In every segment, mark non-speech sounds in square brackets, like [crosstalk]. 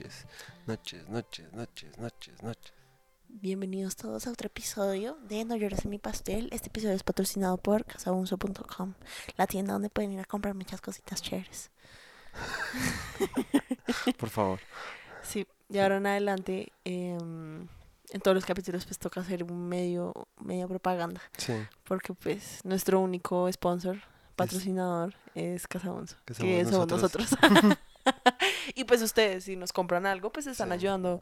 Noches, noches, noches, noches, noches, noches. Bienvenidos todos a otro episodio de No llores en mi pastel. Este episodio es patrocinado por casabunzo.com, la tienda donde pueden ir a comprar muchas cositas chéveres. [laughs] Por favor. Sí, y ahora en adelante, em, en todos los capítulos pues toca hacer un medio, media propaganda, Sí. porque pues nuestro único sponsor, patrocinador, es Casabunzo, Que somos nosotros. [laughs] [laughs] y pues ustedes, si nos compran algo, pues están Sí. ayudando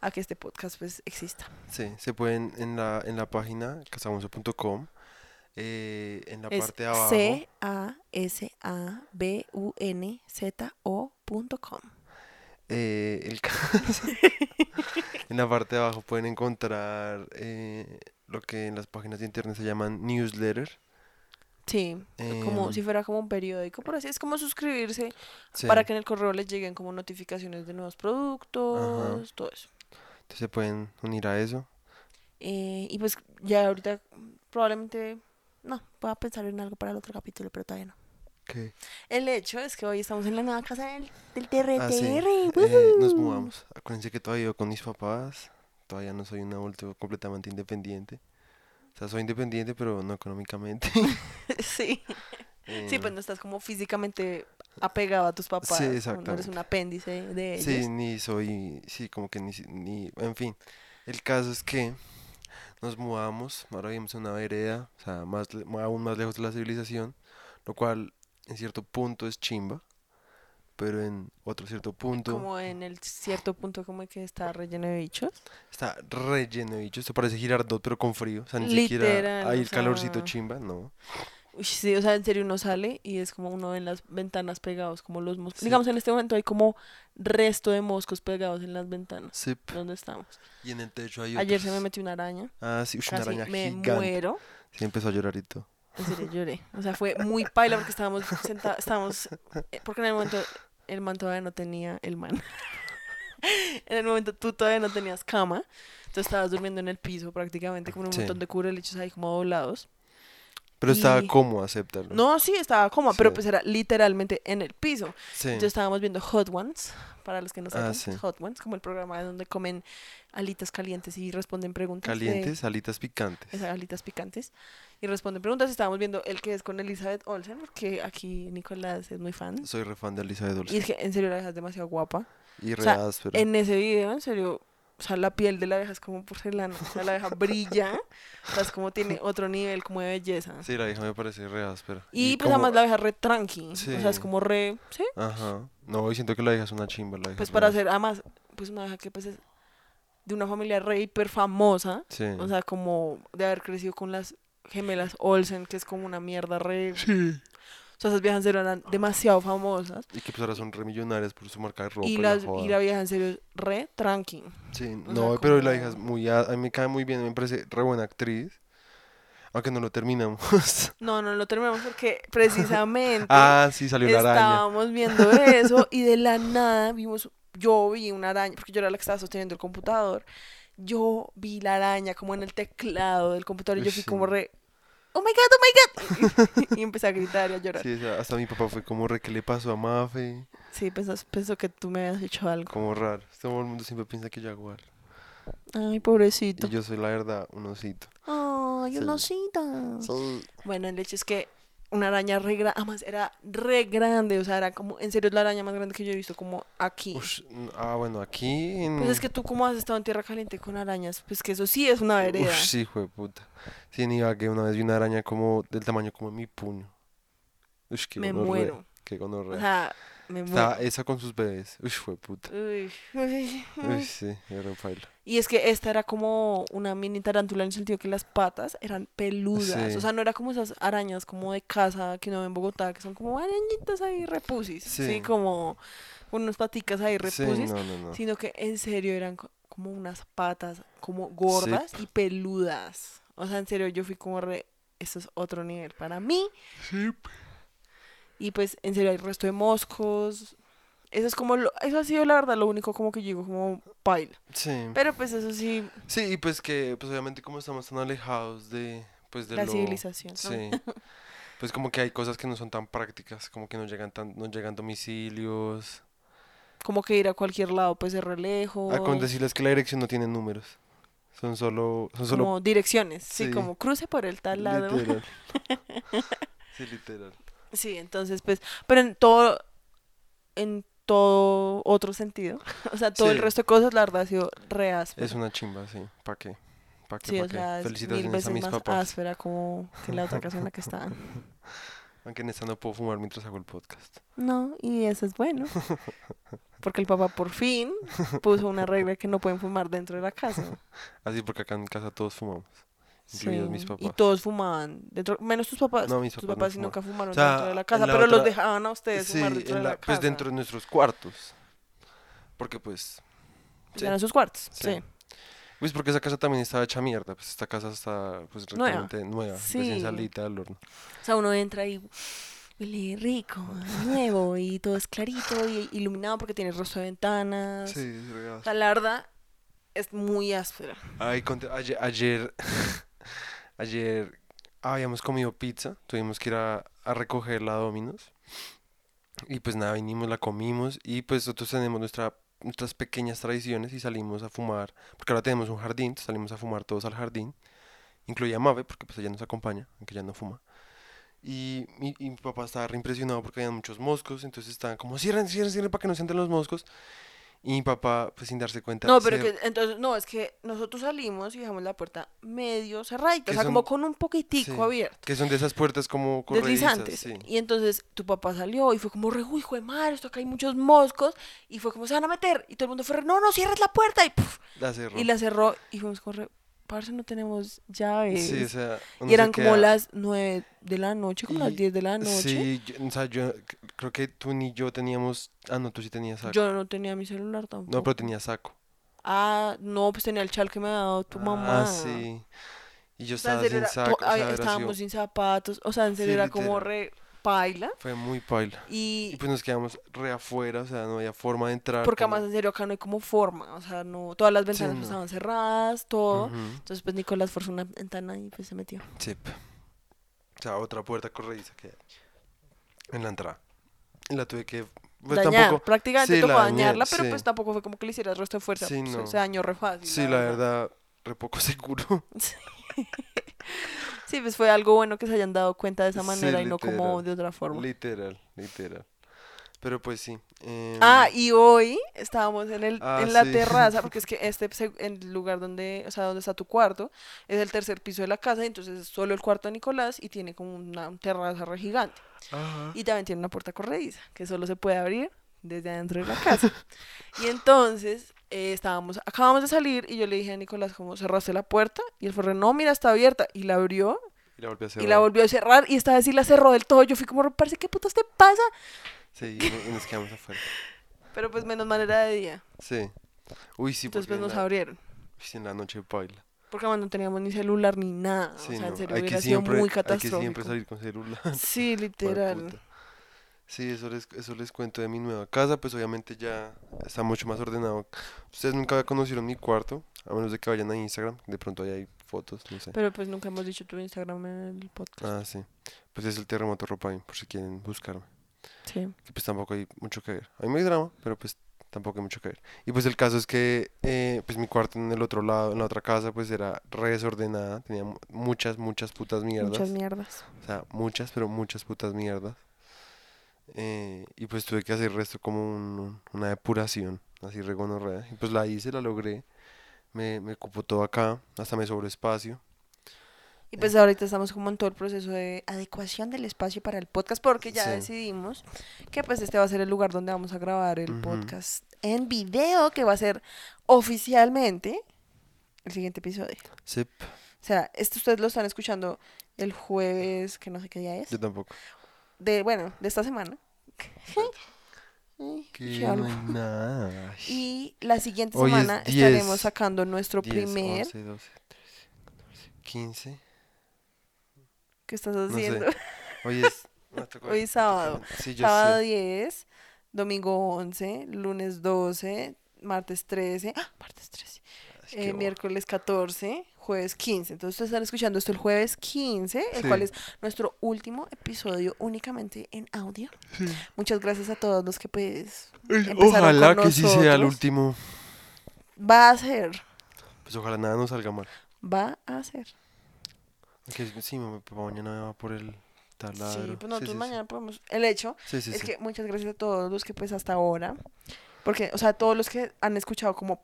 a que este podcast pues exista. Sí, se pueden en la, en la página casabunzo.com, eh, en la Es parte de abajo. C-A-S-A-B-U-N-Z-O.com. eh, el caso, [laughs] en la parte de abajo pueden encontrar eh, lo que en las páginas de internet se llaman newsletter. Sí, como Em. si fuera como un periódico, por así es como suscribirse Sí. para que en el correo les lleguen como notificaciones de nuevos productos, todo eso. Entonces se pueden unir a eso. Eh, y pues ya ahorita probablemente, no, voy a pensar en algo para el otro capítulo, pero todavía no. El hecho es que hoy estamos en la nueva casa del, del TRTR. Ah, sí. Eh, nos mudamos. Acuérdense que todavía vivo con mis papás. Todavía no soy un adulto completamente independiente. O sea, soy independiente, pero no económicamente. [laughs] sí. Sí, pues Em, no estás como físicamente apegado a tus papás. Sí, como No eres exactamente. un apéndice de ellos. Sí, ni soy, sí, como que ni, ni, en fin. El caso es que nos mudamos, ahora vivimos en una vereda, o sea, más, aún más lejos de la civilización, lo cual en cierto punto es chimba, pero en otro cierto punto Como en el cierto punto como que está relleno de bichos. está relleno de bichos, esto parece Girardot pero con frío, o sea, ni siquiera Literal, hay o el calorcito sea, chimba, no. Uy, sí, o sea, en serio uno sale y es como uno en las ventanas pegados, como los moscos. Sí. Digamos, en este momento hay como resto de moscos pegados en las ventanas Sí, donde estamos. y en el techo hay Ayer se me otros. metió una araña. Ah, sí, una araña me gigante. muero. Sí, empezó a llorar y todo. En serio, lloré. O sea, fue muy paila porque estábamos sentados, estábamos, eh, porque en el momento el man todavía no tenía, el man. [laughs] en el momento tú todavía no tenías cama, entonces estabas durmiendo en el piso prácticamente con un Sí. montón de cubrelichos ahí como doblados. Pero estaba Y- cómodo, acéptalo. No, sí, estaba cómoda, pero Sí. pues era literalmente en el piso. Sí. Entonces estábamos viendo Hot Ones, para los que no Ah, saben, sí. Hot Ones, como el programa donde comen alitas calientes y responden preguntas. de- Calientes, alitas picantes. esas alitas picantes. Y responden preguntas. Estábamos viendo el que es con Elizabeth Olsen, porque aquí Nicolás es muy fan. Soy re fan de Elizabeth Y Olsen. es que en serio la vieja es demasiado guapa. Y re sea, áspera. En ese video, en serio, o sea, la piel de la vieja es como porcelana. O sea, la vieja brilla. O sea, es como tiene otro nivel como de belleza. Sí, la vieja me parece re áspera. Y, pues como- además la vieja re tranqui. O sea, es Sí. como re. Sí. Ajá. No, y siento que la vieja es una chimba. La Pues es para ser, además, pues una vieja que pues es de una familia re hiper famosa. Sí. O sea, como de haber crecido con las gemelas Olsen, que es como una mierda re. Sí. O sea, esas viejas en serio eran demasiado famosas. Y que pues ahora son re millonarias por su marca de ropa. Y, la las, joda. y la vieja en serio es re tranqui. Sí, o no, sea, pero la como- vieja es muy... a, a mí me cae muy bien, me parece re buena actriz. Aunque no lo terminamos. [laughs] No, no lo terminamos porque precisamente [laughs] ah, sí, salió la araña. estábamos viendo eso y de la nada vimos, yo vi una araña, porque yo era la que estaba sosteniendo el computador. Yo vi la araña como en el teclado del computador y yo fui sí. como re, oh my god, oh my god. [laughs] y empecé a gritar y a llorar. Sí, hasta mi papá fue como re, ¿qué le pasó a Mafe? Sí, pensó, pensó que tú me habías hecho algo. Como raro. Todo el mundo siempre piensa que jaguar. Ay, pobrecito. Y yo soy la verdad un osito. Ay, Sí. osita. Soy- Bueno, el hecho es que una araña re grande, además era re grande, o sea, era como, en serio es la araña más grande que yo he visto como aquí. Ush, ah, bueno, aquí en... Pues es que tú como has estado en tierra caliente con arañas, pues que eso sí es una vereda. Ush, sí, fue puta. Sí, en Ibagué una vez vi una araña como del tamaño como mi puño. Ush, qué me gonorrea, muero. Qué O gonorrea. sea, me Estaba muero. esa con sus bebés. Ush, fue puta. Uy, uy, Uy, uy. sí, era paila. Y es que esta era como una mini tarántula en el sentido que las patas eran peludas. Sí. O sea, no era como esas arañas como de casa que uno ve en Bogotá, que son como arañitas ahí repusis. Sí, Sí. como unas paticas ahí Sí, repusis. no, no, no. Sino que en serio eran co- como unas patas como gordas y peludas. O sea, en serio, yo fui como re... Esto es otro nivel para mí. Sí. Y pues, en serio, hay resto de moscos. Eso es como... Lo, eso ha sido, la verdad, lo único como que digo como paila. Sí. Pero pues eso sí, Sí, y pues que, pues obviamente como estamos tan alejados de, pues de la lo... civilización. ¿no? Sí. Pues como que hay cosas que no son tan prácticas, como que no llegan tan, no llegan domicilios. como que ir a cualquier lado pues es re lejos. Ah, con decirles que la dirección no tiene números. Son solo, son solo como direcciones, sí. Sí. como cruce por el tal lado. literal. [laughs] sí, literal. Sí, entonces pues, pero en todo, en todo otro sentido, [laughs] o sea, todo el resto de cosas la verdad ha sido re áspero. Es una chimba, sí. ¿Para qué? ¿Para qué? Sí, ¿Pa' o qué? sea, es mil Felicitaciones a veces mis más papás. áspera como que la otra casa en la que estaban. [laughs] Aunque en esta no puedo fumar mientras hago el podcast. No, y eso es bueno. Porque el papá por fin puso una regla que no pueden fumar dentro de la casa. [laughs] Así porque acá en casa todos fumamos. Incluidos mis papás. Y todos fumaban dentro, menos tus papás. No, mis tus papás no papás fuman. nunca fumaron O sea, dentro de la casa, la pero los dejaban a ustedes Sí, fumar dentro en de la- la casa. pues dentro de nuestros cuartos. Porque pues... sí. Eran sus cuartos, Sí. Pues porque esa casa también estaba hecha mierda. Pues esta casa está pues Nueva. relativamente nueva. Sí. Recién salita del horno. O sea, uno entra y huele rico, nuevo, y todo es clarito y iluminado porque tiene rostro de ventanas. Sí, es sea, la verdad es muy áspera. Ay, ayer, [laughs] ayer habíamos comido pizza, tuvimos que ir a, a recoger la Domino's y pues nada, vinimos, la comimos y pues nosotros tenemos nuestra, nuestras pequeñas tradiciones y salimos a fumar, porque ahora tenemos un jardín, salimos a fumar todos al jardín, incluía a Mave, porque pues ella nos acompaña, aunque ella no fuma. Y mi, y mi papá estaba re impresionado porque había muchos moscos, entonces estaban como, cierren, cierren, cierren para que no se entren los moscos. Y mi papá, pues sin darse cuenta, No, pero se- que entonces, no, es que nosotros salimos y dejamos la puerta medio cerradita, o sea, son- como con un poquitico sí, abierto. Que son de esas puertas como deslizantes. sí. Y entonces tu papá salió y fue como, re, hijo de madre, esto acá hay muchos moscos. Y fue como, se van a meter. Y todo el mundo fue, no, no, cierres la puerta. Y, puf, La cerró. y la cerró. Y fuimos como, re, parce, no tenemos llaves. Sí, o sea, y eran como queda- las nueve de la noche, como las y- 10 de la noche. Sí, yo- o sea, yo creo que tú ni yo teníamos... Ah, no, tú sí tenías saco. Yo no tenía mi celular tampoco. No, pero tenía saco. Ah, no, pues tenía el chal que me había dado tu mamá. Ah, sí. Y yo O sea, en estaba sin era- saco. o sea, estábamos sin zapatos. O sea, en serio Sí, era como re paila. Fue muy paila. Y Y pues nos quedamos re afuera, o sea, no había forma de entrar. porque además en serio acá no hay como forma. O sea, no, todas las ventanas no. estaban cerradas, todo. Ujú, Entonces pues Nicolás forzó una ventana y pues se metió. sí. O sea, otra puerta corrediza que en la entrada. Y la tuve que... Pues Dañar, tampoco... prácticamente sí, tocó dañé, dañarla, pero sí. pues tampoco fue como que le hiciera el resto de fuerza. Sí, pues, no. Se dañó re fácil. Sí, la verdad, re poco [laughs] seguro. [laughs] Sí, pues fue algo bueno que se hayan dado cuenta de esa Sí, manera y no como de otra forma. Literal, literal. Pero pues sí. em, Ah, y hoy estábamos en el Ah, en la sí. terraza, porque es [laughs] que este el lugar donde, o sea, donde está tu cuarto, es el tercer piso de la casa, y entonces es solo el cuarto de Nicolás y tiene como una terraza re gigante. ajá. Y también tiene una puerta corrediza, que solo se puede abrir desde adentro de la casa. [laughs] y entonces eh, estábamos, acabamos de salir y yo le dije a Nicolás como cerraste la puerta y él fue no, mira, está abierta y la abrió Y la volví a y cerrar. la volvió a cerrar y esta vez sí la cerró del todo. Yo fui como, parece ¿qué putas te pasa? Sí, y no- [laughs] y nos quedamos afuera. Pero pues menos manera de día. Sí. Uy, sí, Entonces pues en nos la, abrieron. sí, en la noche baila. Porque no teníamos ni celular ni nada. Sí, o sea, en no, serio hay hubiera que sido muy hay que catastrófico. siempre salir con celular. Sí, [laughs] literal. Sí, eso les, eso les cuento de mi nueva casa, pues obviamente ya está mucho más ordenado. Ustedes nunca conocieron mi cuarto, a menos de que vayan a Instagram, de pronto ahí hay fotos, no sé. Pero pues nunca hemos dicho tu Instagram en el podcast. Ah, sí. Pues es el terremoto Ropain, por si quieren buscarme. Sí. que pues tampoco hay mucho que ver. A mí me hay drama, pero pues tampoco hay mucho que ver. Y pues el caso es que eh, pues mi cuarto en el otro lado, en la otra casa, pues era re desordenada, tenía mu- muchas, muchas putas mierdas. Muchas mierdas. O sea, muchas, pero muchas putas mierdas. Eh, y pues tuve que hacer resto como un- una depuración, así regonorrea. Y pues la hice, la logré. Me, me ocupó todo acá, hasta me sobró espacio. Y pues ahorita estamos como en todo el proceso de adecuación del espacio para el podcast porque ya Sí. decidimos que pues este va a ser el lugar donde vamos a grabar el podcast en video que va a ser oficialmente el siguiente episodio. Sí, O sea, esto ustedes lo están escuchando el jueves, que no sé qué día es, yo tampoco. De bueno, de esta semana. [laughs] Que no hay nada. [laughs] Y la siguiente Hoy es semana 10, estaremos sacando nuestro 10, primer 11, 12, 14, 15. ¿Qué estás No sé. haciendo? [laughs] Hoy es. Hoy es sábado. Sí, yo Sábado sé. 10, domingo 11, lunes 12, martes 13, ¡ah! martes 13, Es eh, miércoles 14, jueves 15. Entonces ustedes están escuchando esto el jueves 15, el Sí. cual es nuestro último episodio únicamente en audio. Muchas gracias a todos los que pues Ojalá con que sí sea el último. va a ser, Pues ojalá nada nos salga mal. va a ser. Aunque sí, me- mañana va por el taladro. Sí, pues nosotros sí, mañana podemos. El hecho es que muchas gracias a todos los que pues hasta ahora, porque, o sea, todos los que han escuchado como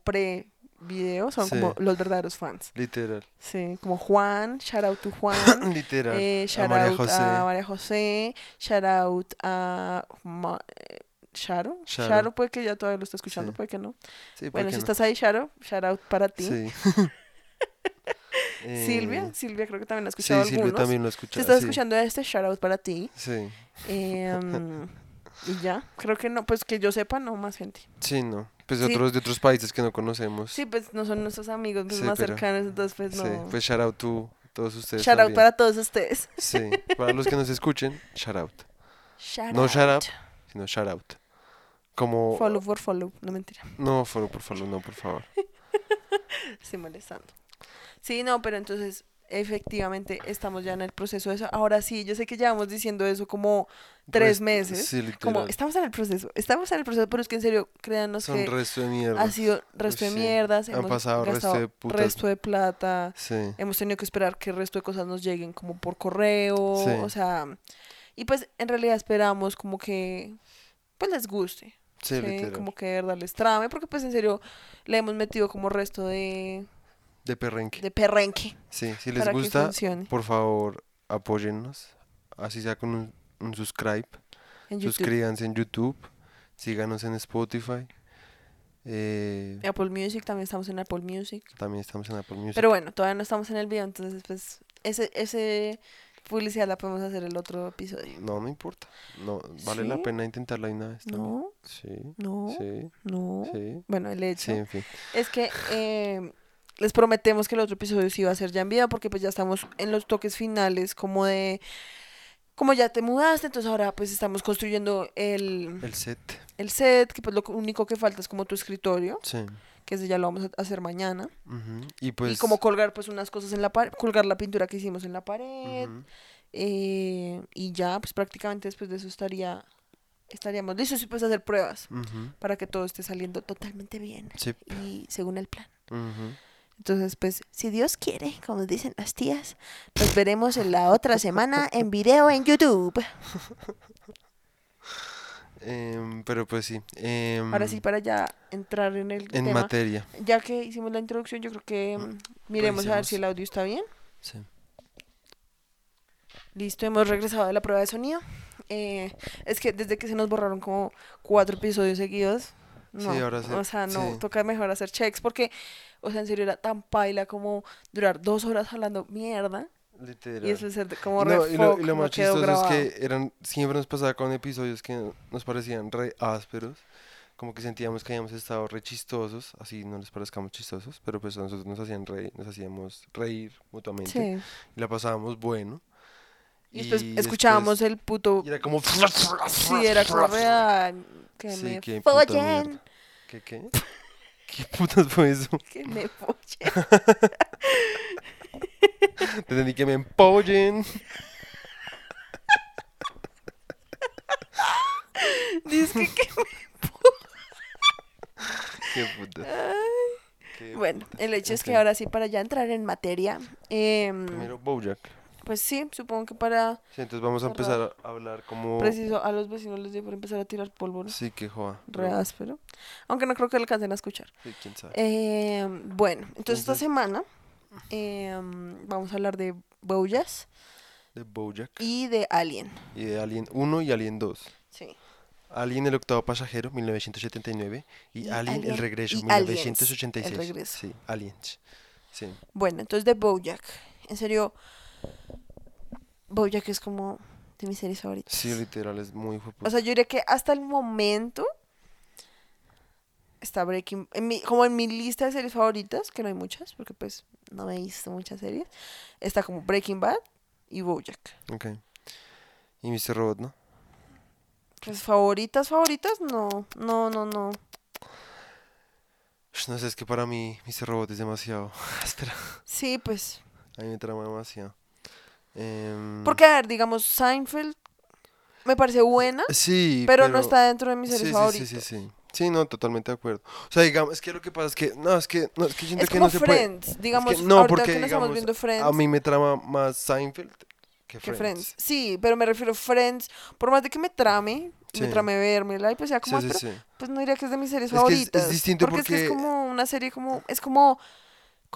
pre-video son Sí. como los verdaderos fans. Literal. Sí, como Juan, shout out to Juan. [laughs] Literal. Eh, a shout María out José. a María José, shout out a Ma- eh, Sharo. Sharo. Sharo puede que ya todavía lo esté escuchando, Sí. puede que no. Sí, ¿por Bueno, si no? estás ahí, Sharo, shout out para ti. Sí. [laughs] Silvia, Eh, Silvia creo que también ha Sí, escuchado Silvia algunos. también lo ha Si escuchado. estás sí. escuchando este, shout out para ti. Sí. Em, [laughs] y ya, creo que no, pues que yo sepa, no más gente. Sí, no. Pues Sí. otros de otros países que no conocemos. Sí, pues no son nuestros amigos pues, Sí, más pero- cercanos, entonces pues no. Sí, pues shout out to todos ustedes. shout out para todos ustedes. Sí, para los que nos escuchen, shout out. Shout No out. shout out, sino shout out. Como. Follow for follow, no mentira. No, follow, por favor, no, por favor. [laughs] Estoy molestando. Sí, no, pero entonces efectivamente estamos ya en el proceso de eso. Ahora sí, yo sé que llevamos diciendo eso como tres meses. Sí. Como estamos en el proceso, estamos en el proceso, pero es que en serio, créanos Son que resto de mierda. ha sido resto de Sí, mierdas. han hemos pasado resto de putas. resto de plata. Sí. Hemos tenido que esperar que el resto de cosas nos lleguen como por correo, Sí. o sea, y pues en realidad esperamos como que pues les guste, Sí, como que de verdad les trame, porque pues en serio le hemos metido como resto de, De perrenque. de perrenque Sí, si les gusta, por favor, apóyennos. Así sea con un, un subscribe. en. Suscríbanse en YouTube. Síganos en Spotify. Eh, Apple Music, también estamos en Apple Music. también estamos en Apple Music. Pero bueno, todavía no estamos en el video, entonces pues ese, ese publicidad la podemos hacer el otro episodio. No, no importa. No, vale la pena intentarla una vez. también. No, Sí, no, sí, no. sí. Bueno, el hecho Sí, en fin. es que eh, les prometemos que el otro episodio sí va a ser ya en video porque pues ya estamos en los toques finales como de como ya te mudaste, entonces ahora pues estamos construyendo el, El set. el set, que pues lo único que falta es como tu escritorio, Sí. que ese ya lo vamos a hacer mañana. ujú, Y pues. y como colgar pues unas cosas en la pared, colgar la pintura que hicimos en la pared. eh, y ya pues prácticamente después de eso estaría estaríamos listos y pues hacer pruebas ujú, para que todo esté saliendo totalmente bien Sí. y según el plan. ujú. Entonces, pues, si Dios quiere, como dicen las tías, nos veremos en la otra semana en video en YouTube. [laughs] Em, pero pues sí. em, Ahora sí, para ya entrar en el En tema, materia. ya que hicimos la introducción, yo creo que mm, miremos a ver si el audio está bien. Sí. Listo, hemos regresado de la prueba de sonido. Eh, es que desde que se nos borraron como cuatro episodios seguidos, no, Sí, ahora sí, o sea, no, sí. toca mejor hacer checks porque, o sea, en serio era tan paila como durar dos horas hablando mierda Literal. y eso es como Y re no, y lo, y lo más chistoso grabado. es que eran, siempre nos pasaba con episodios que nos parecían re ásperos, como que sentíamos que habíamos estado re chistosos, así no les parezcamos chistosos, pero pues a nosotros nos hacían reír, nos hacíamos reír mutuamente Sí. y la pasábamos bueno. Y después escuchábamos el puto. y era como Sí, era como real. Que Sí, me follen. ¿Qué qué? ¿Qué putas fue eso? [laughs] Que me follen. Te entendí que me empollen. Dice que. [laughs] Qué puta. Qué Bueno, el hecho es que ahora sí, para ya entrar en materia. em, Primero Bojack. Pues sí, supongo que para. Sí, entonces vamos a empezar a hablar como... Preciso, a los vecinos les dio por empezar a tirar pólvora. Sí, que joda. Re áspero. Aunque no creo que alcancen a escuchar. Sí, quién sabe. Em, bueno, entonces esta semana em, vamos a hablar de Bojas De Bojack. y de Alien. Y de Alien 1 y Alien 2. Sí. Alien el octavo pasajero, 1979. Y, Y Alien, Alien- el regreso, y Aliens, 1986. el regreso. Sí, Aliens. Sí. Bueno, entonces de Bojack. En serio, Bojack es como de mis series favoritas. Sí, literal, es muy. O sea, yo diría que hasta el momento está Breaking en mi, como en mi lista de series favoritas, que no hay muchas, porque pues no me he visto muchas series, está como Breaking Bad y Bojack. Ok. Y Mr. Robot, ¿no? Pues favoritas, favoritas, no, no, no, no. No sé, es que para mí Mr. Robot es demasiado. [laughs] Espera, Sí, pues. a mí me trama demasiado. Em, Porque, a ver, digamos, Seinfeld me parece buena, Sí, pero, no está dentro de mis series sí, sí, favoritos. Sí, sí, sí. Sí, no, totalmente de acuerdo. O sea, digamos, es que lo que pasa es que, no, es que, no, es que siento Es que como no se puede. Friends, digamos, no, porque, que nos estamos digamos, viendo Friends. A mí me trama más Seinfeld que que Friends. Friends. Sí, pero me refiero a Friends, por más de que me trame, me Sí. trame vérmela y pues sea como, Sí, "Ay, sí, pero sí. pues no diría que es de mis series Es que es- es favoritas. distinto es que es porque- como una serie como, es como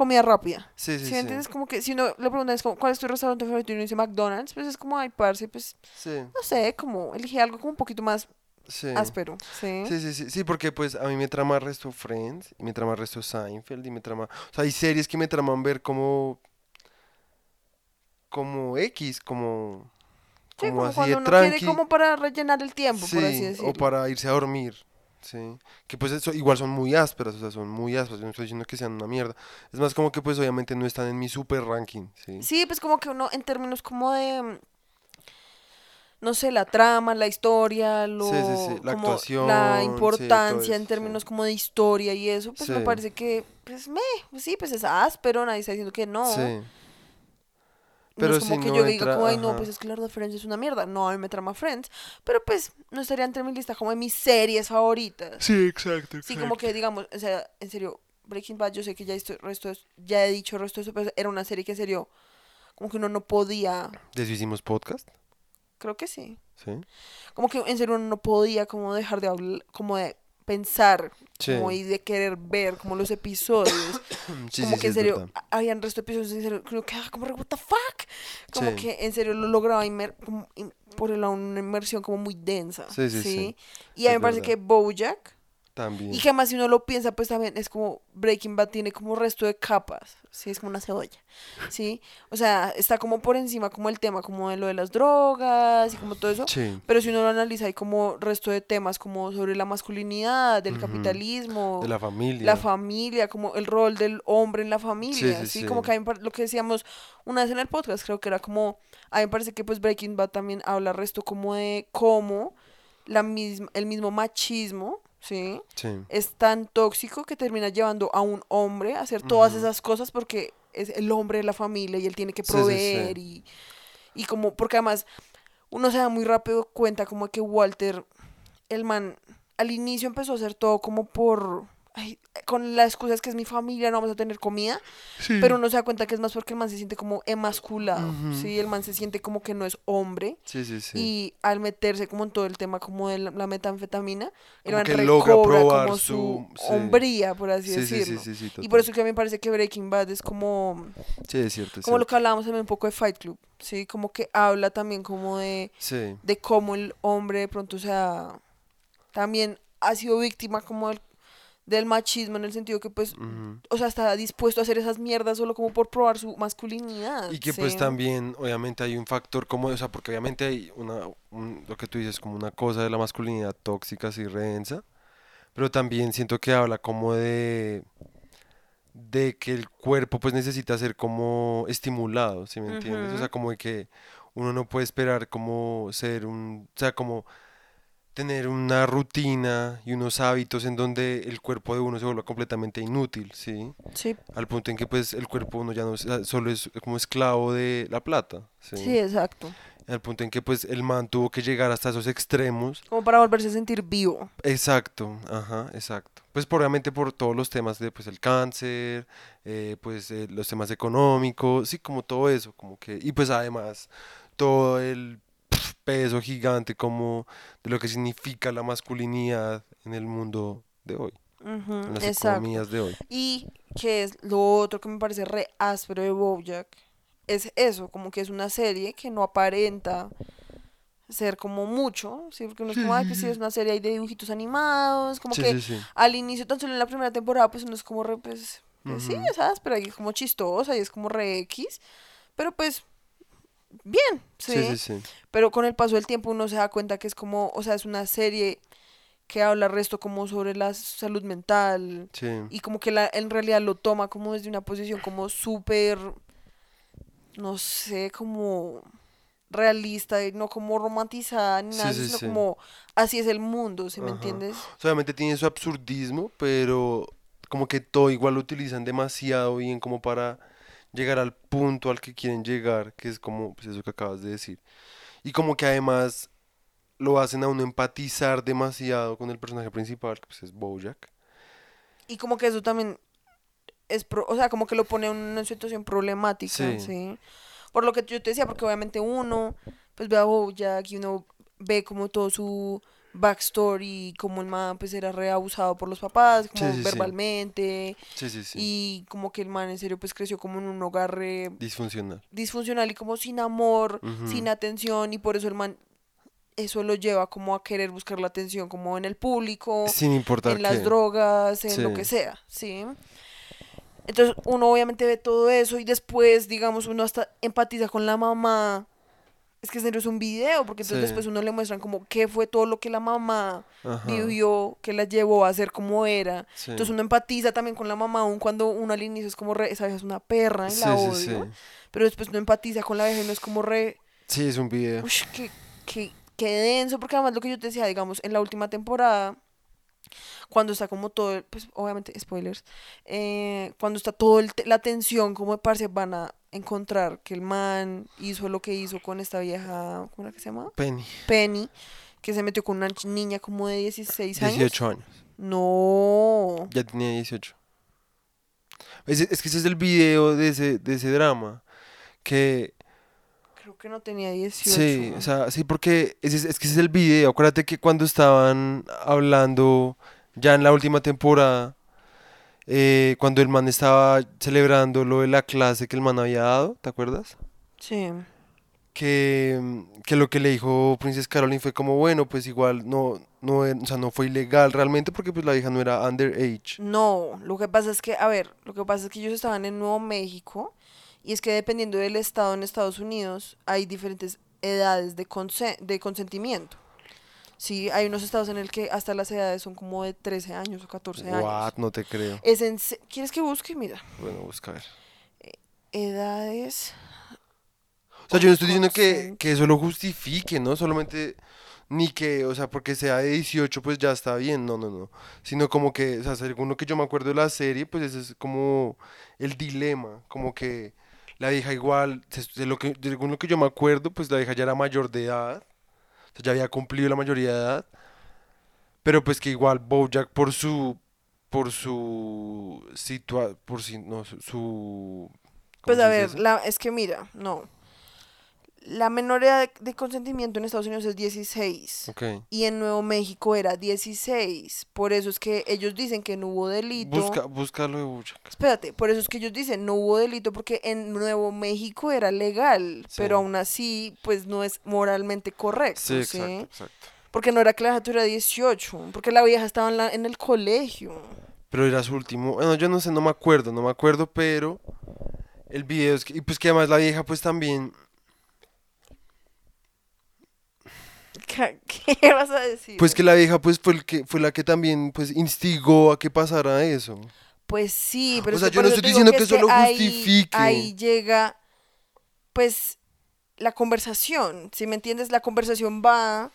comida rápida. Sí, sí, ¿Sí sí. me entiendes? Como que si uno le preguntan es como, ¿cuál es tu restaurante favorito? Y uno dice McDonald's, pues es como, ay, parce, pues, Sí, no sé, como elige algo como un poquito más sí. áspero, ¿sí? Sí, sí, sí, sí, porque pues a mí me trama el resto Friends, y me trama el resto Seinfeld, y me trama... O sea, hay series que me traman ver como... Como X, como... Sí, Como como así cuando de uno tranqui. quiere como para rellenar el tiempo, por así Sí, decirlo. o para irse a dormir, sí. Que pues eso, igual son muy ásperas, o sea, son muy ásperas, yo no estoy diciendo que sean una mierda. Es más como que pues obviamente no están en mi super ranking, sí. Sí, pues como que uno en términos como de no sé, la trama, la historia, lo Sí, sí, sí, la como actuación, la importancia en eso, sí. términos como de historia y eso, pues me parece que pues me, pues sí, pues es áspero, nadie está diciendo que no. Sí, no pero es como sí que no yo diga entra- como, ay, no, pues es que la verdad Friends es una mierda. No, a mí me trama Friends, pero pues no estaría entre mi lista como de mis series favoritas. sí, exacto, Sí, como que digamos, o sea, en serio, Breaking Bad, yo sé que ya, esto, resto, ya he dicho el resto de eso, pero era una serie que en serio, como que uno no podía, ¿De eso hicimos podcast? creo que sí, Sí. como que en serio uno no podía como dejar de hablar, como de pensar, Sí. como y de querer ver como los episodios, [coughs] Sí, como sí, que en serio, verdad. a- habían resto de episodios en serio, creo que, ah, como, what the fuck, como que en serio lo lograba inmer como in- por una inmersión como muy densa, Sí, sí, sí, Y a mí me parece verdad. que Bojack, También. Y que además si uno lo piensa, pues también es como Breaking Bad tiene como resto de capas, ¿sí? Es como una cebolla, ¿sí? O sea, está como por encima como el tema como de lo de las drogas y como todo eso. Sí, Pero si uno lo analiza hay como resto de temas como sobre la masculinidad, del capitalismo, de la familia. la familia, como el rol del hombre en la familia, sí, ¿sí? sí. Como que par- lo que decíamos una vez en el podcast, creo que era como, a mí me parece que pues Breaking Bad también habla resto como de cómo la misma, el mismo machismo, ¿sí? Sí, es tan tóxico que termina llevando a un hombre a hacer todas esas cosas porque es el hombre de la familia y él tiene que Sí, sí, sí. proveer y, y como porque además uno se da muy rápido cuenta como que Walter el man al inicio empezó a hacer todo como por ay, con la excusa es que es mi familia no vamos a tener comida pero uno se da cuenta que es más porque el man se siente como emasculado Ujú. sí el man se siente como que no es hombre sí, sí, sí. y al meterse como en todo el tema como de la, la metanfetamina, el man recobra como su- su, sí. hombría, por así sí, sí, sí, decirlo. sí, sí, Y por eso que a mí me parece que Breaking Bad es como, Sí, es cierto, es como lo cierto. que hablábamos también un poco de Fight Club, ¿sí? Como que habla también como de, Sí, de cómo el hombre de pronto, o sea, también ha sido víctima como del, del machismo en el sentido que pues, o sea, está dispuesto a hacer esas mierdas solo como por probar su masculinidad. Y que pues también, obviamente, hay un factor como, o sea, porque obviamente hay una, un- lo que tú dices, como una cosa de la masculinidad tóxica, así redensa, pero también siento que habla como de, de que el cuerpo pues necesita ser como estimulado, ¿sí me entiendes? O sea, como de que uno no puede esperar como ser un, o sea, como tener una rutina y unos hábitos en donde el cuerpo de uno se vuelva completamente inútil, ¿sí? Sí, al punto en que pues el cuerpo uno ya no es- ah, solo es como esclavo de la plata, ¿sí? sí, exacto. Al punto en que pues el man tuvo que llegar hasta esos extremos. Como para volverse a sentir vivo. Exacto, ajá, exacto. Pues obviamente por todos los temas de pues el cáncer, eh, pues eh, los temas económicos, sí, como todo eso, como que y pues además todo el peso gigante como de lo que significa la masculinidad en el mundo de hoy, Ujú, en las exacto. economías de hoy. Y que es lo otro que me parece re áspero de Bojack, es eso, como que es una serie que no aparenta ser como mucho, ¿sí? Porque uno es como, ay, pues sí, es una serie ahí de dibujitos animados, como Sí, que sí, sí. al inicio, tan solo en la primera temporada, pues uno es como re, pues, pues sí, Ujú. es áspera y es como chistosa y es como re X, pero pues, bien, Sí, sí, sí. pero con el paso del tiempo uno se da cuenta que es como, o sea, es una serie que habla resto como sobre la salud mental, Sí. y como que la, en realidad lo toma como desde una posición como súper, no sé, como realista, y no como romantizada ni Sí, nada, sí, sino sí. como así es el mundo, ¿sí me entiendes? Obviamente tiene su absurdismo, pero como que todo igual lo utilizan demasiado bien como para llegar al punto al que quieren llegar, que es como pues eso que acabas de decir. Y como que además lo hacen a uno empatizar demasiado con el personaje principal, que pues es Bojack. Y como que eso también es, pro- o sea, como que lo pone en una situación problemática, Sí. ¿sí? Por lo que yo te decía, porque obviamente uno, pues ve a Bojack y uno ve como todo su backstory, como el man pues era reabusado por los papás, como Sí, sí, verbalmente, Sí, sí, sí. y como que el man en serio pues creció como en un hogar re Disfuncional. disfuncional y como sin amor, sin atención, y por eso el man eso lo lleva como a querer buscar la atención como en el público, Sin importar en las drogas, en lo que sea, ¿sí? Entonces uno obviamente ve todo eso y después, digamos, uno hasta empatiza con la mamá. Es que es un video, porque entonces Sí. después uno le muestran como qué fue todo lo que la mamá Ajá. vivió, que la llevó a ser como era. Sí. Entonces uno empatiza también con la mamá, aun cuando uno al inicio es como re, esa vieja es una perra y Sí, la sí, odio. sí. Pero después uno empatiza con la vieja y no es como re, Sí, es un video. uy, qué, qué, qué denso, porque además lo que yo te decía, digamos, en la última temporada, cuando está como todo, pues obviamente, spoilers, eh, cuando está te- la tensión, como de parce van a encontrar que el man hizo lo que hizo con esta vieja, ¿cómo era que se llama? Penny. Penny, que se metió con una niña como de 16 años. 18 años. No. Ya tenía 18. Es, es que ese es el video de ese, de ese drama. Que Creo que no tenía 18. Sí, o sea, sí, porque es- es que ese es el video. Acuérdate que cuando estaban hablando ya en la última temporada, eh, cuando el man estaba celebrando lo de la clase que el man había dado, ¿te acuerdas? Sí. Que, que lo que le dijo Princess Caroline fue como, bueno, pues igual no, no, e- o sea, no fue ilegal realmente porque pues la hija no era underage. No, lo que pasa es que, a ver, lo que pasa es que ellos estaban en Nuevo México y es que dependiendo del estado en Estados Unidos hay diferentes edades de, conse- de consentimiento. Sí, hay unos estados en el que hasta las edades son como de 13 años o 14 años. What, no te creo. Es en se- ¿Quieres que busque? Mira, Bueno, busca a ver. edades. O sea, yo no estoy diciendo que, que eso lo justifique, ¿no? Solamente, ni que, o sea, porque sea de 18, pues ya está bien, no, no, no. Sino como que, o sea, según lo que yo me acuerdo de la serie, pues ese es como el dilema, como que la vieja igual, se- de lo que, según lo que yo me acuerdo, pues la vieja ya era mayor de edad, o sea, ya había cumplido la mayoría de edad, pero pues que igual Bojack por su, por su situa, por si, no, su, su- ¿cómo Pues se a dice ver, eso? la, es que mira, no. La menor edad de, consentimiento en Estados Unidos es 16. Ok. Y en Nuevo México era 16. Por eso es que ellos dicen que no hubo delito. Busca, búscalo de Bojack. Espérate, por eso es que ellos dicen no hubo delito porque en Nuevo México era legal, Sí. pero aún así pues no es moralmente correcto, Sí, ¿sí? exacto, exacto. Porque no era que la vieja tuviera 18, porque la vieja estaba en, la- en el colegio. Pero era su último. Bueno, yo no sé, no me acuerdo, no me acuerdo, pero el video es que. Y pues que además la vieja, pues también. [laughs] ¿Qué, vas a decir? Pues que la vieja, pues fue, el que, fue la que también, pues instigó a que pasara eso. Pues sí, pero O sea, yo no estoy diciendo que es eso lo justifique. Ahí llega, pues, la conversación, si me entiendes? La conversación va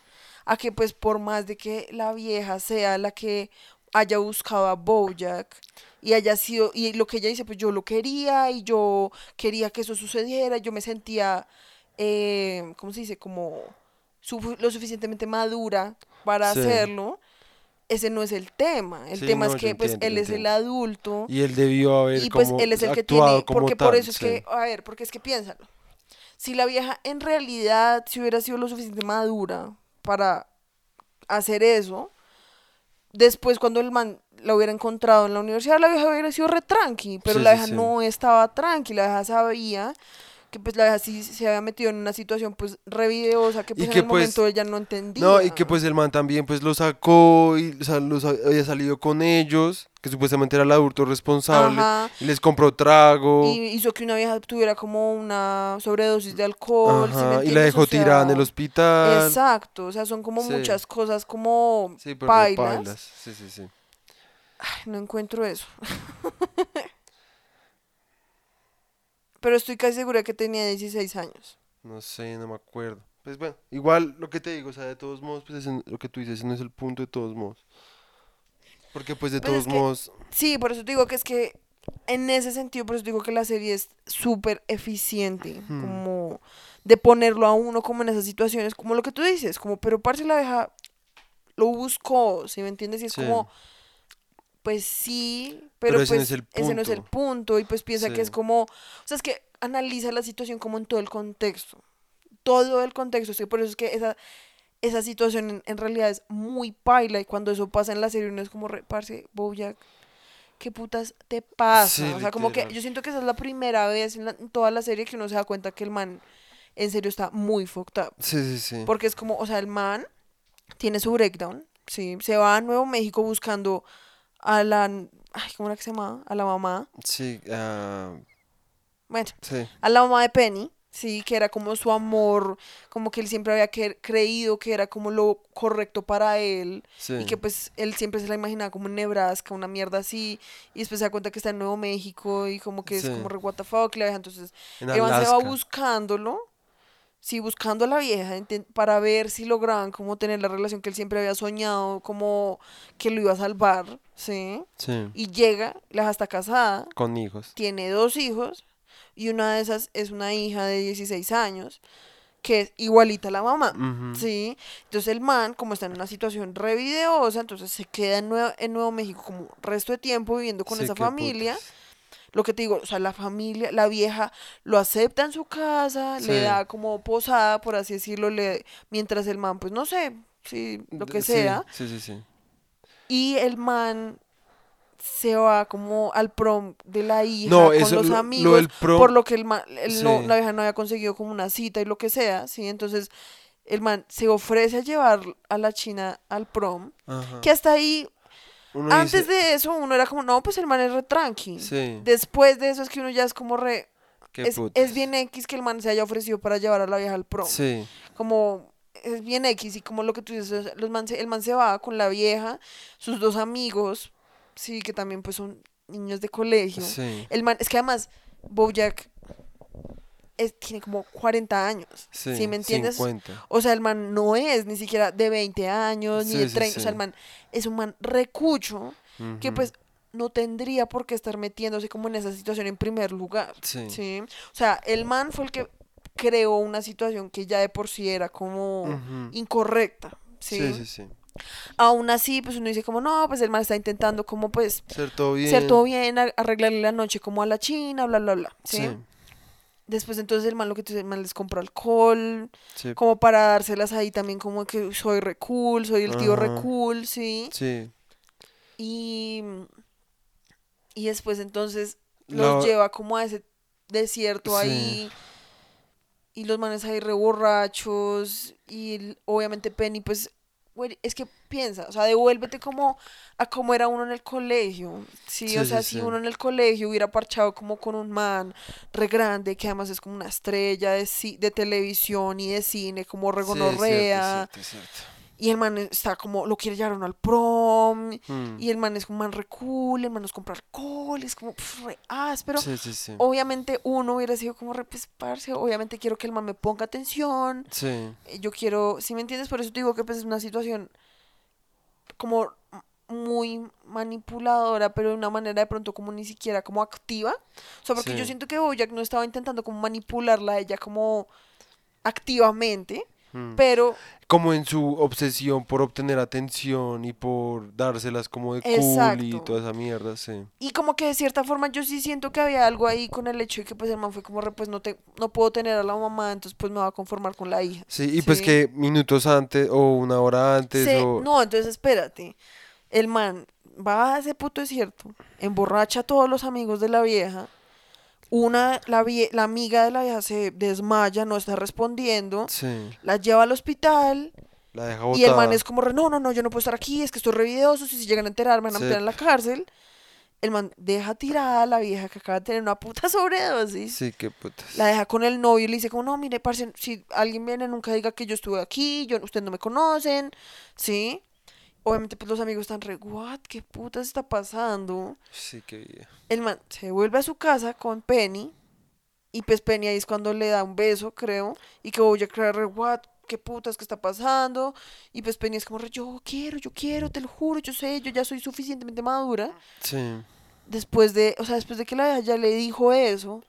a que, pues, por más de que la vieja sea la que haya buscado a Bojack y haya sido, y lo que ella dice, pues yo lo quería y yo quería que eso sucediera, yo me sentía, eh, ¿cómo se dice? Como lo suficientemente madura para Sí. hacerlo. Ese no es el tema. El Sí, tema no, es que pues él es el adulto Y él debió haber y pues como él es el que tiene, porque por eso es sí. que, a ver, porque es que piénsalo. Si la vieja en realidad si hubiera sido lo suficiente madura para hacer eso, después cuando el man la hubiera encontrado en la universidad, la vieja hubiera sido re tranqui, pero Sí, la vieja no estaba tranqui, la vieja sabía que pues la vieja sí se había metido en una situación pues re videosa que pues en que, el pues, momento ella no entendía. No, y que pues el man también pues lo sacó y o sea, los ha- había salido con ellos, que supuestamente era el adulto responsable, Ajá. y les compró trago, Y hizo que una vieja tuviera como una sobredosis de alcohol, ¿sí me ajá, y la dejó O tirada en el hospital. Exacto, o sea, son como Sí. muchas cosas como Sí, de pailas. pailas. Sí, sí, sí. Ay, no encuentro eso. [laughs] Pero estoy casi segura que tenía 16 años. No sé, no me acuerdo. Pues bueno, igual lo que te digo, o sea, de todos modos, pues ese- lo que tú dices, no es el punto de todos modos. Porque pues de Pues todos es que- modos, Sí, por eso te digo que es que en ese sentido, por eso digo que la serie es súper eficiente, Hmm. como de ponerlo a uno como en esas situaciones, como lo que tú dices, como, pero parce la abeja lo buscó, ¿sí me entiendes? Y es Sí. como, pues sí, Pero pero, ese no pues es el ese no es el punto. punto, y pues piensa que es como, o sea, es que analiza la situación como en todo el contexto, todo el contexto, sí, por eso es que esa, esa situación en, en realidad es muy paila, y cuando eso pasa en la serie uno es como, re, parce, Bojack, ¿qué putas te pasa? Sí, o sea, como que yo siento que esa es la primera vez en, la- en toda la serie que uno se da cuenta que el man en serio está muy fucked up. sí, sí, sí. Porque es como, o sea, el man tiene su breakdown, ¿sí? Se va a Nuevo México buscando a la, ay, ¿cómo era que se llamaba? A la mamá. Sí, ah, Bueno, sí, a la mamá de Penny, sí, que era como su amor, como que él siempre había creído que era como lo correcto para él. sí. Y que pues él siempre se la imaginaba como en Nebraska, una mierda así, y después se da cuenta que está en Nuevo México y como que Sí. es como re what the fuck, la entonces en se va buscándolo, sí, buscando a la vieja para ver si lograban como tener la relación que él siempre había soñado, como que lo iba a salvar, sí, Sí, y llega, la está casada, con hijos. tiene dos hijos, y una de esas es una hija de 16 años, que es igualita a la mamá. Sí, entonces el man, como está en una situación re videosa, entonces se queda en Nuevo, en Nuevo México como resto de tiempo viviendo con Sí, esa familia. putas. Lo que te digo, o sea, la familia, la vieja lo acepta en su casa, le da como posada, por así decirlo, le, mientras el man, pues no sé, sí, lo que sea. Sí, sí, sí. Y el man se va como al prom de la hija No, con eso, los lo- lo amigos, del prom- por lo que el man, él no, la vieja no había conseguido como una cita y lo que sea, ¿sí? Entonces el man se ofrece a llevar a la china al prom, Ajá. que hasta ahí, Uno antes dice, de eso, uno era como, no, pues el man es re tranqui. Sí, Después de eso es que uno ya es como re... Es, es bien X que el man se haya ofrecido para llevar a la vieja al prom. Sí, Como es bien X y como lo que tú dices, los man se- el man se va con la vieja, sus dos amigos, sí, que también pues son niños de colegio. sí, El man, es que además, Bojack es- tiene como 40 años, sí. ¿sí me entiendes? 50. O sea, el man no es ni siquiera de 20 años, ni de sí, 30, o sea, el man es un man recucho que pues no tendría por qué estar metiéndose como en esa situación en primer lugar. Sí. O sea, el man fue el que creó una situación que ya de por sí era como incorrecta. ¿sí? Sí, sí. Aún así, pues uno dice como, no, pues el man está intentando como pues Ser todo bien. ser todo bien, arreglarle la noche como a la china, bla, bla, bla. ¿sí? Después entonces el man lo que tú el man les compró alcohol, sí, como para dárselas ahí también como que soy re cool, soy el tío re Ajá. cool, ¿sí? sí. Y, y después entonces los lleva como a ese desierto Sí. ahí. Y los manes ahí re borrachos. Y el- obviamente Penny, pues, es que piensa, o sea, devuélvete como a cómo era uno en el colegio. Sí, Sí, o sea, sí, si sí. uno en el colegio hubiera parchado como con un man re grande, que además es como una estrella de, de televisión y de cine, como cierto, regonorrea. cierto, cierto. Y el man está como, lo quiere llevar uno al prom. Mm. Y el man es un man re cool, el man nos compra alcohol, es como re áspero. Sí, sí, sí. Obviamente uno hubiera sido como re pues, parce, obviamente quiero que el man me ponga atención, Sí, eh, yo quiero, si me entiendes, por eso te digo que pues es una situación como muy manipuladora, pero de una manera de pronto como ni siquiera como activa. O sea, porque yo siento que Bojack no estaba intentando como manipularla a ella como activamente, mm. pero como en su obsesión por obtener atención y por dárselas como de cool y toda esa mierda, sí. Y como que de cierta forma yo sí siento que había algo ahí con el hecho de que pues el man fue como, re, pues no te, no puedo tener a la mamá, entonces pues me voy a conformar con la hija. Sí, y pues que minutos antes o una hora antes o... no, entonces espérate. El man va a ese puto desierto, emborracha a todos los amigos de la vieja. Una, la, vie- la amiga de la vieja se desmaya, no está respondiendo. Sí, La lleva al hospital la deja y el man es como, no, no, no, yo no puedo estar aquí, es que estoy revideoso, si se llegan a enterar me van a Sí. meter en la cárcel. El man deja tirada a la vieja que acaba de tener una puta [laughs] sobredosis. Sí, qué putas. La deja con el novio y le dice como, no, mire, parce, si alguien viene, nunca diga que yo estuve aquí, yo, ustedes no me conocen, ¿sí? Obviamente, pues los amigos están re, what, qué puta está pasando. Sí, qué vida. El man se vuelve a su casa con Penny, y pues Penny ahí es cuando le da un beso, creo, y que voy a creer re, what, ¿qué putas que está pasando? Y pues Penny es como, re, yo quiero, yo quiero, te lo juro, yo sé, yo ya soy suficientemente madura. Sí. Después de, o sea, después de que la ya le dijo eso,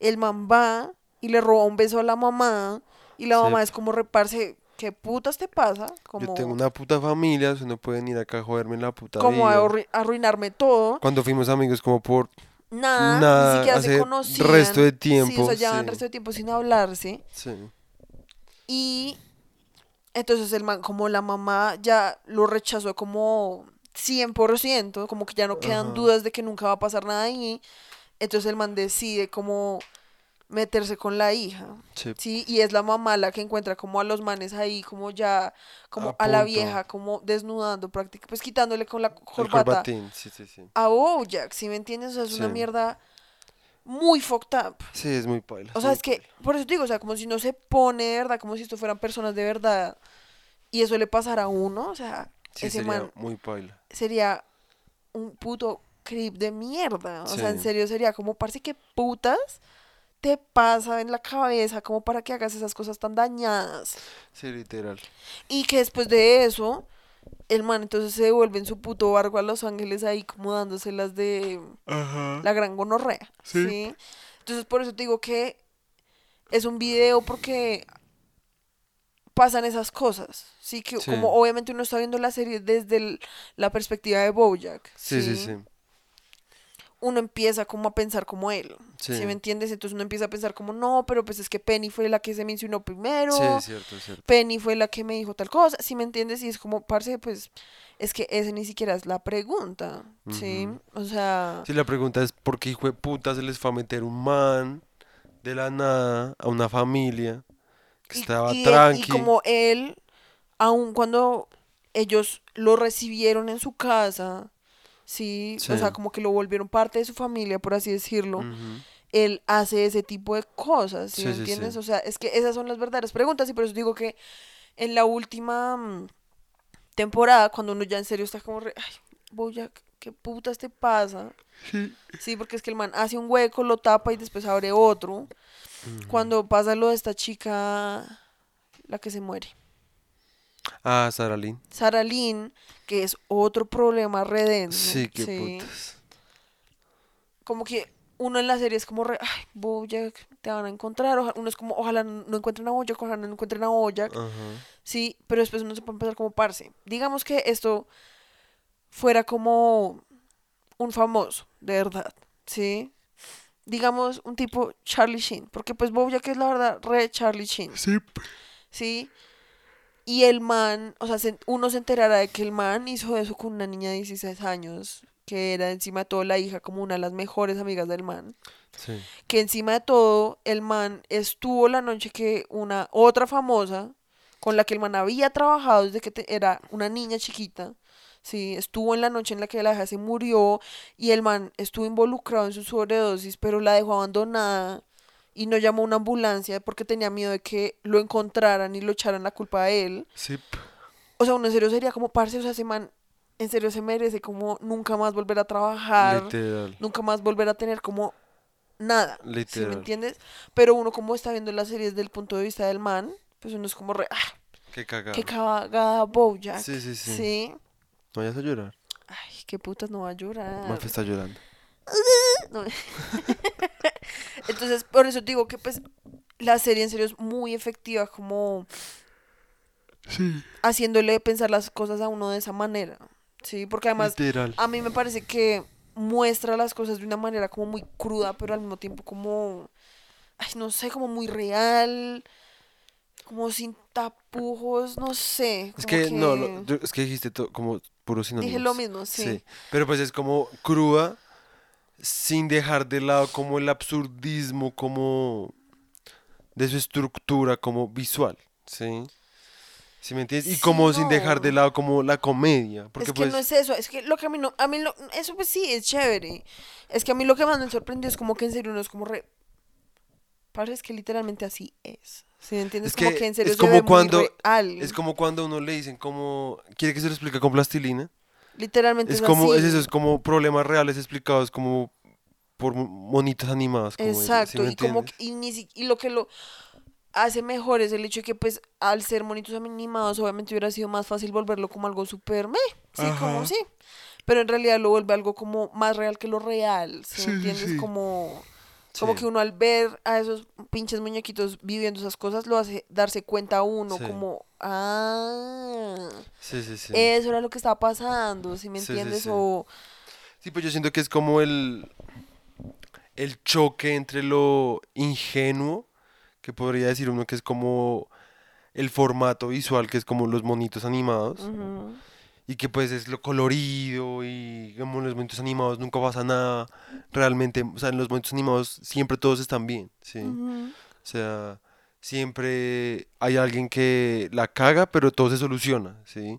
el man va y le roba un beso a la mamá. Y la Sí. mamá es como reparse, ¿qué putas te pasa? Como, Yo tengo una puta familia, ustedes no pueden ir acá a joderme en la puta como a vida. arruinarme todo. Cuando fuimos amigos como por Nada, Nada, ni siquiera se conocían. resto de Sí, o tiempo, sea, llevaban sí. resto de tiempo sin hablarse. sí. Y entonces el man, como la mamá ya lo rechazó como 100%, como que ya no quedan Ajá. dudas de que nunca va a pasar nada ahí. Entonces el man decide como meterse con la hija. Sí. Sí, y es la mamá la que encuentra como a los manes ahí, como ya, como A a, la vieja, como desnudando prácticamente, pues quitándole con la corbata sí, sí, sí. a Bojack, ¿sí me entiendes? O sea, es una mierda muy fucked up. Sí, es muy paila. O sea, es que, por eso te digo, o sea, como si no se pone, de ¿verdad? Como si esto fueran personas de verdad y eso le pasara a uno, o sea, ese sería man muy paila. sería un puto creep de mierda. O sea, en serio sería como, parece que putas te pasa en la cabeza como para que hagas esas cosas tan dañadas. Sí, literal. Y que después de eso, el man entonces se devuelve en su puto barco a Los Ángeles ahí como dándoselas de Ajá. la gran gonorrea. Sí. Sí. Entonces por eso te digo que es un video porque pasan esas cosas. Sí, que Sí. como obviamente uno está viendo la serie desde el- la perspectiva de Bojack. Sí, sí, sí. Uno empieza como a pensar como él. Sí. ¿Sí me entiendes? Entonces uno empieza a pensar como, no, pero pues es que Penny fue la que se mencionó primero. Sí, es cierto, es cierto. Penny fue la que me dijo tal cosa, ¿sí me entiendes? Y es como, parce, pues, es que esa ni siquiera es la pregunta, ¿sí? O sea, Sí, la pregunta es ¿por qué hijo de puta se les fue a meter un man de la nada a una familia que y, estaba y de- y tranqui? como él, aun cuando ellos lo recibieron en su casa, ¿sí? Sí. O sea, como que lo volvieron parte de su familia, por así decirlo, él hace ese tipo de cosas, ¿sí, Sí, me entiendes? sí. O sea, es que esas son las verdaderas preguntas y por eso digo que en la última mm, temporada, cuando uno ya en serio está como, re, ay, Bojack, ¿qué putas te pasa? Sí, porque es que el man hace un hueco, lo tapa y después abre otro. Cuando pasa lo de esta chica, la que se muere. Ah, Sara Lynn. Sara Lynn, que es otro problema redenso. Sí, qué putas. Como que uno en la serie es como, re, ay, Bojack, te van a encontrar. oja- Uno es como, ojalá no encuentren a Bojack, ojalá no encuentren a Bojack. Ajá. Sí, pero después uno se puede empezar como parce. Digamos que esto fuera como un famoso, de verdad, ¿sí? Digamos un tipo Charlie Sheen, porque pues Bojack es la verdad re Charlie Sheen, Sí. ¿sí? Y el man, o sea, se- uno se enterará de que el man hizo eso con una niña de 16 años, que era encima de todo la hija como una de las mejores amigas del man Sí. que encima de todo el man estuvo la noche que una otra famosa con la que el man había trabajado desde que te- era una niña chiquita, sí, estuvo en la noche en la que la hija se murió y el man estuvo involucrado en su sobredosis, pero la dejó abandonada y no llamó a una ambulancia porque tenía miedo de que lo encontraran y lo echaran la culpa a él. Sí. O sea, uno en serio sería como parce, o sea, ese man en serio se merece como nunca más volver a trabajar Literal. nunca más volver a tener como nada. ¿Sí me Literal. entiendes? Pero uno como está viendo las series desde el punto de vista del man, pues uno es como re, ah, Qué cagado. qué cagada Bojack. Sí, sí, sí. Sí. No vayas a llorar. Ay, qué putas no va a llorar. Mafe está llorando. [laughs] No. [laughs] Entonces, por eso digo que pues la serie en serio es muy efectiva como Sí. haciéndole pensar las cosas a uno de esa manera. Sí, porque además Literal. a mí me parece que muestra las cosas de una manera como muy cruda, pero al mismo tiempo como, ay, no sé, como muy real, como sin tapujos, no sé. Es que, no, lo- es que dijiste todo como puro sinónimos. Dije lo mismo, sí. Pero pues es como cruda, sin dejar de lado como el absurdismo, como de su estructura, como visual, ¿sí? ¿Sí me entiendes? Y Sí, como sin dejar de no. lado como la comedia, porque es que pues... no es eso, es que lo que a mí no, a mí lo, eso pues sí, es chévere. Es que a mí lo que más me sorprendió es como que en serio no es como re... Parece que literalmente así es. ¿Sí me entiendes? Es como que que en serio es se como ve muy cuando- real. Es como cuando uno le dicen como... ¿Quiere que se lo explique con plastilina? Literalmente Es es, como, así. es eso, es como problemas reales explicados como por mo- monitos animados. Como eso, ¿sí Exacto, y como y, ni si- y lo que lo hace mejor es el hecho de que, pues, al ser monitos animados, obviamente hubiera sido más fácil volverlo como algo súper meh. Sí, como sí. Pero en realidad lo vuelve algo como más real que lo real. ¿sí Sí, entiendes? sí. Como, como Sí. que uno al ver a esos pinches muñequitos viviendo esas cosas, lo hace darse cuenta a uno, como, ah, Sí, sí, sí. eso era lo que estaba pasando, ¿sí me entiendes? O, Sí, pues yo siento que es como el, el choque entre lo ingenuo, que podría decir uno que es como el formato visual, que es como los monitos animados, y que pues es lo colorido, y como en los monitos animados nunca pasa nada, realmente, o sea, en los monitos animados siempre todos están bien, ¿sí? O sea, siempre hay alguien que la caga, pero todo se soluciona, ¿sí?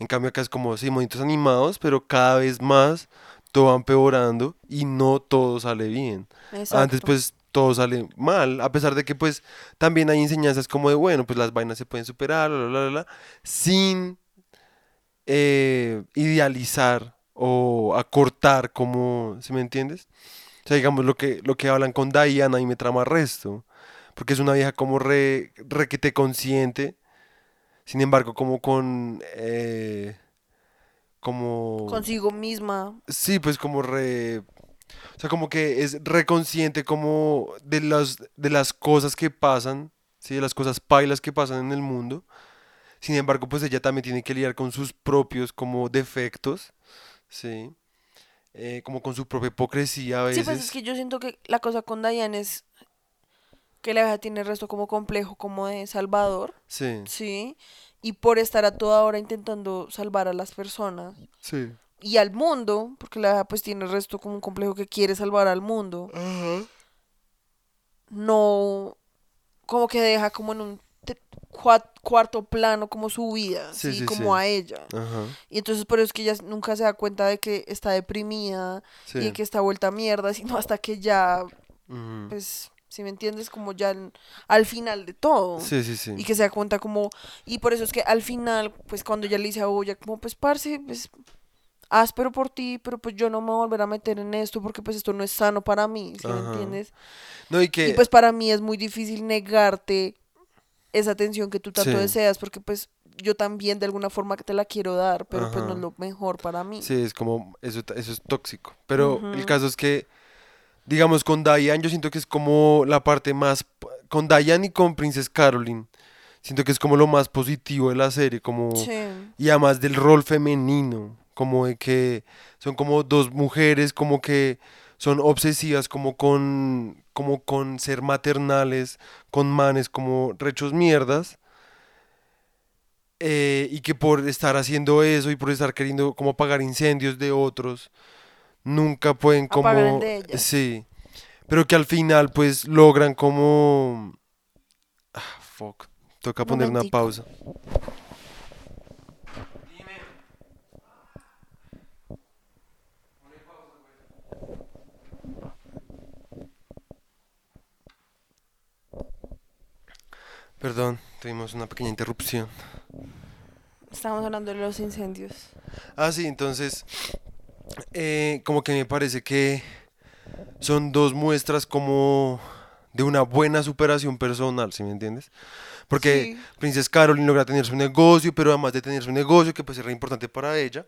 En cambio acá es como, sí, monitos animados, pero cada vez más todo va empeorando y no todo sale bien. Antes pues todo sale mal, a pesar de que pues también hay enseñanzas como de, bueno, pues las vainas se pueden superar, bla, bla, bla, bla, sin eh, idealizar o acortar como, ¿sí me entiendes? O sea, digamos, lo que, lo que hablan con Diana y me trama resto, porque es una vieja como re, requete consciente, sin embargo, como con... eh, como... Consigo misma. Sí, pues como re... O sea, como que es reconsciente como de las, de las cosas que pasan, ¿sí? De las cosas pailas que pasan en el mundo. Sin embargo, pues ella también tiene que lidiar con sus propios como defectos, ¿sí? Eh, como con su propia hipocresía a Sí, veces. pues es que yo siento que la cosa con Diane es que la vieja tiene el resto como complejo, como de Salvador, Sí, ¿sí? Y por estar a toda hora intentando salvar a las personas sí. y al mundo, porque la pues tiene el resto como un complejo que quiere salvar al mundo, no, como que deja como en un cuarto plano como su vida, Sí, ¿sí? sí, como a ella. Ajá. Y entonces por eso es que ella nunca se da cuenta de que está deprimida y que está vuelta a mierda, sino hasta que ya pues, si me entiendes, como ya al final de todo. Sí, sí, sí. Y que se da cuenta como, y por eso es que al final, pues cuando ya le dice a Boya, como, pues, parce, pues, áspero por ti, pero pues yo no me voy a volver a meter en esto porque pues esto no es sano para mí, ¿sí me entiendes? No, y que... Y pues para mí es muy difícil negarte esa atención que tú tanto Sí. deseas, porque pues yo también de alguna forma te la quiero dar, pero pues no es lo mejor para mí. Sí, es como, eso, eso es tóxico. Pero el caso es que, digamos, con Diane yo siento que es como la parte más, con Diane y con Princess Caroline, siento que es como lo más positivo de la serie, como, Sí. y además del rol femenino, como de que son como dos mujeres, como que son obsesivas como con, como con ser maternales, con manes como rechos mierdas. eh, y que por estar haciendo eso y por estar queriendo como apagar incendios de otros, nunca pueden como... De. Sí, pero que al final pues logran como... Ah, fuck, toca poner una pausa. Perdón, tuvimos una pequeña interrupción. Estamos hablando de los incendios. Ah, sí, entonces, eh, como que me parece que son dos muestras como de una buena superación personal, ¿sí me entiendes? Porque Sí. Princess Caroline logra tener su negocio, pero además de tener su negocio, que pues es re importante para ella,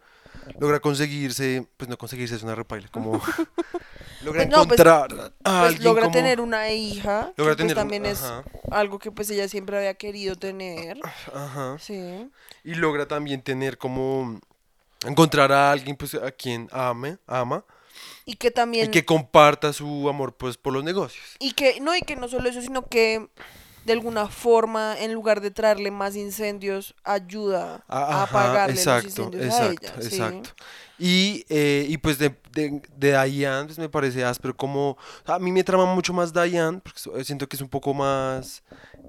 logra conseguirse, pues no conseguirse es una repaila, como [laughs] logra Pues no, pues- encontrar Pues logra como- tener una hija, que, logra pues, tener un- también es algo que pues ella siempre había querido tener. Ajá. Sí. Y logra también tener como encontrar a alguien pues a quien ame, ama Y que y también que comparta su amor pues por los negocios. y que no y que no solo eso, sino que de alguna forma en lugar de traerle más incendios ayuda A- a Ah, ajá, apagarle los exacto, incendios a exacto, ella. sí. Y, eh, y pues de, de, de Diane pues me parece áspero como... A mí me trama mucho más Diane, porque siento que es un poco más...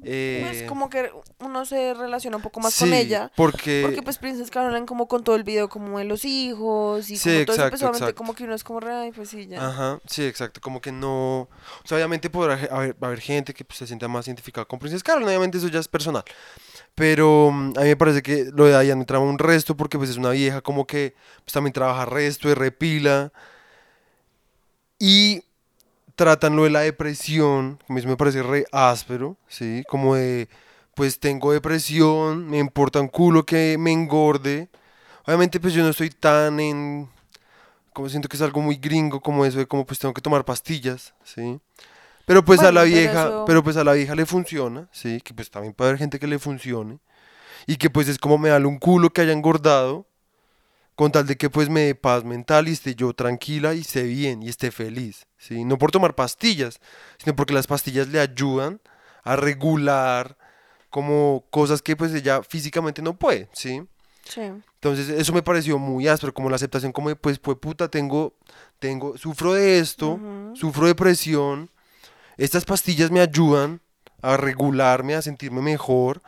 eh, Pues como que uno se relaciona un poco más con ella. Porque, Porque pues Princess Caroline como con todo el video como de los hijos y Sí, como todo eso, pues como que uno es como, ay, pues sí, ya. Ajá, sí, exacto, como que no... O sea, obviamente podrá haber, haber gente que pues, se sienta más identificada con Princess Caroline, obviamente eso ya es personal. Pero mm, a mí me parece que lo de Diane me un resto porque pues es una vieja como que pues también trabaja resto, de repila. Y tratan lo de la depresión, a mí me parece re áspero, ¿sí? Como de, pues tengo depresión, me importa un culo que me engorde. Obviamente pues yo no estoy tan en, como siento que es algo muy gringo como eso de como pues tengo que tomar pastillas, ¿sí? Pero pues a la pero vieja, eso- pero pues a la vieja le funciona, ¿sí? Que pues también puede haber gente que le funcione. Y que pues es como me da un culo que haya engordado, con tal de que pues me dé paz mental y esté yo tranquila y esté bien y esté feliz, ¿sí? No por tomar pastillas, sino porque las pastillas le ayudan a regular como cosas que pues ella físicamente no puede, ¿sí? Sí. Entonces eso me pareció muy áspero, como la aceptación como de pues, pues puta, tengo, tengo, sufro de esto, Ujú. sufro de depresión, estas pastillas me ayudan a regularme, a sentirme mejor,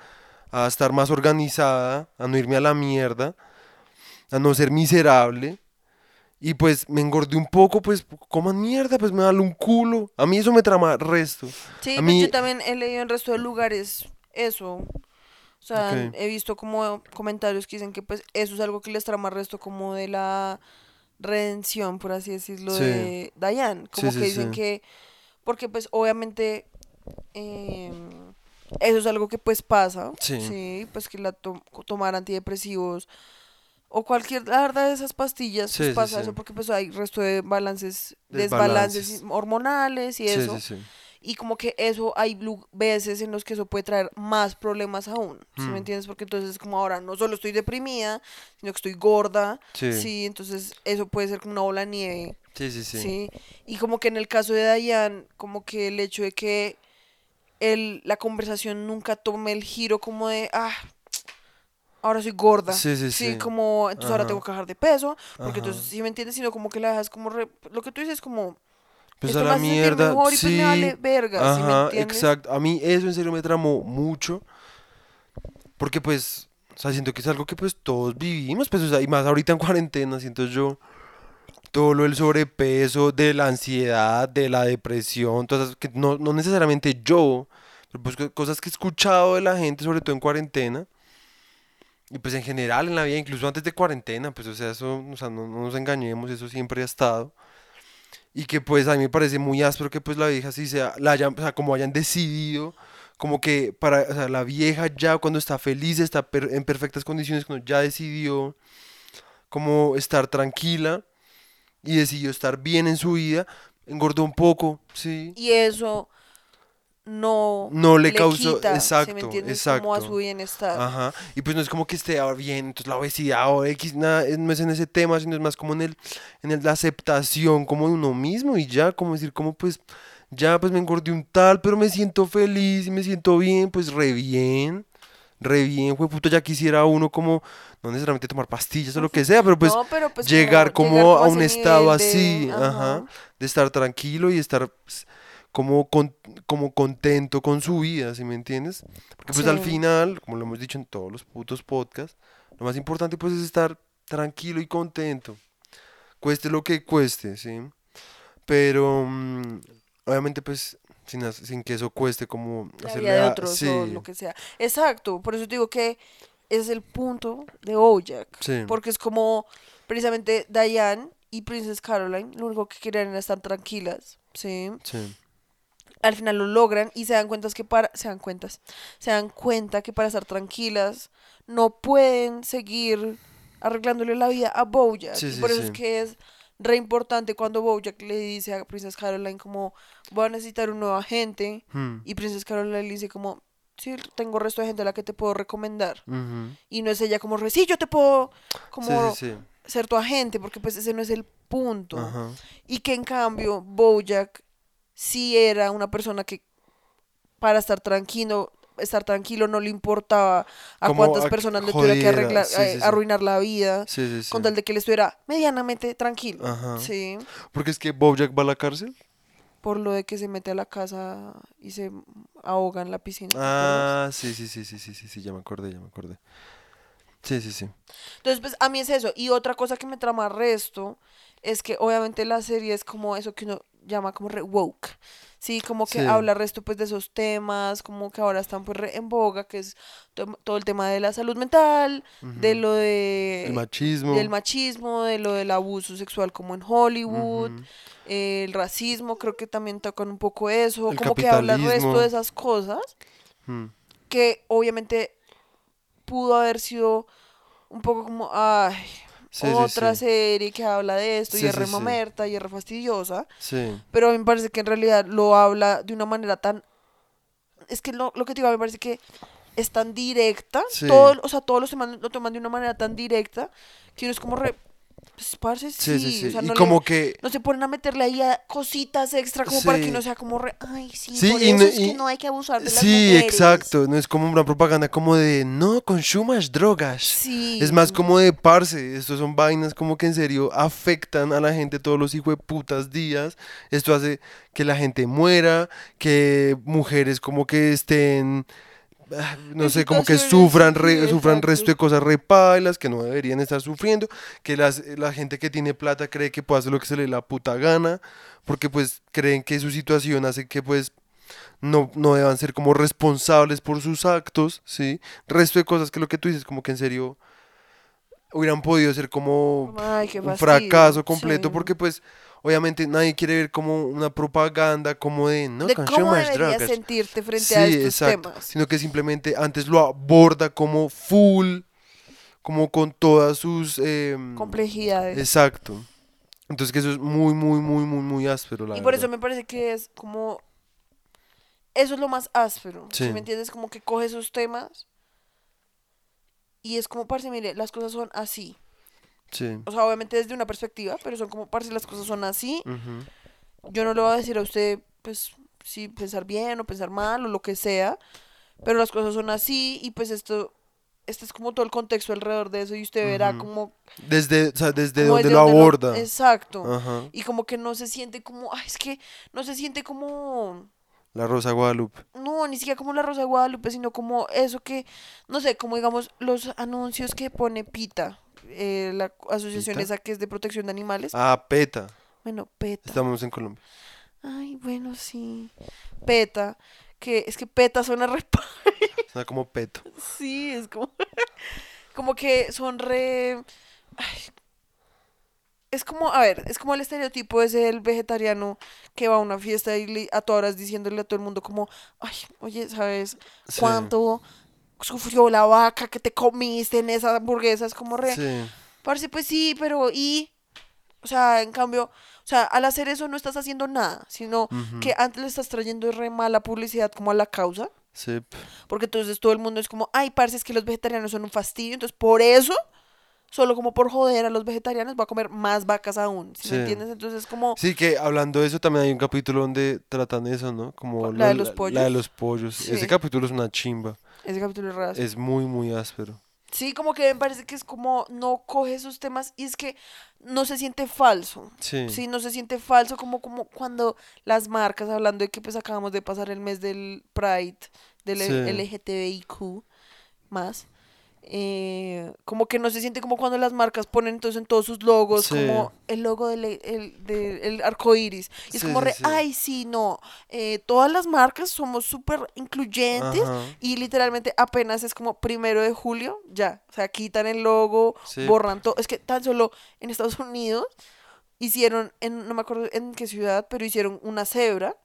a estar más organizada, a no irme a la mierda, a no ser miserable. Y pues me engordé un poco, pues coman mierda, pues me da un culo. A mí eso me trama resto. Sí, A pues mí- yo también he leído en resto de lugares eso. O sea, he visto como comentarios que dicen que pues eso es algo que les trama resto como de la redención, por así decirlo, Sí. de Dayan. Como Sí, que dicen que, porque pues obviamente em, eso es algo que pues pasa, Sí. pues que la to- tomar antidepresivos o cualquier, la verdad de esas pastillas, Sí, pues sí, pasa sí. eso porque pues hay resto de balances, Desbalances. desbalances hormonales y Sí, eso. sí, sí. Y como que eso hay veces en los que eso puede traer más problemas aún. ¿Sí Mm. me entiendes? Porque entonces como ahora no solo estoy deprimida, sino que estoy gorda. Sí. Sí, entonces eso puede ser como una bola de nieve. Sí, sí, sí. Sí. Y como que en el caso de Dayan, como que el hecho de que el, la conversación nunca tome el giro como de, ah, ahora soy gorda. Sí, sí, sí. como, entonces ahora Ajá. tengo que bajar de peso. Porque Ajá. entonces, si me entiendes, sino como que la dejas como, re- lo que tú dices como, Pues esto a me la hace mierda. mejor y pues sí. me vale verga, ¿sí me Ajá, exacto. A mí eso en serio me tramó mucho. Porque pues, o sea, siento que es algo que pues todos vivimos, pues, o sea, y más ahorita en cuarentena, siento yo, todo del sobrepeso, de la ansiedad, de la depresión, todas que no, no necesariamente yo, pero pues co- cosas que he escuchado de la gente, sobre todo en cuarentena. Y pues en general en la vida, incluso antes de cuarentena, pues o sea, eso, o sea, no, no nos engañemos, eso siempre ha estado. Y que pues a mí me parece muy áspero que pues la vieja sí sea, la hayan, o sea, como hayan decidido, como que para, o sea, la vieja ya cuando está feliz, está per- en perfectas condiciones, cuando ya decidió como estar tranquila y decidió estar bien en su vida, engordó un poco, sí. Y eso no, No le causó- quita, ¿sí exacto, me entiendes? Como a exacto. su bienestar. Ajá. Y pues no es como que esté bien, entonces la obesidad o X, nada, no es en ese tema, sino es más como en el, en el- la aceptación como de uno mismo y ya, como decir, como pues, ya pues me engordé un tal, pero me siento feliz y me siento bien, pues re bien, re bien, fue puta, ya quisiera uno como, no necesariamente tomar pastillas o lo que sea, pero pues no, pero pues llegar como, a un estado de- así, ajá, de estar tranquilo y estar pues, como, con- como contento con su vida, ¿sí me entiendes? Porque pues al final, como lo hemos dicho en todos los putos podcasts, lo más importante pues es estar tranquilo y contento, cueste lo que cueste, ¿sí? Pero mm, obviamente pues sin, que eso cueste como la hacerle vida de a- otros sí, o lo que sea. Exacto, por eso te digo que ese es el punto de Bojack. sí, Porque es como precisamente Diane y Princess Caroline, lo único que querían era estar tranquilas, ¿sí? sí, Al final lo logran y se dan cuenta que para se dan cuentas, se dan cuenta que para estar tranquilas no pueden seguir arreglándole la vida a Bojack. Sí, y sí, por eso sí. es que es re importante cuando Bojack le dice a Princess Caroline como voy a necesitar un nuevo agente. Hmm, y Princess Caroline le dice como sí, tengo resto de gente a la que te puedo recomendar. Y no es ella como, re, sí, yo te puedo como sí, sí, ser tu agente, porque pues ese no es el punto. Y que en cambio Bojack sí era una persona que para estar tranquilo, estar tranquilo no le importaba a Como cuántas a- personas le tuviera que arreglar, sí, eh, sí, sí. arruinar la vida, Sí, sí, sí. con tal de que él estuviera medianamente tranquilo. Ajá. Sí, Porque es que Bojack va a la cárcel. por lo de que se mete a la casa y se ahoga en la piscina. Ah, sí, sí, sí, sí, sí, sí, sí, ya me acordé, ya me acordé. Sí, sí, sí. Entonces, pues a mí es eso. Y otra cosa que me trama resto es que obviamente la serie es como eso que uno llama como re woke. Sí, como que Sí. habla resto pues de esos temas, como que ahora están pues re en boga, que es to- todo el tema de la salud mental, de lo de El machismo. del machismo, de lo del abuso sexual como en Hollywood, eh, el racismo, creo que también tocan un poco eso, El como que habla resto de esas cosas Mm. que obviamente pudo haber sido un poco como, ay, Sí, otra sí. serie que habla de esto y es sí, re sí. mamerta y es re fastidiosa, Sí. pero a mí me parece que en realidad lo habla de una manera tan... Es que lo, lo que te digo, a mí me parece que es tan directa, todo, o sea, todos los temas lo toman de una manera tan directa que uno es como re... Pues, parce, sí, Sí, sí, o sea, y no le- como que. no se ponen a meterle ahí a cositas extra como para que uno sea como re, ay, sí, por y eso no- es que y- no hay que abusar de las Sí, exacto. No es como una propaganda como de no consumas drogas. Sí. Es más como de parce. Estos son vainas como que en serio afectan a la gente todos los hijos de putas días. Esto hace que la gente muera, que mujeres como que estén. Ah, No sé, como que sufran, re- sufran resto de cosas repailas que no deberían estar sufriendo, que las, la gente que tiene plata cree que puede hacer lo que se le dé la puta gana, porque pues creen que su situación hace que pues no, no deban ser como responsables por sus actos, ¿sí? Resto de cosas que lo que tú dices, como que en serio hubieran podido ser como Ay, un fracaso completo, sí. porque pues obviamente nadie quiere ver como una propaganda como de no de cómo consumas deberías drogas. sentirte frente Sí, a estos exacto. temas. Sino que simplemente antes lo aborda como full, como con todas sus... em, Complejidades. Exacto. Entonces que eso es muy, muy, muy, muy, muy áspero, la y por eso me parece que es como... Eso es lo más áspero. ¿sí Sí. me entiendes? Como que coge esos temas y es como, parce, mire, las cosas son así. Sí. O sea, obviamente desde una perspectiva, pero son como, parce, las cosas son así. Yo no le voy a decir a usted, pues, si pensar bien o pensar mal o lo que sea, pero las cosas son así y pues esto, este es como todo el contexto alrededor de eso y usted verá como... Desde, o sea, desde como donde desde lo donde aborda. Exacto. Y como que no se siente como, ay, es que no se siente como, La Rosa Guadalupe. no, ni siquiera como la Rosa Guadalupe, sino como eso que, no sé, como digamos los anuncios que pone PITA, eh, la asociación ¿PETA? esa que es de protección de animales. Ah, PETA. Bueno, PETA. Estamos en Colombia. Ay, bueno, sí. PETA, que es que PETA suena re... [laughs] Suena como peto. Sí, es como, [laughs] como que son re... ay, es como, a ver, es como el estereotipo ese del vegetariano que va a una fiesta y le- a todas horas diciéndole a todo el mundo como, ay, oye, ¿sabes Sí. Sufrió la vaca que te comiste en esa hamburguesa? Es como re... Sí. Parce, pues sí, pero y... O sea, en cambio, o sea, al hacer eso no estás haciendo nada, sino que antes le estás trayendo re mala publicidad como a la causa. Sí. Porque entonces todo el mundo es como, ay, parce, es que los vegetarianos son un fastidio. Entonces, por eso, solo como por joder a los vegetarianos, va a comer más vacas aún. ¿Sí, Sí. me entiendes? Entonces, como, Sí, que hablando de eso también hay un capítulo donde tratan eso, ¿no? Como La de lo- los La de pollos. los pollos. Sí. Ese capítulo es una chimba. Ese capítulo es raro. Es muy, muy áspero. Sí, como que me parece que es como, no coge esos temas y es que no se siente falso. Sí. Sí, no se siente falso como, como cuando las marcas, hablando de que pues acabamos de pasar el mes del Pride, del Sí. LGTBIQ más, eh, como que no se siente como cuando las marcas ponen entonces en todos sus logos Sí. como el logo del el, del- el arco iris. Y es como re, sí. ay, sí, no, eh, todas las marcas somos súper incluyentes Ajá. y literalmente apenas es como primero de julio, ya, o sea, quitan el logo, borran todo. Es que tan solo en Estados Unidos hicieron, en, no me acuerdo en qué ciudad, pero hicieron una cebra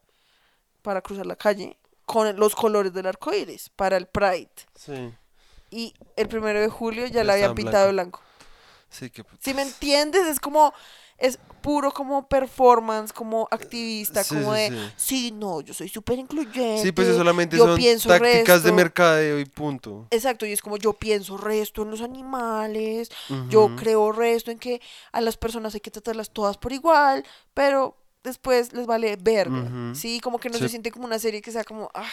para cruzar la calle con los colores del arco iris para el Pride. Sí. Y el primero de julio ya, Ya la habían pintado de blanco. Sí, que. Si me entiendes, es como, es puro como performance, como activista, Sí, como sí, de, sí. sí, no, yo soy súper incluyente. Sí, pues solamente yo son pienso tácticas de resto". mercadeo y punto. Exacto, y es como yo pienso resto en los animales, yo creo resto en que a las personas hay que tratarlas todas por igual, pero después les vale verga. ¿sí? Como que no se siente como una serie que sea como, ay,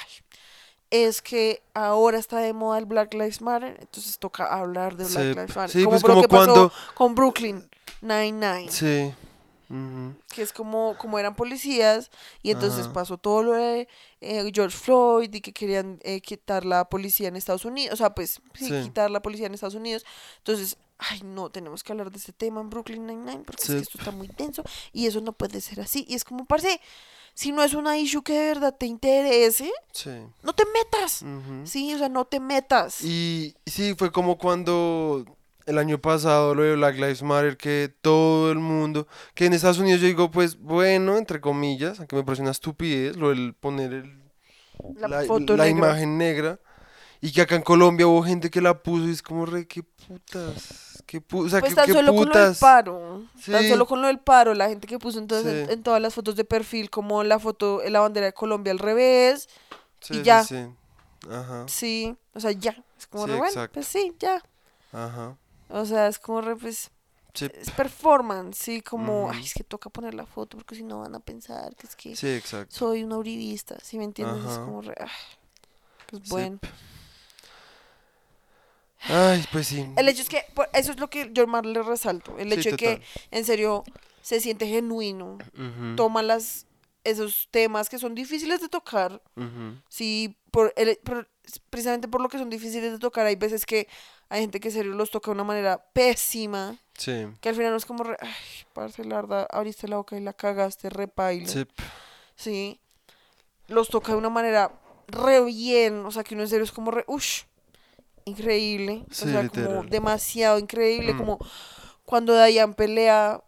es que ahora está de moda el Black Lives Matter, entonces toca hablar de Black Sí, Lives Matter. sí, como pues lo como pasó cuando- con Brooklyn Nine-Nine, Sí. Que es como, como eran policías, y entonces Ajá. pasó todo lo de eh, George Floyd y que querían eh, quitar la policía en Estados Unidos, o sea, pues sí, Sí. quitar la policía en Estados Unidos. Entonces, ay, no, tenemos que hablar de este tema en Brooklyn Nine-Nine porque es que esto está muy tenso y eso no puede ser así. Y es como, parce, si no es una issue que de verdad te interese, Sí. no te metas. Sí, o sea, no te metas. Y sí, fue como cuando el año pasado lo de Black Lives Matter, que todo el mundo, que en Estados Unidos yo digo, pues bueno, entre comillas, aunque me parece una estupidez, lo del poner el, la, la, foto la negra. imagen negra, y que acá en Colombia hubo gente que la puso y es como, re, qué putas, qué putas, o sea, Pues qué, tan qué solo con lo del paro. Tan solo con lo del paro, la gente que puso entonces en, Sí. en todas las fotos de perfil, como la foto, la bandera de Colombia al revés. Sí, y ya. sí. Ajá, Sí, o sea, ya. Es como, re, bueno, pues sí, ya. ajá. O sea, es como, re, pues, Sí, es performance, sí, como, ay, es que toca poner la foto porque si no van a pensar que es que sí, soy una uribista, ¿sí me entiendes? Es como, re, ay, pues bueno. Ay, pues sí. El hecho es que, eso es lo que yo más le resalto, el Sí, hecho de que, en serio, se siente genuino, toma las, esos temas que son difíciles de tocar. Sí, por el, por- precisamente por lo que son difíciles de tocar, hay veces que hay gente que en serio los toca de una manera pésima, Sí, que al final no es como, re, ay, parce, la verdad, abriste la boca y la cagaste, repaila. sí. Sí, los toca de una manera re bien, o sea, que uno en serio es como re, ush, increíble, Sí, o sea, como demasiado increíble, Mm. como cuando Dayan pelea,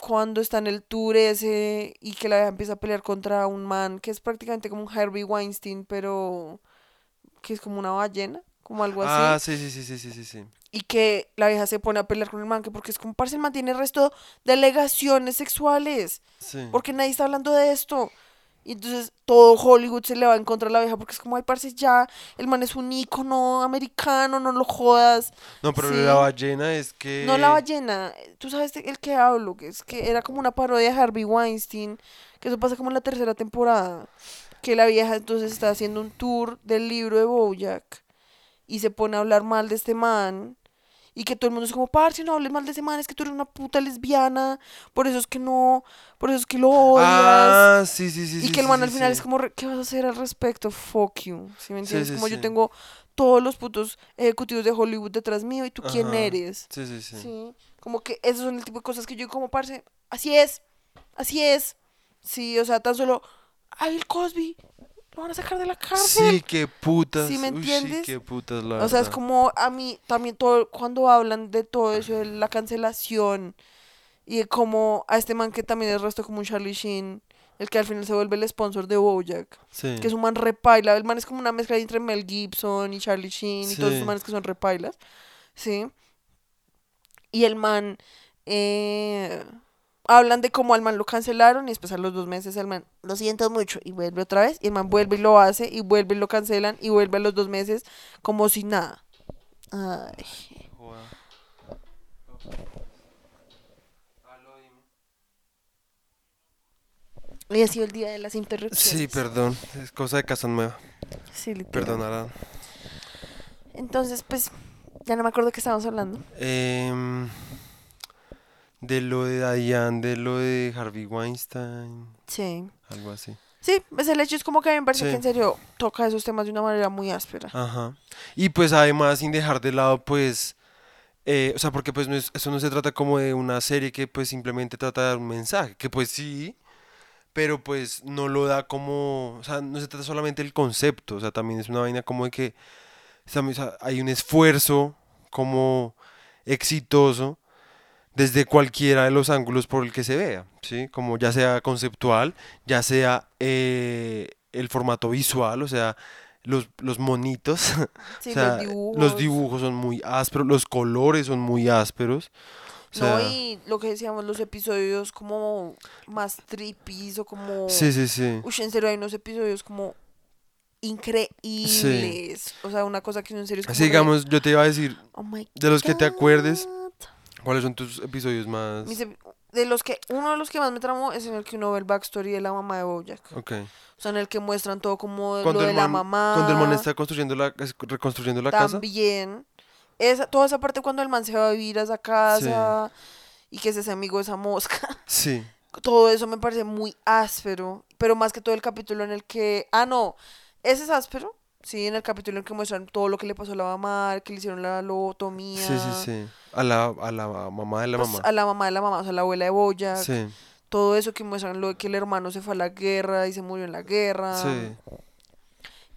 cuando está en el tour ese y que la vieja empieza a pelear contra un man que es prácticamente como un Harvey Weinstein, pero que es como una ballena, como algo así Ah, sí, sí, sí, sí, sí, sí, y que la vieja se pone a pelear con el man, que porque es como, parce, el man tiene el resto de alegaciones sexuales, Sí. porque nadie está hablando de esto. Y entonces todo Hollywood se le va en contra de la vieja porque es como, ay, parce, ya, el man es un ícono americano, no lo jodas. No, pero sí. la ballena es que... No la ballena, tú sabes el que hablo, que es que era como una parodia de Harvey Weinstein, que eso pasa como en la tercera temporada, que la vieja entonces está haciendo un tour del libro de Bojack y se pone a hablar mal de este man y que todo el mundo es como, parce, no hables mal de ese man, es que tú eres una puta lesbiana, por eso es que no, por eso es que lo odias. Ah, sí, sí, sí. y sí, que el man sí, al final sí. es como, ¿qué vas a hacer al respecto? Fuck you. ¿Sí me entiendes? como yo tengo todos los putos ejecutivos de Hollywood detrás mío y tú quién eres. Sí, sí, sí. Sí, como que esos son el tipo de cosas que yo como parce, así es, así es. Sí, o sea, tan solo, ay, el Cosby, lo van a sacar de la cárcel. Sí, qué putas. ¿Sí me Uy, entiendes? sí, qué putas, la o sea, es como a mí también todo, cuando hablan de todo eso, de la cancelación y de como a este man que también es resto como un Charlie Sheen, el que al final se vuelve el sponsor de Bojack, Sí. que es un man repaila, el man es como una mezcla entre Mel Gibson y Charlie Sheen y todos esos manes que son repailas, ¿sí? Y el man, eh, hablan de cómo al man lo cancelaron y después a los dos meses el man, lo siento mucho, y vuelve otra vez, y el man vuelve y lo hace, y vuelve y lo cancelan, y vuelve a los dos meses como si nada. Ay. Y ha sido el día de las interrupciones. Sí, perdón. Es cosa de casa nueva. Sí, literal. Perdonarán. Entonces, pues, ya no me acuerdo qué estábamos hablando. Em, de lo de Diane, de lo de Harvey Weinstein, Sí. algo así. Sí, pues el hecho es como que a mí me parece Sí. que en serio toca esos temas de una manera muy áspera. Ajá. Y pues además sin dejar de lado pues, eh, o sea, porque pues no es- eso no se trata como de una serie que pues simplemente trata de dar un mensaje, que pues sí, pero pues no lo da como, o sea, no se trata solamente del concepto, o sea, también es una vaina como de que o sea, hay un esfuerzo como exitoso desde cualquiera de los ángulos por el que se vea, ¿sí? Como ya sea conceptual, ya sea eh, el formato visual, o sea, los, los monitos, [laughs] Sí, o sea, los dibujos. los dibujos son muy ásperos, los colores son muy ásperos. O sea, no, y lo que decíamos, los episodios como más trippies o como... sí, sí, sí. Uy, en serio, hay unos episodios como increíbles. O sea, una cosa que en serio es como... Así re, digamos, yo te iba a decir, oh de los que te acuerdes. ¿Cuáles son tus episodios más...? Mis ep- de los que... Uno de los que más me tramó es en el que uno ve el backstory de la mamá de Bojack. Ok. O sea, en el que muestran todo como Cuando lo de la mamá. Cuando el man está construyendo la, reconstruyendo la casa. También. Esa, toda esa parte cuando el man se va a vivir a esa casa y que es ese amigo de esa mosca. [laughs] Sí. Todo eso me parece muy áspero. Pero más que todo el capítulo en el que. Ah, no. Ese es áspero. Sí, en el capítulo en que muestran todo lo que le pasó a la mamá, que le hicieron la lobotomía. Sí, sí, sí. A la, a la mamá de la pues, mamá. A la mamá de la mamá, o sea, la abuela de Boya. Sí. todo eso que muestran lo de que el hermano se fue a la guerra y se murió en la guerra. Sí,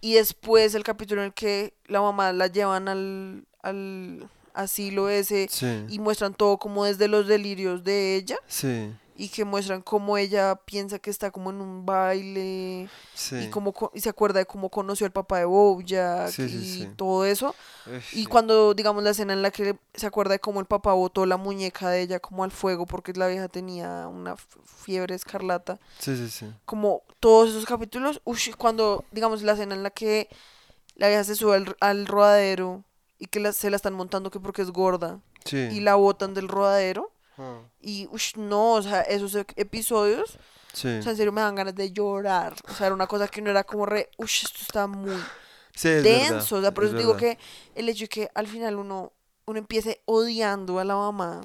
Y después el capítulo en el que la mamá la llevan al, al asilo ese sí, y muestran todo como desde los delirios de ella sí, y que muestran cómo ella piensa que está como en un baile sí. y cómo y se acuerda de cómo conoció al papá de Bojack Sí, y sí. todo eso. Y cuando, digamos, la escena en la que se acuerda de cómo el papá botó la muñeca de ella como al fuego porque la vieja tenía una fiebre escarlata. Sí, sí, sí. Como todos esos capítulos, ush, cuando, digamos, la escena en la que la vieja se sube al, al rodadero y que la- se la están montando que porque es gorda Sí. y la botan del rodadero. Ah, Y, ush, no, o sea, esos e- episodios, Sí. o sea, en serio me dan ganas de llorar. O sea, era una cosa que no era como re, ush, esto está muy Sí, es verdad, denso. O sea, por es eso digo que el hecho de que al final uno, uno empiece odiando a la mamá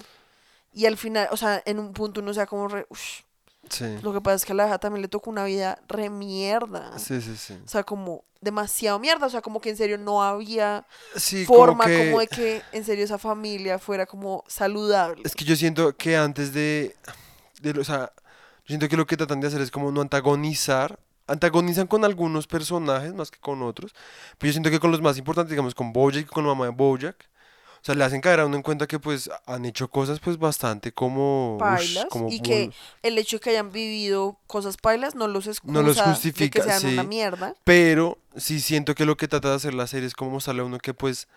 y al final, o sea, en un punto uno sea como re, ush, Sí. lo que pasa es que a la hija también le tocó una vida re mierda. Sí, sí, sí. O sea, como demasiado mierda. O sea, como que en serio no había Sí, forma como que... como de que en serio esa familia fuera como saludable. Es que yo siento que antes de, de o sea, yo siento que lo que tratan de hacer es como no antagonizar, antagonizan con algunos personajes más que con otros, pero yo siento que con los más importantes, digamos, con Bojack y con la mamá de Bojack, sea, le hacen caer a uno en cuenta que pues han hecho cosas pues bastante como, ush, Pailas, como y que el hecho de que hayan vivido cosas pailas no los excusa No los de que justifica, sean una mierda. Pero sí siento que lo que trata de hacer la serie es como mostrarle a uno que pues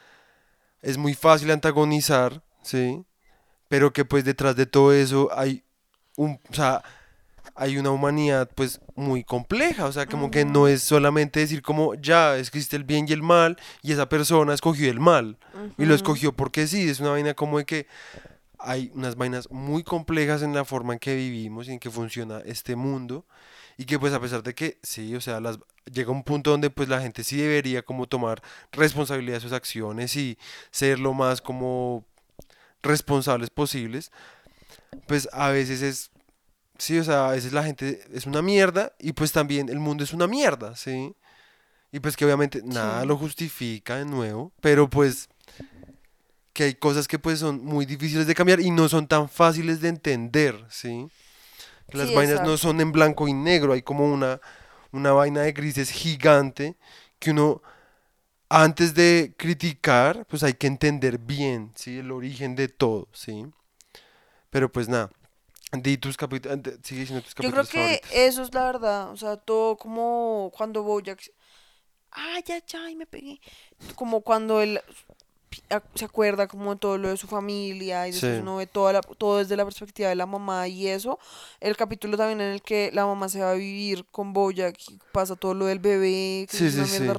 es muy fácil antagonizar, ¿sí? Pero que pues detrás de todo eso hay un, o sea, hay una humanidad pues muy compleja, o sea, como que no es solamente decir como ya existe el bien y el mal y esa persona escogió el mal y lo escogió porque sí, es una vaina como de que hay unas vainas muy complejas en la forma en que vivimos y en que funciona este mundo y que pues a pesar de que sí, o sea, las llega un punto donde pues la gente sí debería como tomar responsabilidad de sus acciones y ser lo más como responsables posibles, pues a veces es sí, o sea, a veces la gente es una mierda y pues también el mundo es una mierda, ¿sí? Y pues que obviamente nada Sí. lo justifica de nuevo, pero pues que hay cosas que pues son muy difíciles de cambiar y no son tan fáciles de entender, ¿sí? Que las Sí, vainas no son en blanco y negro, hay como una, una vaina de grises gigante que uno antes de criticar, pues hay que entender bien, ¿sí? El origen de todo, ¿sí? Pero pues nada, di tus capítulos, sigue diciendo tus Yo creo capítulos que favoritos. eso es la verdad. O sea, todo como cuando Bojack. Ay, ya, ya, y me pegué. Como cuando él se acuerda como de todo lo de su familia y después Sí. uno ve toda la- todo desde la perspectiva de la mamá y eso. El capítulo también en el que la mamá se va a vivir con Bojack y pasa todo lo del bebé, que Sí, es una sí, mierda sí.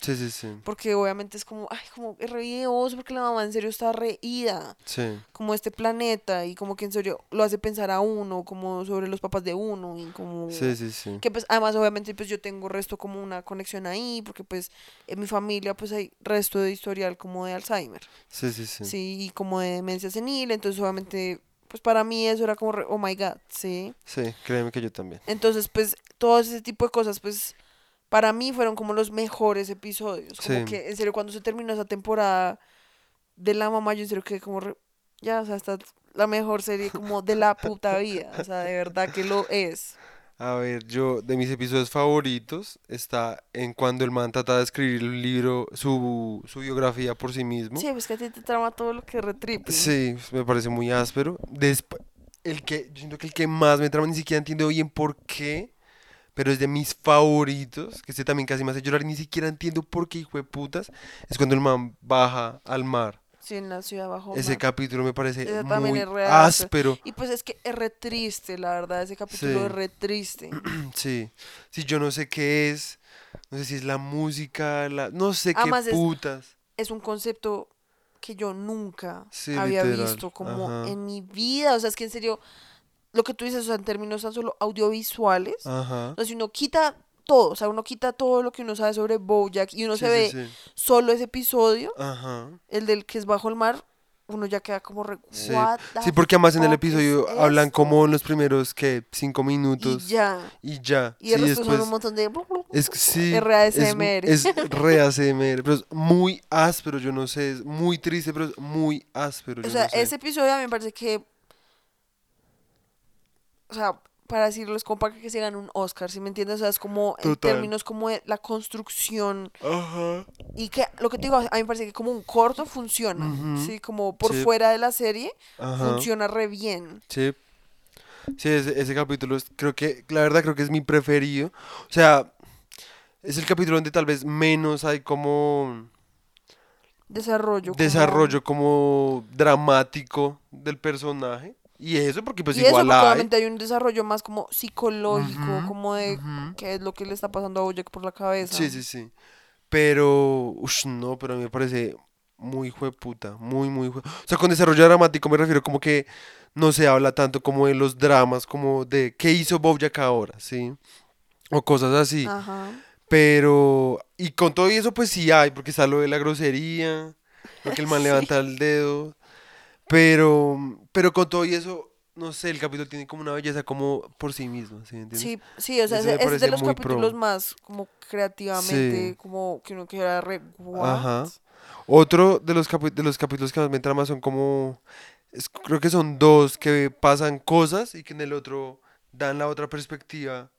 Sí, sí, sí, Porque obviamente es como, ay, como es re videoso porque la mamá en serio está reída sí, como este planeta y como que en serio lo hace pensar a uno, como sobre los papás de uno y como... sí, sí, sí. Que pues además obviamente pues yo tengo resto como una conexión ahí porque pues en mi familia pues hay resto de historial como de Alzheimer, Sí, sí, sí. sí, y como de demencia senil, entonces obviamente pues para mí eso era como, re- oh my god, sí. Sí, créeme que yo también. Entonces pues todo ese tipo de cosas pues para mí fueron como los mejores episodios, como Sí. que en serio cuando se terminó esa temporada de la mamá yo en serio que como re- ya, o sea, está la mejor serie como de la puta vida, o sea, de verdad que lo es. A ver, yo de mis episodios favoritos está en cuando el man trata de escribir el libro, su, su biografía por sí mismo. Sí, pues que a ti te trama todo lo que retripe. Sí, me parece muy áspero. Desp- el que, yo siento que el que más me trama, ni siquiera entiendo bien por qué, pero es de mis favoritos, que este también casi me hace llorar y ni siquiera entiendo por qué, hijo de putas, es cuando el man baja al mar. Sí, en la ciudad bajo. Ese capítulo me parece Ese muy es re áspero. Y pues es que es re triste, la verdad, ese capítulo Sí. es re triste. [clears throat] Sí, sí, yo no sé qué es, no sé si es la música, la, no sé qué es- putas. Es un concepto que yo nunca Sí, había literal, visto como ajá. en mi vida. O sea, es que en serio, lo que tú dices, o sea, en términos tan solo audiovisuales, Ajá. o sea, si uno quita todo, o sea, uno quita todo lo que uno sabe sobre Bojack y uno Sí, se ve sí, sí. solo ese episodio, Ajá. el del que es bajo el mar, uno ya queda como re, Sí. "What Sí, porque además en el es episodio hablan esto?". como en los primeros, que Cinco minutos Y ya. y ya. Y el sí, resto son después un montón de... es que sí, RASMR. Es, es re ASMR, [laughs] pero es muy áspero, yo no sé, es muy triste, pero es muy áspero, O sea, no sé. ese episodio a mí me parece que... o sea, para decirlo, es como para que se gane un Oscar, ¿sí me entiendes? O sea, es como en términos como de la construcción Ajá. y que lo que te digo, a mí me parece que como un corto funciona. ¿sí? Como por Sí. fuera de la serie Ajá. funciona re bien. Sí. Sí, ese, ese capítulo es- creo que, la verdad creo que es mi preferido. O sea, es el capítulo donde tal vez menos hay como Desarrollo. como- desarrollo como dramático del personaje. Y eso porque pues y eso, igual porque hay. obviamente hay un desarrollo más como psicológico, como de qué es lo que le está pasando a Bojack por la cabeza. Sí, sí, sí. Pero, ush, no, pero a mí me parece muy jueputa, muy, muy jue- O sea, con desarrollo dramático me refiero como que no se habla tanto como de los dramas, como de qué hizo Bojack ahora, ¿sí? O cosas así. Ajá. Pero, y con todo eso pues sí hay, porque está lo de la grosería, lo que el man [laughs] Sí. levanta el dedo. Pero, pero con todo y eso, no sé, el capítulo tiene como una belleza como por sí mismo, ¿sí entiendes? Sí, sí, o sea, me es de los capítulos pro. más como creativamente, Sí. como que uno queda re Ajá. Otro de los, de los capítulos que más me trama son como, es- creo que son dos que pasan cosas y que en el otro dan la otra perspectiva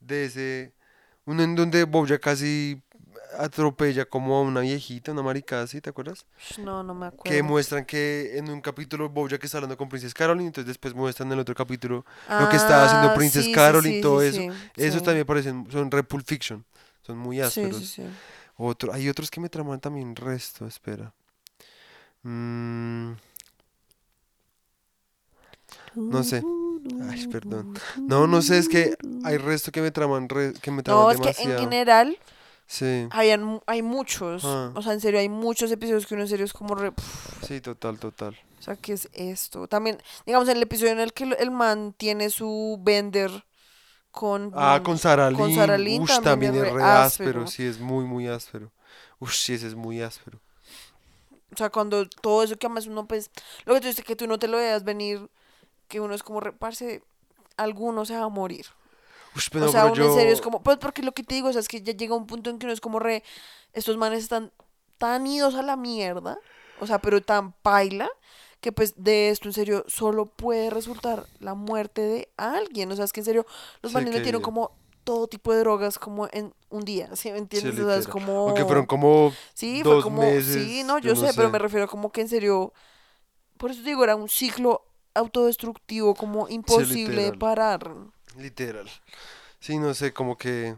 de ese, uno en donde Bojack casi atropella como a una viejita, una maricada así, ¿te acuerdas? No, no me acuerdo. Que muestran que en un capítulo Bojack está hablando con Princess Caroline, entonces después muestran en el otro capítulo lo que está haciendo Ah, Princess sí, Caroline, sí, todo eso. sí. también parecen, son re Pulp Fiction, son muy ásperos. Otro, hay otros que me traman también resto, espera. Mm, No sé. Ay, perdón. No, no sé, es que hay resto que me traman, re- que me traman No, es que en general Sí, mu- hay muchos. Ah. O sea, en serio, hay muchos episodios que uno en serio es como re... sí, total, total. o sea, ¿qué es esto? También, digamos, en el episodio en el que el- man tiene su vender con... Ah, con Sara con Lynn. Sara Lynn Ush, también también es re re áspero. áspero. sí, es muy, muy áspero. Ush, sí, ese es muy áspero. O sea, cuando todo eso que además uno, pues, lo que tú dices, que tú no te lo veas venir, que uno es como, reparse, alguno se va a morir. Ush, pero o sea, pero uno en serio es yo- como, pues porque lo que te digo, o sea, es que ya llega un punto en que uno es como re, estos manes están tan idos a la mierda, o sea, pero tan paila, que pues de esto en serio solo puede resultar la muerte de alguien. O sea, es que en serio, los Sí, manes que- metieron como todo tipo de drogas como en un día, [laughs] ¿sí me entiendes? o sea, es como... Aunque fueron como Sí, fue como, meses, sí, no, yo yo no sé, pero me refiero como que en serio, por eso te digo, era un ciclo autodestructivo como imposible de parar. Literal. Sí, no sé, como que.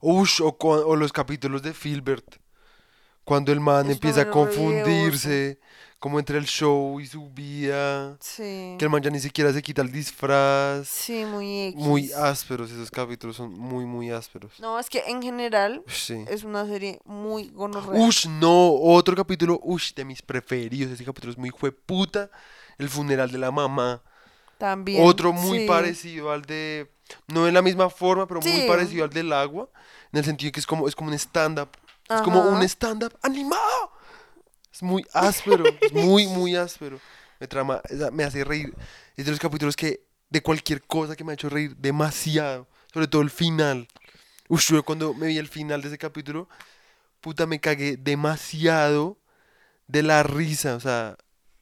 Ush, o, los capítulos de Filbert. Cuando el man empieza a confundirse, como entre el show y su vida. Sí. Que el man ya ni siquiera se quita el disfraz. Sí, muy X. Muy ásperos, esos capítulos son muy, muy ásperos. No, es que en general sí. es una serie muy gonorrea. Ush, no, otro capítulo, ush, de mis preferidos. Ese capítulo es muy puta El funeral de la mamá. También. Otro muy sí. parecido al de. No en la misma forma, pero muy parecido al del agua. En el sentido que es como, es como un stand-up. Es como un stand-up animado. Es muy áspero. es muy, muy áspero. Me trama, me hace reír. Es de los capítulos que. De cualquier cosa que me ha hecho reír demasiado. Sobre todo el final. Ush, yo cuando me vi el final de ese capítulo. Puta, me cagué demasiado de la risa. O sea,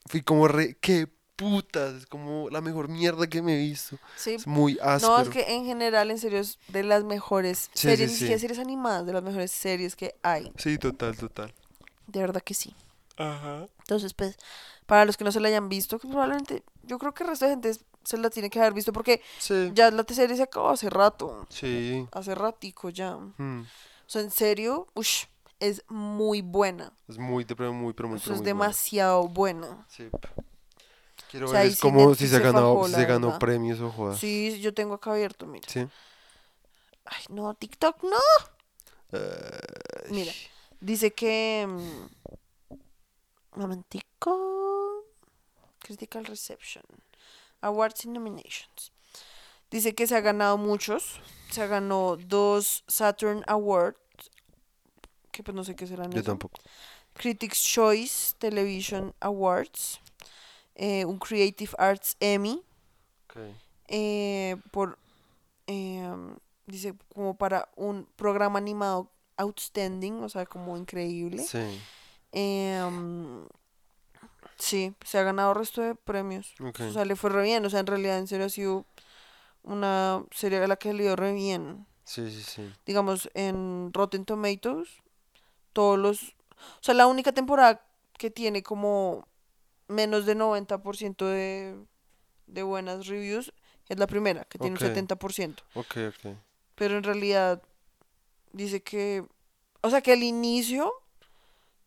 fui como re. ¡Qué putas! Es como la mejor mierda que me he visto. Sí. Es muy áspero. No, es que en general, en serio, es de las mejores Sí, series, sí, sí. series animadas, de las mejores series que hay. Sí, total, total. De verdad que sí. Ajá. Entonces, pues, para los que no se la hayan visto, que probablemente, yo creo que el resto de gente se la tiene que haber visto porque Sí. ya la serie se acabó hace rato. Sí. Hace ratico ya. O Mm. sea, en serio, ush, es muy buena. Es muy, de- pero muy, pero muy, O sea, pero es muy buena. demasiado buena. Sí. Quiero O sea, ver es como si se se ganó, si se ganó premios o jodas. Sí, yo tengo acá abierto, mira. Sí. Ay, no, TikTok no. Mira, dice que. mm, momentico. Critical Reception. Awards and Nominations. Dice que se ha ganado muchos. Se ganó dos Saturn Awards. Que pues no sé qué serán. yo eso. tampoco. Critics Choice Television Awards. Eh, un Creative Arts Emmy. Okay. eh, por. eh, dice como para un programa animado outstanding, o sea, como increíble. Sí. Em, Sí, se ha ganado resto de premios. Ok. O sea, le fue re bien. O sea, en realidad, en serio, ha sido una serie a la que le dio re bien. Sí, sí, sí. Digamos, en Rotten Tomatoes, todos los... O sea, la única temporada que tiene como menos de 90% de, de buenas reviews es la primera, que tiene Ok. un 70%. Ok, ok. Pero en realidad dice que... O sea, que al inicio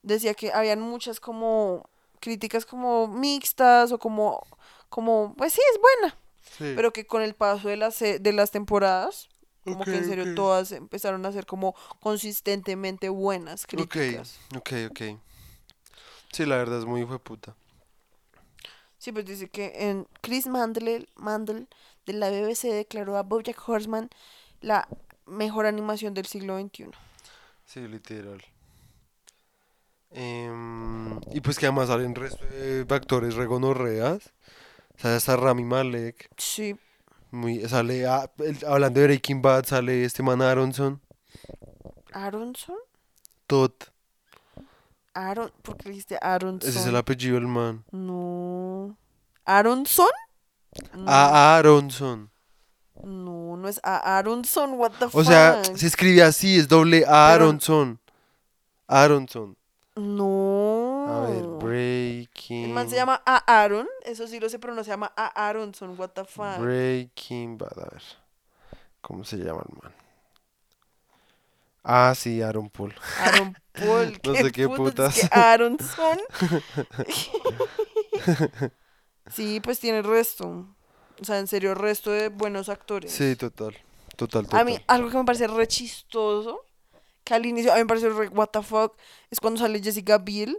decía que habían muchas como críticas como mixtas o como... como pues sí, es buena. Sí. Pero que con el paso de las, de las temporadas, como que en Ok, serio ok. todas empezaron a ser como consistentemente buenas Ok, críticas. ok, ok. Sí, la verdad es muy hijo puta. Sí, pues dice que en Chris Mandel, Mandel de la BBC declaró a BoJack Horseman la mejor animación del siglo XXI. Sí, literal. Em, y pues que además salen resto de actores regonorreas. O sea, está Rami Malek. Sí, Muy, sale, el- hablando de Breaking Bad, sale este man Aronson. Aronson. Todd. Aaron, ¿por qué le dijiste Aronson? Ese es el apellido del man. No. ¿Aronson? No, A Aronson. no, no es a Aronson, what the O sea, fuck? se escribe así, es doble A Aronson. Aronson. No. A ver, Breaking. El man se llama A Aaron, eso sí lo sé, pero no se llama A Aronson, what the fuck. Breaking Bad, a ver. ¿Cómo se llama el man? Ah, sí, Aaron Paul. Aaron Paul, [laughs] No sé qué putas. Que Aronson. [laughs] sí, pues tiene resto. O sea, en serio, resto de buenos actores. Sí, total. Total, total. A mí, algo que me parece re chistoso, que al inicio a mí me parece re what the fuck, es cuando sale Jessica Biel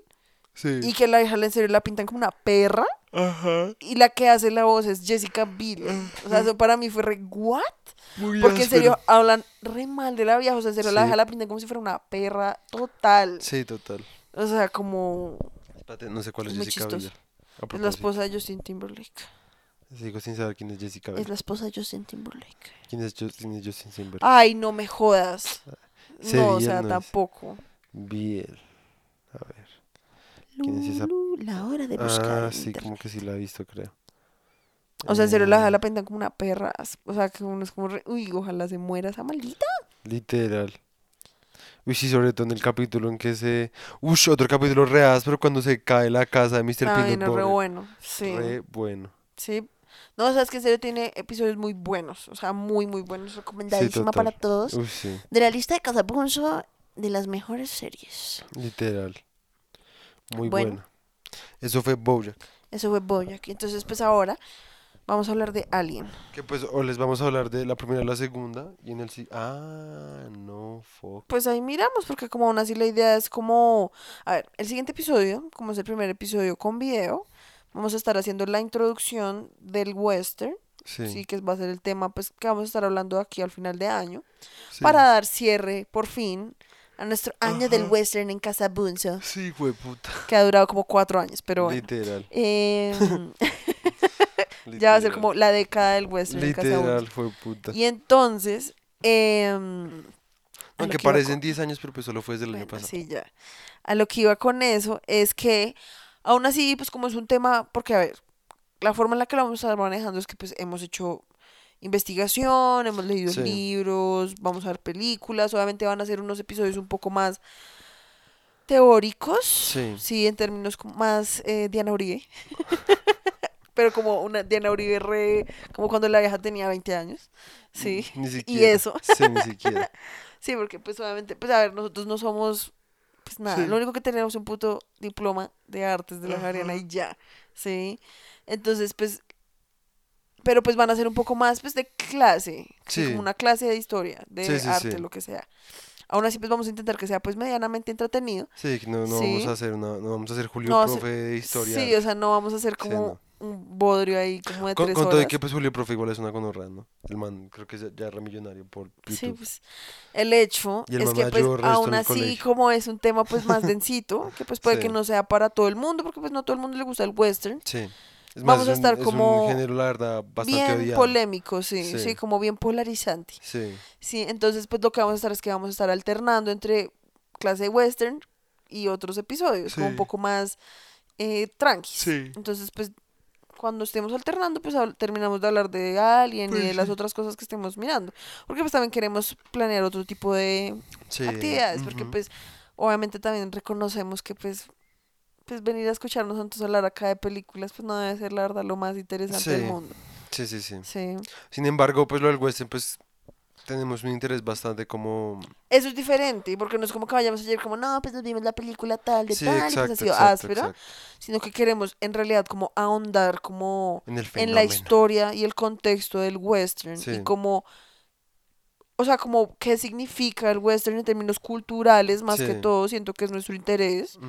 Sí. y que la hija en serio la pintan como una perra Ajá. y la que hace la voz es Jessica Biel. O sea, eso para mí fue re what? Muy Porque en serio hablan re mal de la vieja, o sea, en serio la vieja la pintan como si fuera una perra total. Sí, total. O sea, como Espérate, no sé cuál es muy Jessica. Biel. Es la esposa de Justin Timberlake. Sigo sin saber quién es Jessica Biel. Es la esposa de Justin Timberlake. ¿Quién es Justin, Justin Timberlake? Ay, no me jodas. No, o sea, no tampoco. Biel. A ver. ¿Quién es esa? Lulu, la hora de Ah, sí, como que sí la he visto, creo. O sea, en serio, la Eh, la pintan como una perra. O sea, que uno es como, re- uy, ojalá se muera esa maldita. Literal. Uy, sí, sobre todo en el capítulo en que se... Uy, otro capítulo reas, pero cuando se cae la casa de Mr. Peanut viene re bueno. Sí. Re bueno. Sí. No, o sea, es que en serio tiene episodios muy buenos. O sea, muy, muy buenos. Recomendadísima para todos. Uy, sí, De la lista de Casabunzo de las mejores series. literal. Muy Bueno. buena. Eso fue Bojack. Eso fue Boyack. Entonces, pues ahora vamos a hablar de Alien. Que pues, o les vamos a hablar de la primera y la segunda. Y en el... Ah, no, fuck. Pues ahí miramos, porque como aún así la idea es como... A ver, el siguiente episodio, como es el primer episodio con video, vamos a estar haciendo la introducción del western. Sí. Sí, que va a ser el tema pues que vamos a estar hablando aquí al final de año. sí. Para dar cierre, por fin, a nuestro año del western en Casabunzo. Sí, fue puta. Que ha durado como cuatro años, pero bueno. Literal. Em, [laughs] ya va a ser literal. como la década del western en Casabunzo. Literal, fue puta. Y entonces... em, Aunque parecen con- 10 años, pero pues solo fue desde el año pasado. sí, ya. A lo que iba con eso es que, aún así, pues como es un tema, porque a ver, la forma en la que lo vamos a estar manejando es que pues hemos hecho investigación, hemos leído Sí. libros, vamos a ver películas, obviamente van a ser unos episodios un poco más teóricos, Sí. en términos como más eh, Diana Uribe, [laughs] pero como una Diana Uribe re, como cuando la vieja tenía 20 años, sí, Ni y eso. Sí, ni siquiera. [laughs] Sí, porque pues obviamente, pues a ver, nosotros no somos, pues nada, Sí. lo único que tenemos es un puto diploma de artes de la Javeriana y ya, ¿sí? Entonces, pues, pero pues van a ser un poco más, pues, de clase, ¿sí? Como una clase de historia, de Sí, arte, lo que sea. Aún así, pues vamos a intentar que sea, pues, medianamente entretenido. Sí, que no, no vamos a hacer una, no vamos a hacer Julio No Profe de historia. Sí, o sea, no vamos a hacer como un bodrio ahí como de con, tres con todo horas. que pues Julio Profe igual es una conorra, ¿no? El man creo que ya, ya era millonario por YouTube. Sí, pues el hecho el es que pues aún así colegio. como es un tema pues más densito, que pues puede que no sea para todo el mundo, porque pues no a todo el mundo le gusta el western. Sí. Es Vamos más, a es un- estar es como un género, la verdad, bastante bien odiado. polémico, sí, sí, Sí. como bien polarizante. Sí, Sí, entonces pues lo que vamos a estar es que vamos a estar alternando entre clase de western y otros episodios, como un poco más eh, tranquis. Sí. Entonces, pues, cuando estemos alternando, pues terminamos de hablar de Alien y Pues de las otras cosas que estemos mirando. Porque pues también queremos planear otro tipo de actividades, porque pues obviamente también reconocemos que pues pues venir a escucharnos nosotros hablar acá de películas pues no debe ser la verdad lo más interesante del mundo. Sí, sí, sí. Sí. Sin embargo, pues lo del western, pues tenemos un interés bastante como... Eso es diferente, porque no es como que vayamos ayer como, no, pues nos vimos la película tal de Sí, tal, y pues ha sido exacto, áspera, exacto. sino que queremos en realidad como ahondar como En la historia y el contexto del western Sí. y como o sea como qué significa el western en términos culturales más que todo siento que es nuestro interés Ujú.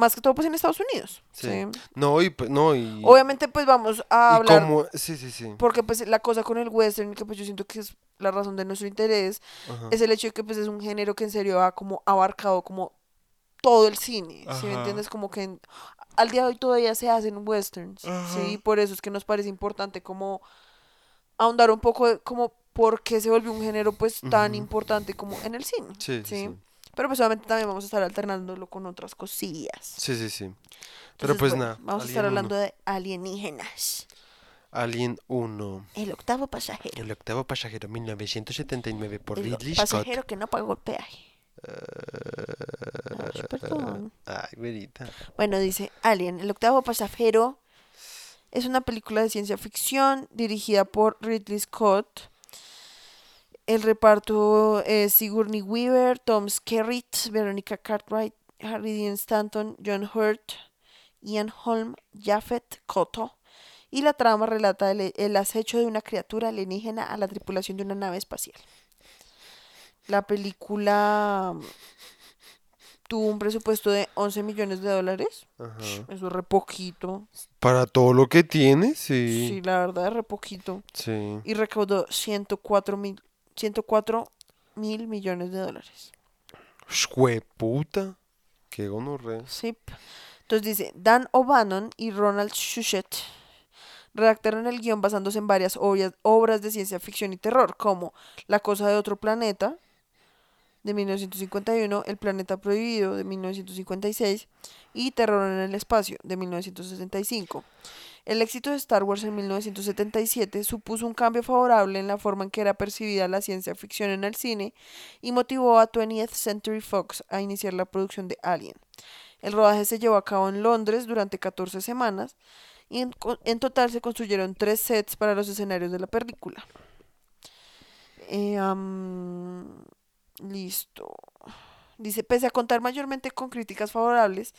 Más que todo pues en Estados Unidos Sí. ¿sí? No, y... pues, No, y... obviamente pues vamos a y hablar cómo- Sí, sí, sí. porque pues la cosa con el western que pues yo siento que es la razón de nuestro interés Ajá. es el hecho de que pues es un género que en serio ha como abarcado como todo el cine, ¿sí me Ajá. entiendes? Como que en- al día de hoy todavía se hacen westerns, Ajá. ¿sí? Por eso es que nos parece importante como ahondar un poco de como por qué se volvió un género pues tan importante como en el cine, ¿sí? sí. Pero pues obviamente también vamos a estar alternándolo con otras cosillas. Sí, sí, sí. Pero Entonces, pues bueno, nada. Vamos a estar hablando 1. de alienígenas. Alien 1. El octavo pasajero. El octavo pasajero 1979 por El Ridley Scott. pasajero que no pagó el peaje. Ay, perdón. Ay, güerita. Bueno, dice Alien, el octavo pasajero es una película de ciencia ficción dirigida por Ridley Scott. El reparto es Sigourney Weaver, Tom Skerritt, Veronica Cartwright, Harry Dean Stanton, John Hurt, Ian Holm, Japhet Kotto. Y la trama relata el, el acecho de una criatura alienígena a la tripulación de una nave espacial. La película mm, tuvo un presupuesto de 11 millones de dólares. Ajá. Eso es re poquito. Para todo lo que tiene, Sí, sí. la verdad es re poquito. Sí. Y recaudó 104 mil, 104 mil millones de dólares. Jueputa. Qué gonorrea. Sí. Entonces dice, Dan O'Bannon y Ronald Shusett redactaron el guion basándose en varias obras, obras de ciencia ficción y terror, como La cosa de otro planeta, de 1951, El planeta prohibido, de 1956, y Terror en el espacio, de 1965. El éxito de Star Wars en 1977 supuso un cambio favorable en la forma en que era percibida la ciencia ficción en el cine y motivó a 20th Century Fox a iniciar la producción de Alien. El rodaje se llevó a cabo en Londres durante 14 semanas y en, total se construyeron tres sets para los escenarios de la película. Eh, listo. Dice, pese a contar mayormente con críticas favorables,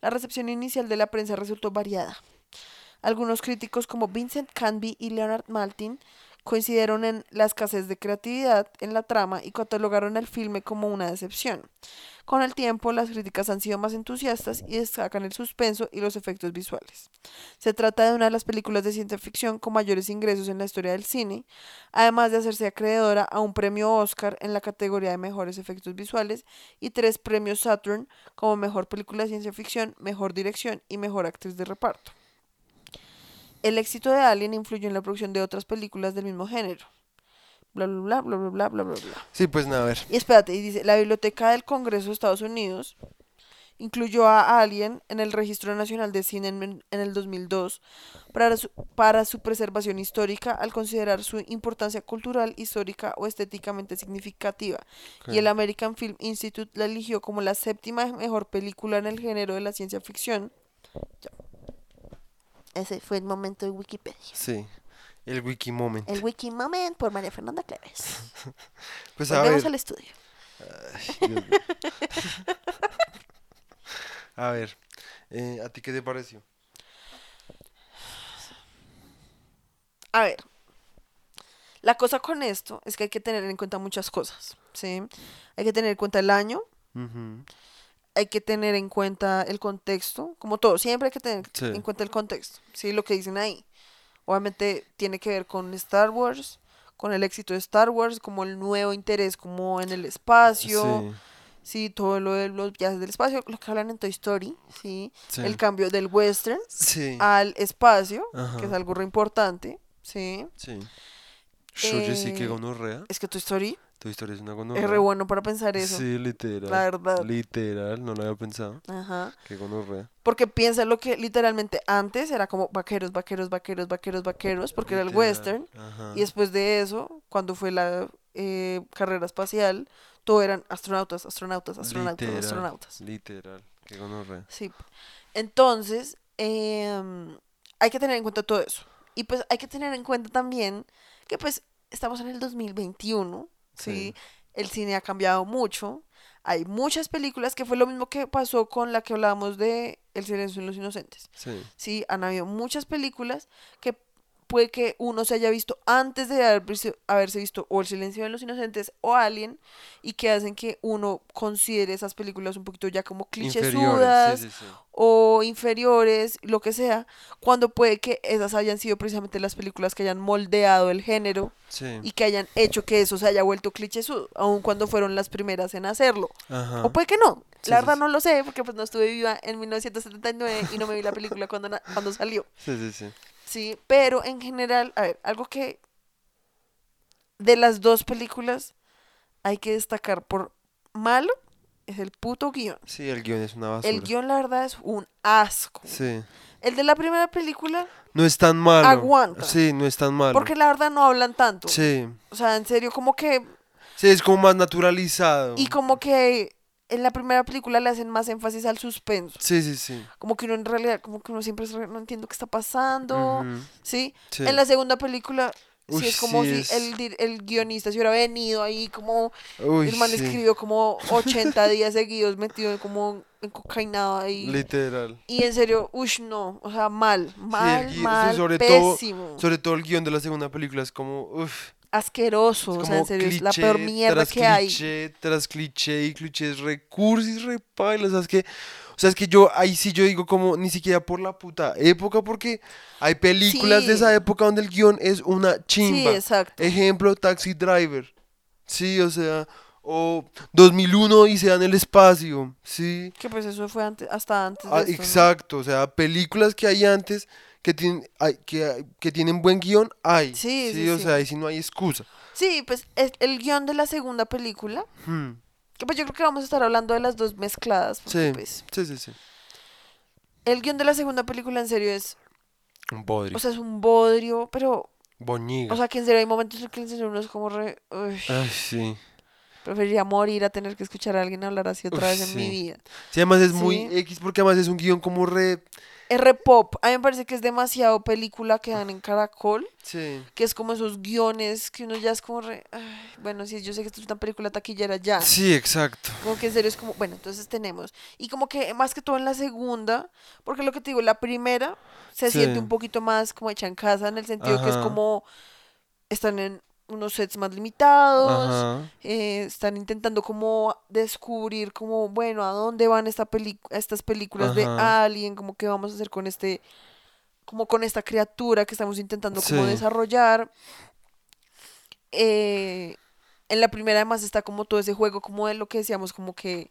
la recepción inicial de la prensa resultó variada. Algunos críticos como Vincent Canby y Leonard Maltin coincidieron en la escasez de creatividad en la trama y catalogaron el filme como una decepción. Con el tiempo, las críticas han sido más entusiastas y destacan el suspenso y los efectos visuales. Se trata de una de las películas de ciencia ficción con mayores ingresos en la historia del cine, además de hacerse acreedora a un premio Oscar en la categoría de mejores efectos visuales y tres premios Saturn como mejor película de ciencia ficción, mejor dirección y mejor actriz de reparto. El éxito de Alien influyó en la producción de otras películas del mismo género. Bla, bla, bla, bla, bla, bla, bla, bla. Sí, pues nada, a ver. Y espérate, y dice, la Biblioteca del Congreso de Estados Unidos incluyó a Alien en el Registro Nacional de Cine en, el 2002 para su, para su preservación histórica al considerar su importancia cultural, histórica o estéticamente significativa. Y el American Film Institute la eligió como la séptima mejor película en el género de la ciencia ficción. Ese fue el momento de Wikipedia. Sí. El wiki moment. El Wiki Moment por María Fernanda Cleves. [laughs] Pues a Volvemos ver. al estudio. Ay, Dios mío. [laughs] A ver. eh, ¿A ti qué te pareció? A ver, la cosa con esto es que hay que tener en cuenta muchas cosas, ¿sí? Hay que tener en cuenta el año, Ujú. Hay que tener en cuenta el contexto, como todo, siempre hay que tener Sí. en cuenta el contexto, ¿sí? Lo que dicen ahí. Obviamente tiene que ver con Star Wars, con el éxito de Star Wars, como el nuevo interés como en el espacio, Sí. sí, todo lo de los viajes del espacio, lo que hablan en Toy Story, sí, Sí. el cambio del western al espacio, que es algo re importante, sí. Sí. Oye, sí, que Eh, gonorrea. Es que tu story Tu historia es una es gonorrea. re bueno para pensar eso. Sí, literal. La verdad. Literal, no lo había pensado. Ajá. Que gonorrea. Porque piensa lo que literalmente antes era como vaqueros, vaqueros, vaqueros, vaqueros, vaqueros, porque era el western. Ajá. Y después de eso, cuando fue la eh, carrera espacial, todo eran astronautas, astronautas, astronautas, Literal, astronautas. Literal. Que gonorrea. Sí. Entonces, em, hay que tener en cuenta todo eso. Y pues hay que tener en cuenta también que pues estamos en el 2021, ¿sí? Sí. El cine ha cambiado mucho. Hay muchas películas que fue lo mismo que pasó con la que hablábamos de El silencio de los inocentes. Sí. Sí, han habido muchas películas que puede que uno se haya visto antes de haber visto- haberse visto o El silencio de los inocentes o Alien y que hacen que uno considere esas películas un poquito ya como clichésudas Sí, sí, sí. o inferiores, lo que sea, cuando puede que esas hayan sido precisamente las películas que hayan moldeado el género y que hayan hecho que eso se haya vuelto clichésudo, aun cuando fueron las primeras en hacerlo. Ajá. O puede que no. La verdad no lo sé, porque pues no estuve viva en 1979 y no me vi la película cuando, cuando salió. Sí, sí, sí. Sí, pero en general, a ver, algo que de las dos películas hay que destacar por malo es el puto guion. Sí, el guion es una basura. El guion, la verdad, es un asco. Sí. El de la primera película, No es tan malo. Aguanta. Sí, no es tan malo. porque la verdad no hablan tanto. Sí. O sea, en serio, como que. Sí, es como más naturalizado. Y como que en la primera película le hacen más énfasis al suspenso. Sí, sí, sí. Como que uno en realidad, como que uno siempre no entiendo qué está pasando. ¿Sí? Sí. En la segunda película. Uy, sí, es como sí, si es- el, el guionista se hubiera venido ahí como Uy, el man escribió como 80 [laughs] días seguidos metido como en cocainado ahí. Literal. Y en serio, ush, no, o sea, mal, mal, mal, sobre todo- pésimo, Sobre todo el guion de la segunda película es como, uff, asqueroso, o sea, en serio, es la peor mierda que hay. cliché, tras cliché y clichés recursos repailos, o sea, es que, o sea, es que yo, ahí sí yo digo como, ni siquiera por la puta época, porque hay películas de Sí. esa época donde el guion es una Sí, chimba. exacto. Ejemplo, Taxi Driver. Sí, o sea, o 2001 y se en el espacio. Sí. Que pues eso fue antes, hasta antes de Ah, esto, ¿no? exacto, o sea, películas que hay antes que tienen, hay- que, que tienen buen guion, hay. Sí, sí, o sí. sea, ahí sí no hay excusa. Sí, pues es- el guion de la segunda película, Hmm, que pues yo creo que vamos a estar hablando de las dos mezcladas, Sí, pues sí, sí, sí. el guion de la segunda película en serio es, Un bodrio. o sea, es un bodrio, pero, Boñiga. o sea, que en serio hay momentos en que en serio uno es como re, uy, Ay, sí. preferiría morir a tener que escuchar a alguien hablar así otra Uf, vez en mi vida. Sí, además es muy. X porque además es un guion como re... R pop, a mí me parece que es demasiado película que dan en Caracol, Sí. que es como esos guiones que uno ya es como re, ay, bueno, sí, yo sé que esto es una película taquillera ya. Sí, exacto. Como que en serio es como, bueno, entonces tenemos. Y como que más que todo en la segunda, porque lo que te digo, la primera se Sí. siente un poquito más como hecha en casa, en el sentido que es como están en unos sets más limitados, eh, están intentando como descubrir como, bueno, a dónde van esta estas películas de. Alien, como qué vamos a hacer con este, como con esta criatura que estamos intentando como desarrollar. Eh, en la primera además está como todo ese juego, como de lo que decíamos, como que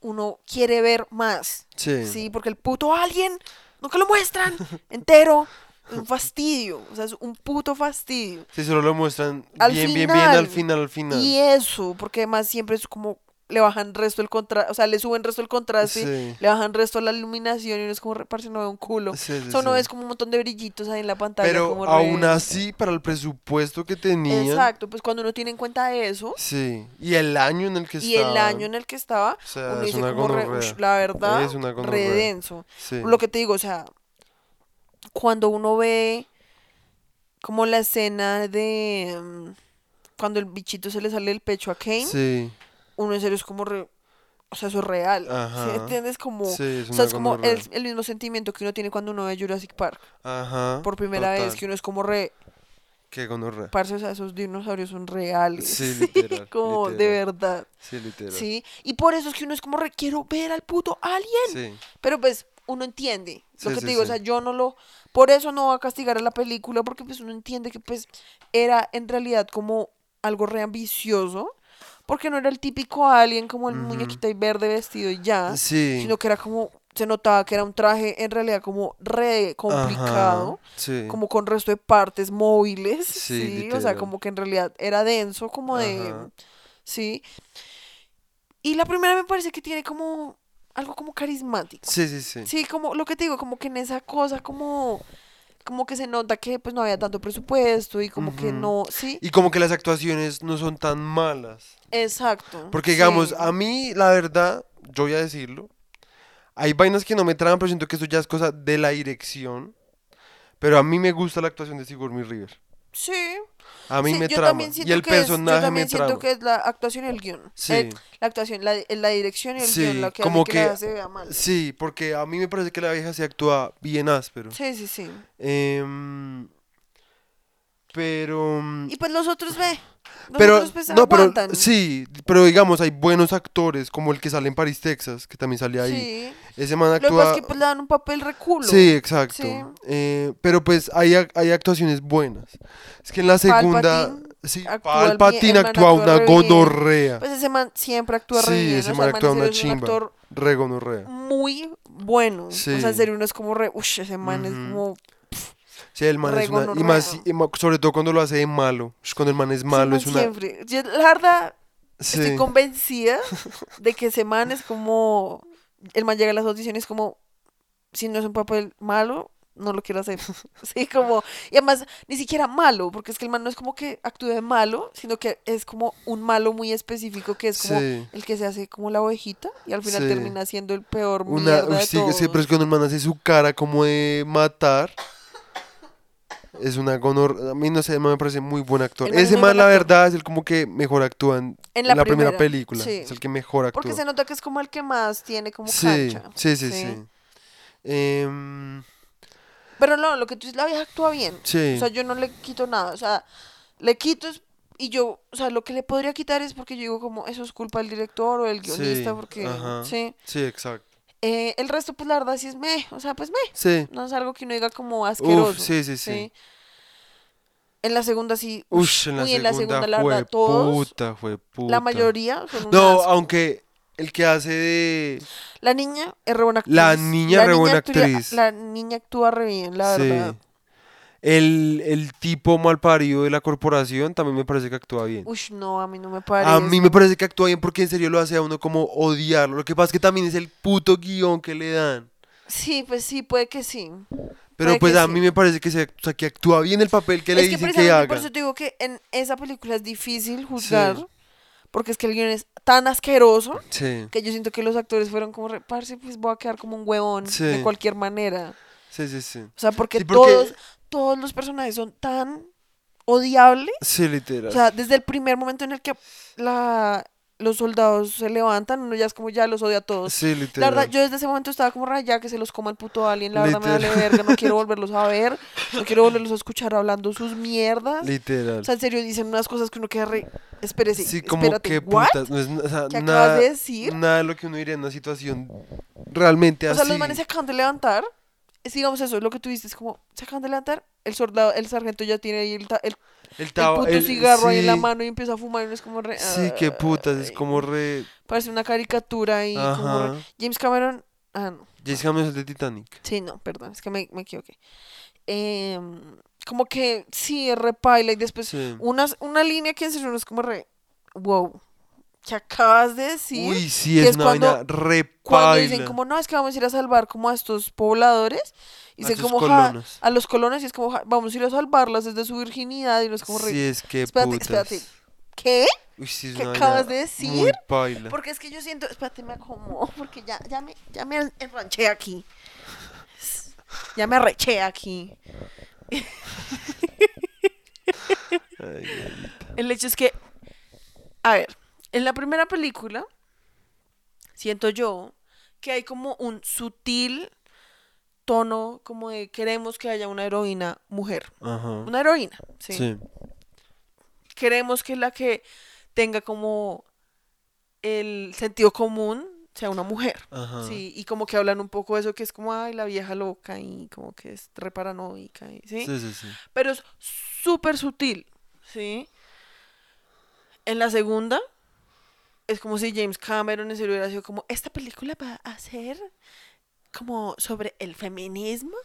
uno quiere ver más, Sí. ¿sí? Porque el puto Alien, nunca lo muestran [laughs] entero, un fastidio, o sea, es un puto fastidio. Sí, solo lo muestran Al bien, bien, bien al final. al final. Y eso, porque además siempre es como le bajan resto el contraste, o sea, le suben resto el contraste, Sí. le bajan resto la iluminación y uno es como, reparse, no veo un culo. Sí, sí, o sea, uno sí. ves como un montón de brillitos ahí en la pantalla. Pero como re- aún así, para el presupuesto que tenían. Exacto, pues cuando uno tiene en cuenta eso Sí. Y el año en el que y el año en el que estaba, O sea, uno es dice una como, re- la verdad, Es una re denso. Lo que te digo, o sea, cuando uno ve como la escena de mm, cuando el bichito se le sale del pecho a Kane, Sí. uno en serio es como re- o sea, eso es real. ¿sí Ajá. entiendes? Como, Sí, o sea, es como el, el mismo sentimiento que uno tiene cuando uno ve Jurassic Park Ajá. por primera vez, que uno es como re, Qué gonorrea. parce, o sea, esos dinosaurios son reales. Sí, [laughs] literal, [laughs] como de verdad. Sí, literal. Sí, y por eso es que uno es como re, quiero ver al puto alien. Sí. Pero pues uno entiende lo Sí, que sí, te digo, o sea, yo no lo, por eso no va a castigar a la película, porque pues uno entiende que pues era en realidad como algo re ambicioso, porque no era el típico alien como el Ujú. muñequito ahí verde vestido y ya, Sí. sino que era como se notaba que era un traje en realidad como re complicado, Ajá, sí. como con resto de partes móviles, Sí, sí, o sea, como que en realidad era denso, como de, sí. Y la primera me parece que tiene como algo como carismático. Sí, sí, sí. Sí, como lo que te digo, como que en esa cosa como como que se nota que pues no había tanto presupuesto y como que no, sí, Y como que las actuaciones no son tan malas. exacto. Porque digamos, sí. a mí, la verdad, yo voy a decirlo, hay vainas que no me traban, pero siento que esto ya es cosa de la dirección. Pero a mí me gusta la actuación de Sigourney River. Sí. A mí sí, me trama. Y el es- personaje yo también me siento que es la actuación y el guion. Sí. Eh, la actuación, la, la dirección y el Sí, guion, lo que como hace que, que- la se vea mal. Sí, porque a mí me parece que la vieja se actúa bien áspero. Sí, sí, sí. Em, pero... Y pues los otros ve. Los Pero, otros pues no, pero, sí, pero digamos, hay buenos actores, como el que sale en París, Texas, que también sale ahí. Sí. Ese man Lo que actúa... es que pues le dan un papel reculo. Sí, exacto. Sí. Eh, pero pues hay, hay actuaciones buenas. Es que en la segunda... Palpatine Sí, actúa Palpatine el actúa actúa una gonorrea. Pues ese man siempre actúa re Sí, bien. ese o sea, man el actúa una es un chimba. actor Re gonorrea. muy bueno. O sea, en serio, uno es como re. Ush, ese man es como. Sí, el man Re es una... Y más, y sobre todo cuando lo hace de malo. Cuando el man es malo man es una... Siempre. Yo, la verdad, Sí. estoy convencida [laughs] de que ese man es como. El man llega a las audiciones como. Si no es un papel malo, no lo quiero hacer. [laughs] Sí, como. Y además, ni siquiera malo, porque es que el man no es como que actúe de malo, sino que es como un malo muy específico que es como Sí. el que se hace como la ovejita y al final Sí. termina siendo el peor Una, mierda de sí, sí, pero es cuando el man hace su cara como de matar. Es una gonor... A mí no sé, me parece muy buen actor. Man Ese man, la actor. verdad, es el como que mejor actúa en, la la, primera, primera, película. sí. Es el que mejor actúa. Porque se nota que es como el que más tiene como sí, cancha. sí, sí, sí. Em, Pero no, lo que tú dices, la vieja actúa bien. sí. O sea, yo no le quito nada. O sea, le quito es- y yo, o sea, lo que le podría quitar es porque yo digo como eso es culpa del director o del guionista, Sí, porque ajá. sí. sí, exacto. Eh, el resto, pues la verdad sí es me, o sea, pues me. Sí. No es algo que uno diga como asqueroso. Uf, sí, sí, sí. ¿sí? En la segunda sí. Ush, en la uy, segunda, en la segunda, la fue verdad, todos, puta, fue puta. la mayoría son No, aunque el que hace de... La niña es re buena actriz. La niña re buena actúa- actriz. La niña actúa re bien, la sí. verdad. El, el tipo mal parido de la corporación también me parece que actúa bien. Ush, no, a mí no me parece. A mí me parece que actúa bien porque en serio lo hace a uno como odiarlo. Lo que pasa es que también es el puto guion que le dan. Sí, pues sí, puede que sí. Pero pues a sí. mí me parece que, se, o sea, que actúa bien el papel que le que dicen que haga. por eso te digo que en esa película es difícil juzgar. Porque es que el guion es tan asqueroso Sí, que yo siento que los actores fueron como, parce, pues voy a quedar como un huevón de cualquier manera. sí, sí, sí. O sea, porque, porque- todos, todos los personajes son tan odiables. Sí, literal. O sea, desde el primer momento en el que la, los soldados se levantan, uno ya es como ya los odia a todos. sí, La literal. verdad, yo desde ese momento estaba como raya que se los coma el puto alien. La verdad me vale verga, no quiero [laughs] volverlos a ver. No quiero volverlos a escuchar hablando sus mierdas. Literal. O sea, en serio, dicen unas cosas que uno queda re... Espérese, sí, como espérate, que putas. No es, o sea, ¿Qué nada, acabas de decir? nada de lo que uno diría en una situación realmente O así. sea, los manes se acaban de levantar. Digamos eso, lo que tú dices, es como, se acaban de levantar, el soldado, el sargento ya tiene ahí el, ta- el, el, puto el- cigarro ahí en la mano y empieza a fumar y es como re... Sí, qué putas. Es como re. Parece una caricatura y como re-. James Cameron... Ah, no. James Cameron es el de Titanic. Sí, no, perdón, es que me, me equivoqué. Em, como que sí, es re paila y después Sí. unas, una línea que en serio es como re... Wow, ¿qué acabas de decir? Uy, sí, que es es una cuando- vaina re Cuando dicen como, no, es que vamos a ir a salvar como a estos pobladores. Y dicen como, "Ja", a los colonos y es como, "Ja, vamos a ir a salvarlas desde su virginidad. Y no es como, re, Sí, es que espérate, putas. espérate. ¿qué? Uy, sí, es ¿Qué una acabas de decir? Muy paila. Porque es que yo siento, espérate, me acomodo, [laughs] porque ya, ya, me, ya me enranché aquí. [laughs] Ya me arreché aquí. [laughs] Ay. El hecho es que, a ver, en la primera película, siento yo que hay como un sutil tono como de queremos que haya una heroína mujer. Ajá. Una heroína, ¿sí? Sí. Queremos que la que tenga como el sentido común sea una mujer. Ajá. Sí, y como que hablan un poco de eso que es como, ay, la vieja loca y como que es re paranoica, y- ¿sí? Sí, sí, sí. Pero es súper sutil, ¿sí? En la segunda, es como si James Cameron en serio hubiera sido como, esta película va a ser como sobre el feminismo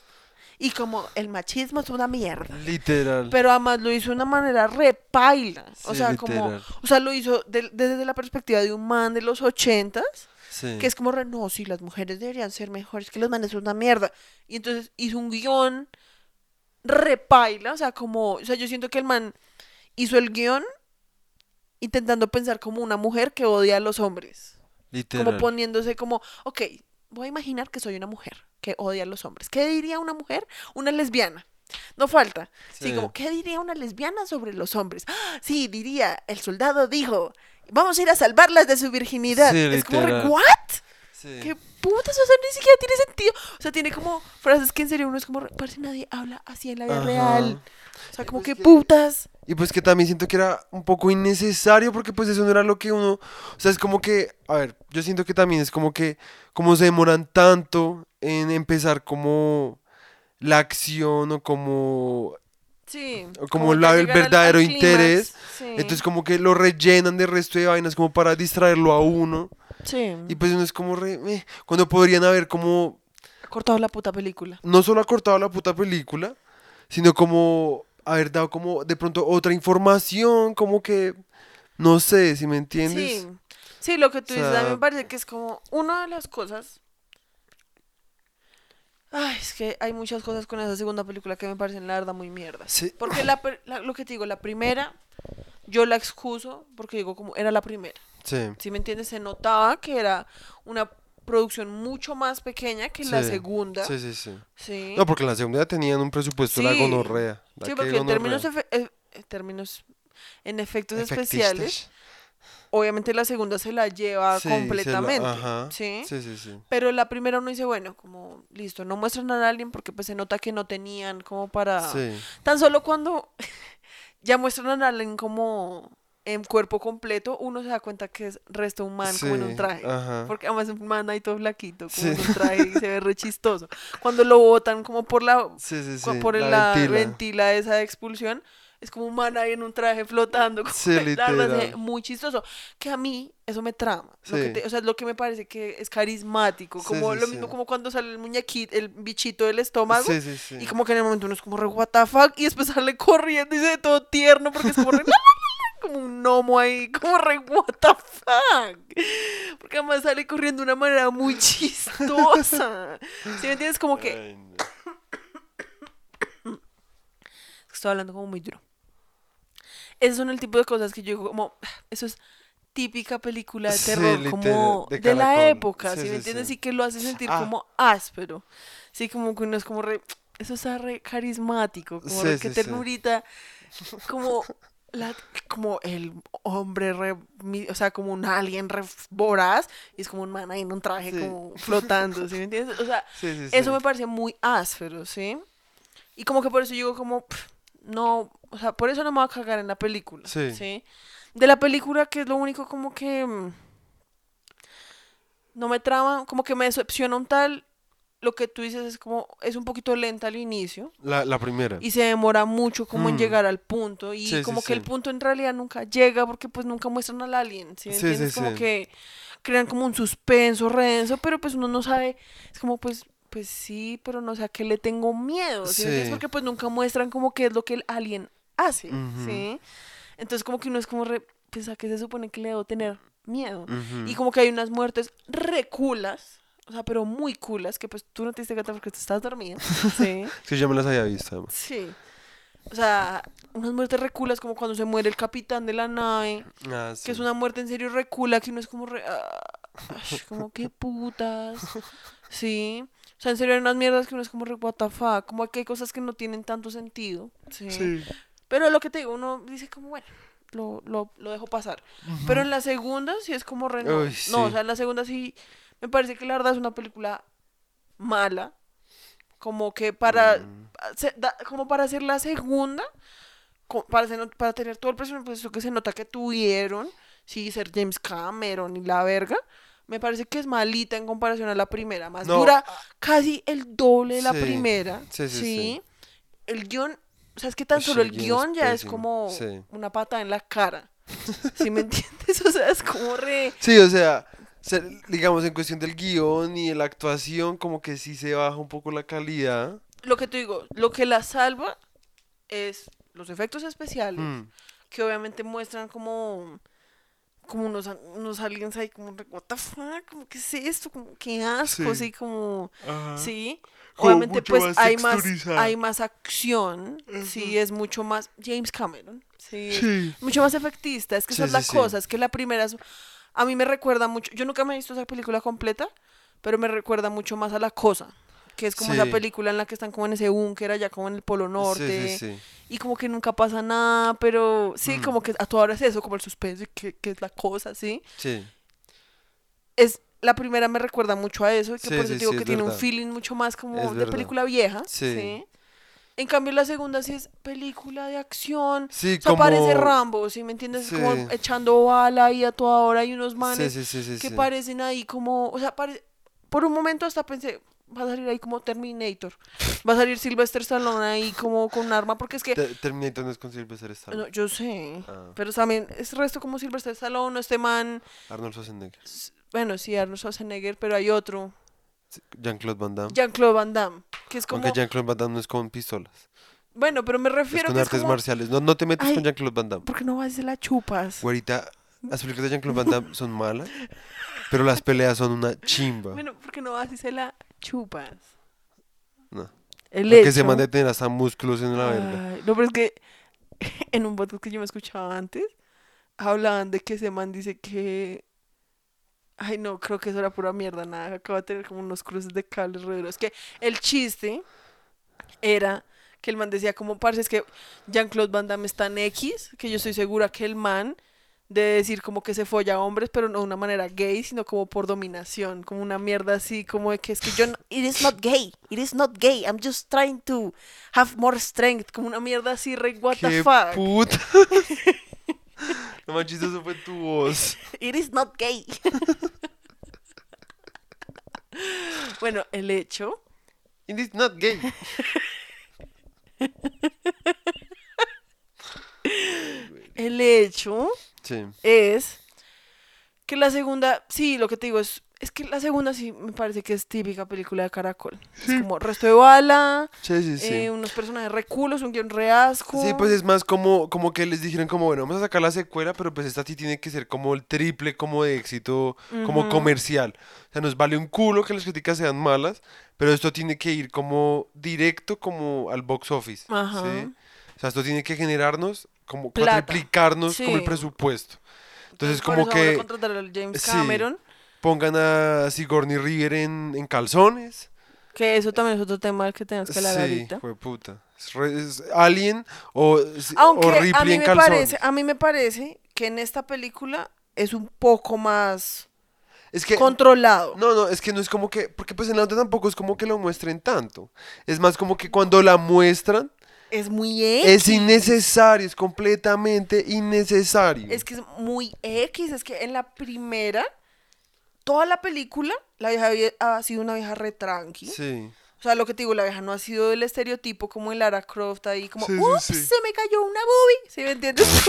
y como el machismo es una mierda. Literal. Pero además lo hizo de una manera repaila. O sea, como, o sea, lo hizo de- desde la perspectiva de un man de los ochentas, Sí. que es como, no, sí, las mujeres deberían ser mejores, que los manes son una mierda. Y entonces hizo un guion repaila, o sea, como, o sea, yo siento que el man hizo el guion intentando pensar como una mujer que odia a los hombres. Literal. Como poniéndose como, ok, voy a imaginar que soy una mujer que odia a los hombres. ¿Qué diría una mujer? Una lesbiana. No falta. Sí, Sí. como, ¿qué diría una lesbiana sobre los hombres? ¡Ah! Sí, diría, el soldado dijo, vamos a ir a salvarlas de su virginidad. Sí, es como. ¿what? Sí. ¿Qué putas? O sea, ni siquiera tiene sentido. O sea, tiene como frases que en serio uno es como, parece nadie habla así en la vida Ajá. real. O sea, como Pues que que- putas. Y pues que también siento que era un poco innecesario porque pues eso no era lo que uno, o sea, es como que, a ver, yo siento que también es como que, como se demoran tanto en empezar como la acción o como, Sí. o como la- el llegar al- al verdadero interés, Sí. entonces como que lo rellenan de resto de vainas como para distraerlo a uno Sí. y pues uno es como re, eh, cuando podrían haber como, cortado la puta película. no solo acortado la puta película, sino como haber dado como de pronto otra información, como que, no sé, si me entiendes. Sí, sí, lo que tú O dices, a mí me parece que es como una de las cosas. Ay, es que hay muchas cosas con esa segunda película que me parecen la verdad muy mierdas. Sí. Porque la, la- lo que te digo, la primera, yo la excuso porque digo como era la primera. Sí. Si me entiendes, se notaba que era una producción mucho más pequeña que la Sí, segunda. Sí, sí, sí. Sí. No, porque en la segunda ya tenían un presupuesto de la Sí. gonorrea. la Sí, que porque en términos, efe- eh, en términos, en efectos especiales, obviamente la segunda se la lleva Sí, la- completamente. ajá. ¿sí? Sí, sí, sí. Pero la primera uno dice, bueno, como listo, no muestran a alguien porque pues se nota que no tenían como para... Sí. Tan solo cuando [laughs] ya muestran a alguien como en cuerpo completo, uno se da cuenta que es resto un man como en un Sí, traje. ajá. Porque además es un man ahí todo flaquito, como en Sí. un traje y se ve re [laughs] chistoso. Cuando lo botan como por la, Sí, sí, sí. por la la ventila. ventila esa de expulsión, es como un man ahí en un traje flotando. como- Sí, [laughs] la muy chistoso. Que a mí eso me trama. Lo que Sí. te- o sea, es lo que me parece que es carismático. Sí, Como sí, lo sí. mismo como cuando sale el muñequito, el bichito del estómago. Sí, sí, sí. Y como que en el momento uno es como re what the fuck, y después [laughs] sale corriendo y se ve todo tierno porque es como re como un gnomo ahí, [laughs] como re what the fuck. Porque además sale corriendo de una manera muy [laughs] chistosa. ¿Sí me entiendes? Como que Ay, no. estoy hablando como muy duro. Esos son el tipo de cosas que yo digo como, eso es típica película de terror, como de de, la época, Sí, ¿sí, sí, me entiendes? Y que lo hace sentir Ah. como áspero. Sí, como que uno es como re, eso está re carismático, como re que ternurita, como la, como el hombre re, o sea, como un alien re voraz, y es como un man ahí en un traje Sí. como flotando, ¿sí me [laughs] entiendes? O sea, Sí, sí, eso me parece muy áspero, ¿sí? Y como que por eso digo como, pff, no, o sea, por eso no me voy a cagar en la película, Sí. De la película que es lo único como que mm, no me trama, como que me decepciona un tal, lo que tú dices es como, es un poquito lenta al inicio La, la primera. y se demora mucho como en Mm. llegar al punto y Sí, sí, como que el punto en realidad nunca llega porque pues nunca muestran al alien, ¿sí me Sí, sí, entiendes? como que crean como un suspenso redenso, pero pues uno no sabe, es como pues pues sí, pero no sé a qué le tengo miedo, ¿sí? Sí. Porque pues nunca muestran como qué es lo que el alien hace. ¿sí? Entonces como que uno es como re, pues a qué se supone que le debo tener miedo. Y como que hay unas muertes reculas, o sea, pero muy culas, que pues tú no te diste cuenta porque tú estás dormida, [laughs] ¿sí? Sí, ya me las había visto. además. Sí. O sea, unas muertes reculas como cuando se muere el capitán de la nave, Ah, que es una muerte en serio recula, que uno es como re... ah, ay, como qué putas. Sí. O sea, en serio hay unas mierdas que uno es como re what the fuck, como que hay cosas que no tienen tanto sentido. Sí. Sí. Pero lo que te digo, uno dice como, bueno, lo, lo, lo dejo pasar. Pero en la segunda sí es como re... No, Uy, No, sí. o sea, en la segunda sí me parece que la verdad es una película mala. Como que para... Mm. se- da- como para hacer la segunda, para, hacer- para tener todo el presupuesto que se nota que tuvieron, sí, ser James Cameron y la verga, me parece que es malita en comparación a la primera. Más No, dura casi el doble de la Sí, primera. sí, sí, sí. El guion, o sea, es que tan solo el el guion ya es como una pata en la cara. ¿Sí me entiendes? [laughs] O sea, es como re... Sí, o sea, digamos, en cuestión del guion y de la actuación, como que sí se baja un poco la calidad. Lo que te digo, lo que la salva es los efectos especiales, Mm, que obviamente muestran como como unos, unos aliens ahí como what the fuck, como qué es esto, como qué asco, Sí. así como ajá. sí. Como Obviamente pues más hay más hay más acción, sí, es mucho más James Cameron, sí, mucho más efectista, es que Sí, esa es la cosa, es que la primera es- a mí me recuerda mucho, yo nunca me he visto esa película completa, pero me recuerda mucho más a La Cosa, que es como esa película en la que están como en ese búnker allá como en el Polo Norte, Sí, sí, sí. y como que nunca pasa nada, pero sí, Mm. como que a toda hora es eso, como el suspense, que, que es la cosa, ¿sí? Sí. Es, la primera me recuerda mucho a eso, y que por eso digo que es tiene un feeling mucho más como Es de verdad. película vieja, Sí. En cambio la segunda sí es película de acción, Sí, o sea, como... parece Rambo, ¿sí me entiendes? Sí. Como echando bala ahí a toda hora y unos manes sí, sí, sí, que parecen ahí como, o sea, pare- por un momento hasta pensé, va a salir ahí como Terminator, va a salir Sylvester Stallone ahí como con un arma, porque es que, Te- Terminator no es con Sylvester Stallone. no, yo sé, Ah, pero también es resto como Sylvester Stallone, este man, Arnold Schwarzenegger. bueno, sí, Arnold Schwarzenegger, pero hay otro, Jean-Claude Van Damme. Jean-Claude Van Damme, que es como, Aunque Jean-Claude Van Damme no es con pistolas. bueno, pero me Es refiero con que es artes como, marciales. No, no te metas Ay. con Jean-Claude Van Damme. porque no vas a la chupas. Güerita, las películas de Jean-Claude Van Damme son malas, pero las peleas son una chimba. Bueno, porque no vas y se la chupas. No. El Porque se hecho- manda a tener hasta músculos en la verga. No, pero es que [laughs] en un podcast que yo me escuchaba antes, hablaban de que ese man dice que. Ay, no, creo que eso era pura mierda, nada. Acaba de tener como unos cruces de cables re duros. Que el chiste era que el man decía, como, parce, es que Jean-Claude Van Damme es tan X, que yo estoy segura que el man de decir como que se folla a hombres, pero no de una manera gay, sino como por dominación, como una mierda así, como de que es que yo, no- it is not gay, it is not gay, I'm just trying to have more strength, como una mierda así, re, what the ¡Qué fuck, puta! [laughs] [laughs] Lo más chistoso fue tu voz. [laughs] it is not gay. [laughs] bueno, el hecho It is not gay. el hecho Sí. es que la segunda, sí, lo que te digo es, es que la segunda sí me parece que es típica película de Caracol. Es como resto de bala, Sí, sí, sí. eh, unos personajes reculos, un guion re asco. Sí, pues es más como, como que les dijeron como, bueno, vamos a sacar la secuela, pero pues esta sí tiene que ser como el triple como de éxito, como comercial. O sea, nos vale un culo que las críticas sean malas, pero esto tiene que ir como directo como al box office, Ajá. ¿sí? O sea, esto tiene que generarnos como Plata. cuatriplicarnos como el presupuesto. Entonces, por como eso van a que contratar al James sí. Pongan a Sigourney River en, en calzones. que eso también es otro tema que tenemos que hablar Sí, ahorita. fue puta. Es, Alien o, Aunque o a Ripley mí en me calzones. parece, a mí me parece que en esta película es un poco más Es que controlado. No, no, es que no es como que, porque pues en la otra tampoco es como que lo muestren tanto. Es más como que cuando la muestran Es muy X. es innecesario, es completamente innecesario. Es que es muy X, es que en la primera, toda la película, la vieja ha sido una vieja re tranqui. Sí. O sea, lo que te digo, la vieja no ha sido el estereotipo como en Lara Croft ahí, como, Sí, ups, sí. se me cayó una boobie. ¿Sí me entiendes? [laughs]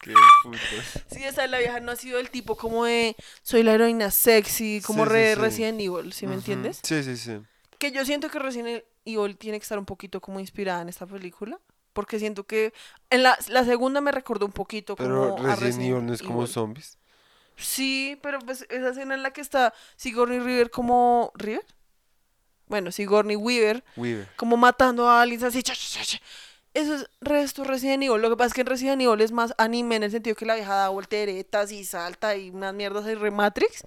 Qué putas. sí, esa la vieja no ha sido el tipo como de, soy la heroína sexy, como re. Resident Evil, ¿sí me entiendes? Sí, sí, sí. Que yo siento que Resident Evil tiene que estar un poquito como inspirada en esta película. Porque siento que en la, la segunda me recordó un poquito Pero como a Resident Evil no es como Evil. zombies. Sí, pero pues esa escena en la que está Sigourney River como... ¿River? Bueno, Sigourney Weaver Weaver. como matando a alguien así. cha, cha, cha. Eso es resto Resident Evil. Lo que pasa es que en Resident Evil es más anime en el sentido que la vieja da volteretas y salta y unas mierdas ahí re Matrix.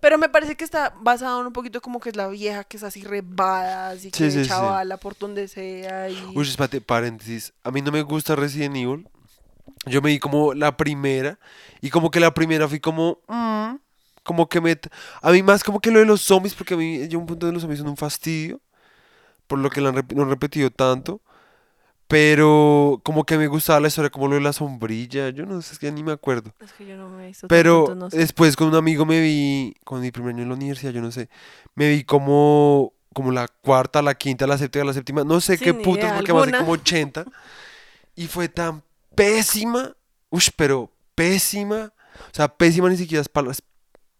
Pero me parece que está basado en un poquito como que es la vieja que es así re badass y que Sí, sí, sí. chavala por donde sea. Y... Uy, espérate, paréntesis. A mí no me gusta Resident Evil. Yo me di como la primera. Y como que la primera fui como. mm, como que me. A mí más como que lo de los zombies. Porque a mí yo un punto de los zombies son un fastidio. Por lo que lo han, rep- lo han repetido tanto. Pero como que me gustaba la historia, como lo de la sombrilla. Yo no sé, es que ya ni me acuerdo. Es que yo no me he visto Pero tanto, no sé. después con un amigo me vi, con mi primer año en la universidad, yo no sé, me vi como, como la cuarta, la quinta, la séptima, la séptima, no sé qué putas, porque me hace como 80. Y fue tan pésima, uff, pero pésima, O sea, pésima ni siquiera es es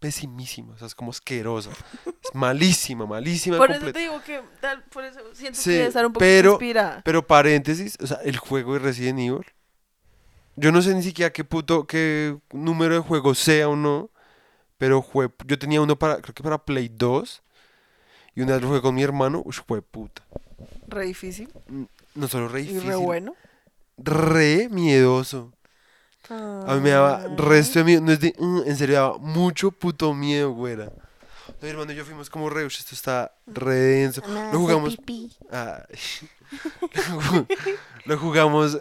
pesimísima, o sea, es como asquerosa. Es malísima, malísima. Por eso te digo que tal, por eso siento Sí, que debe estar un poco pero- inspirada. Pero paréntesis, o sea, el juego de Resident Evil. Yo no sé ni siquiera qué puto, qué número de juego sea o no. Pero fue, yo tenía uno para, creo que para Play 2. Y una vez lo jugué con mi hermano. Uy, fue puta. Re difícil No solo re y difícil. re bueno. Re miedoso. A mí me daba resto de miedo. No es de, "Mm", en serio, daba mucho puto miedo, güera. Mi hermano y yo fuimos como re, "Ush, esto está re denso. [laughs] Lo jugamos. Lo ju- lo jugamos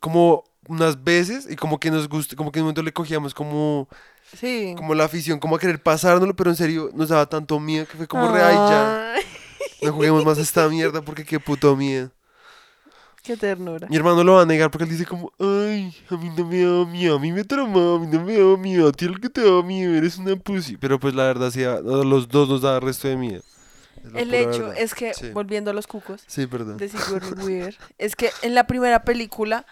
como unas veces y como que nos gustó, como que en un momento le cogíamos como, Sí. como la afición, como a querer pasárnoslo, pero en serio nos daba tanto miedo que fue como re, ay, ya, no juguemos más esta mierda porque qué puto miedo. Qué ternura. Mi hermano lo va a negar porque él dice como, ay, a mí no me da miedo, a mí me traumaba, a mí no me da miedo, a ti el que te da miedo, eres una pussy. Pero pues la verdad sí, a los dos nos da resto de miedo. El hecho verdad. es que, Sí. volviendo a los cucos Sí, perdón. de Sigourney [laughs] Weaver, es que en la primera película,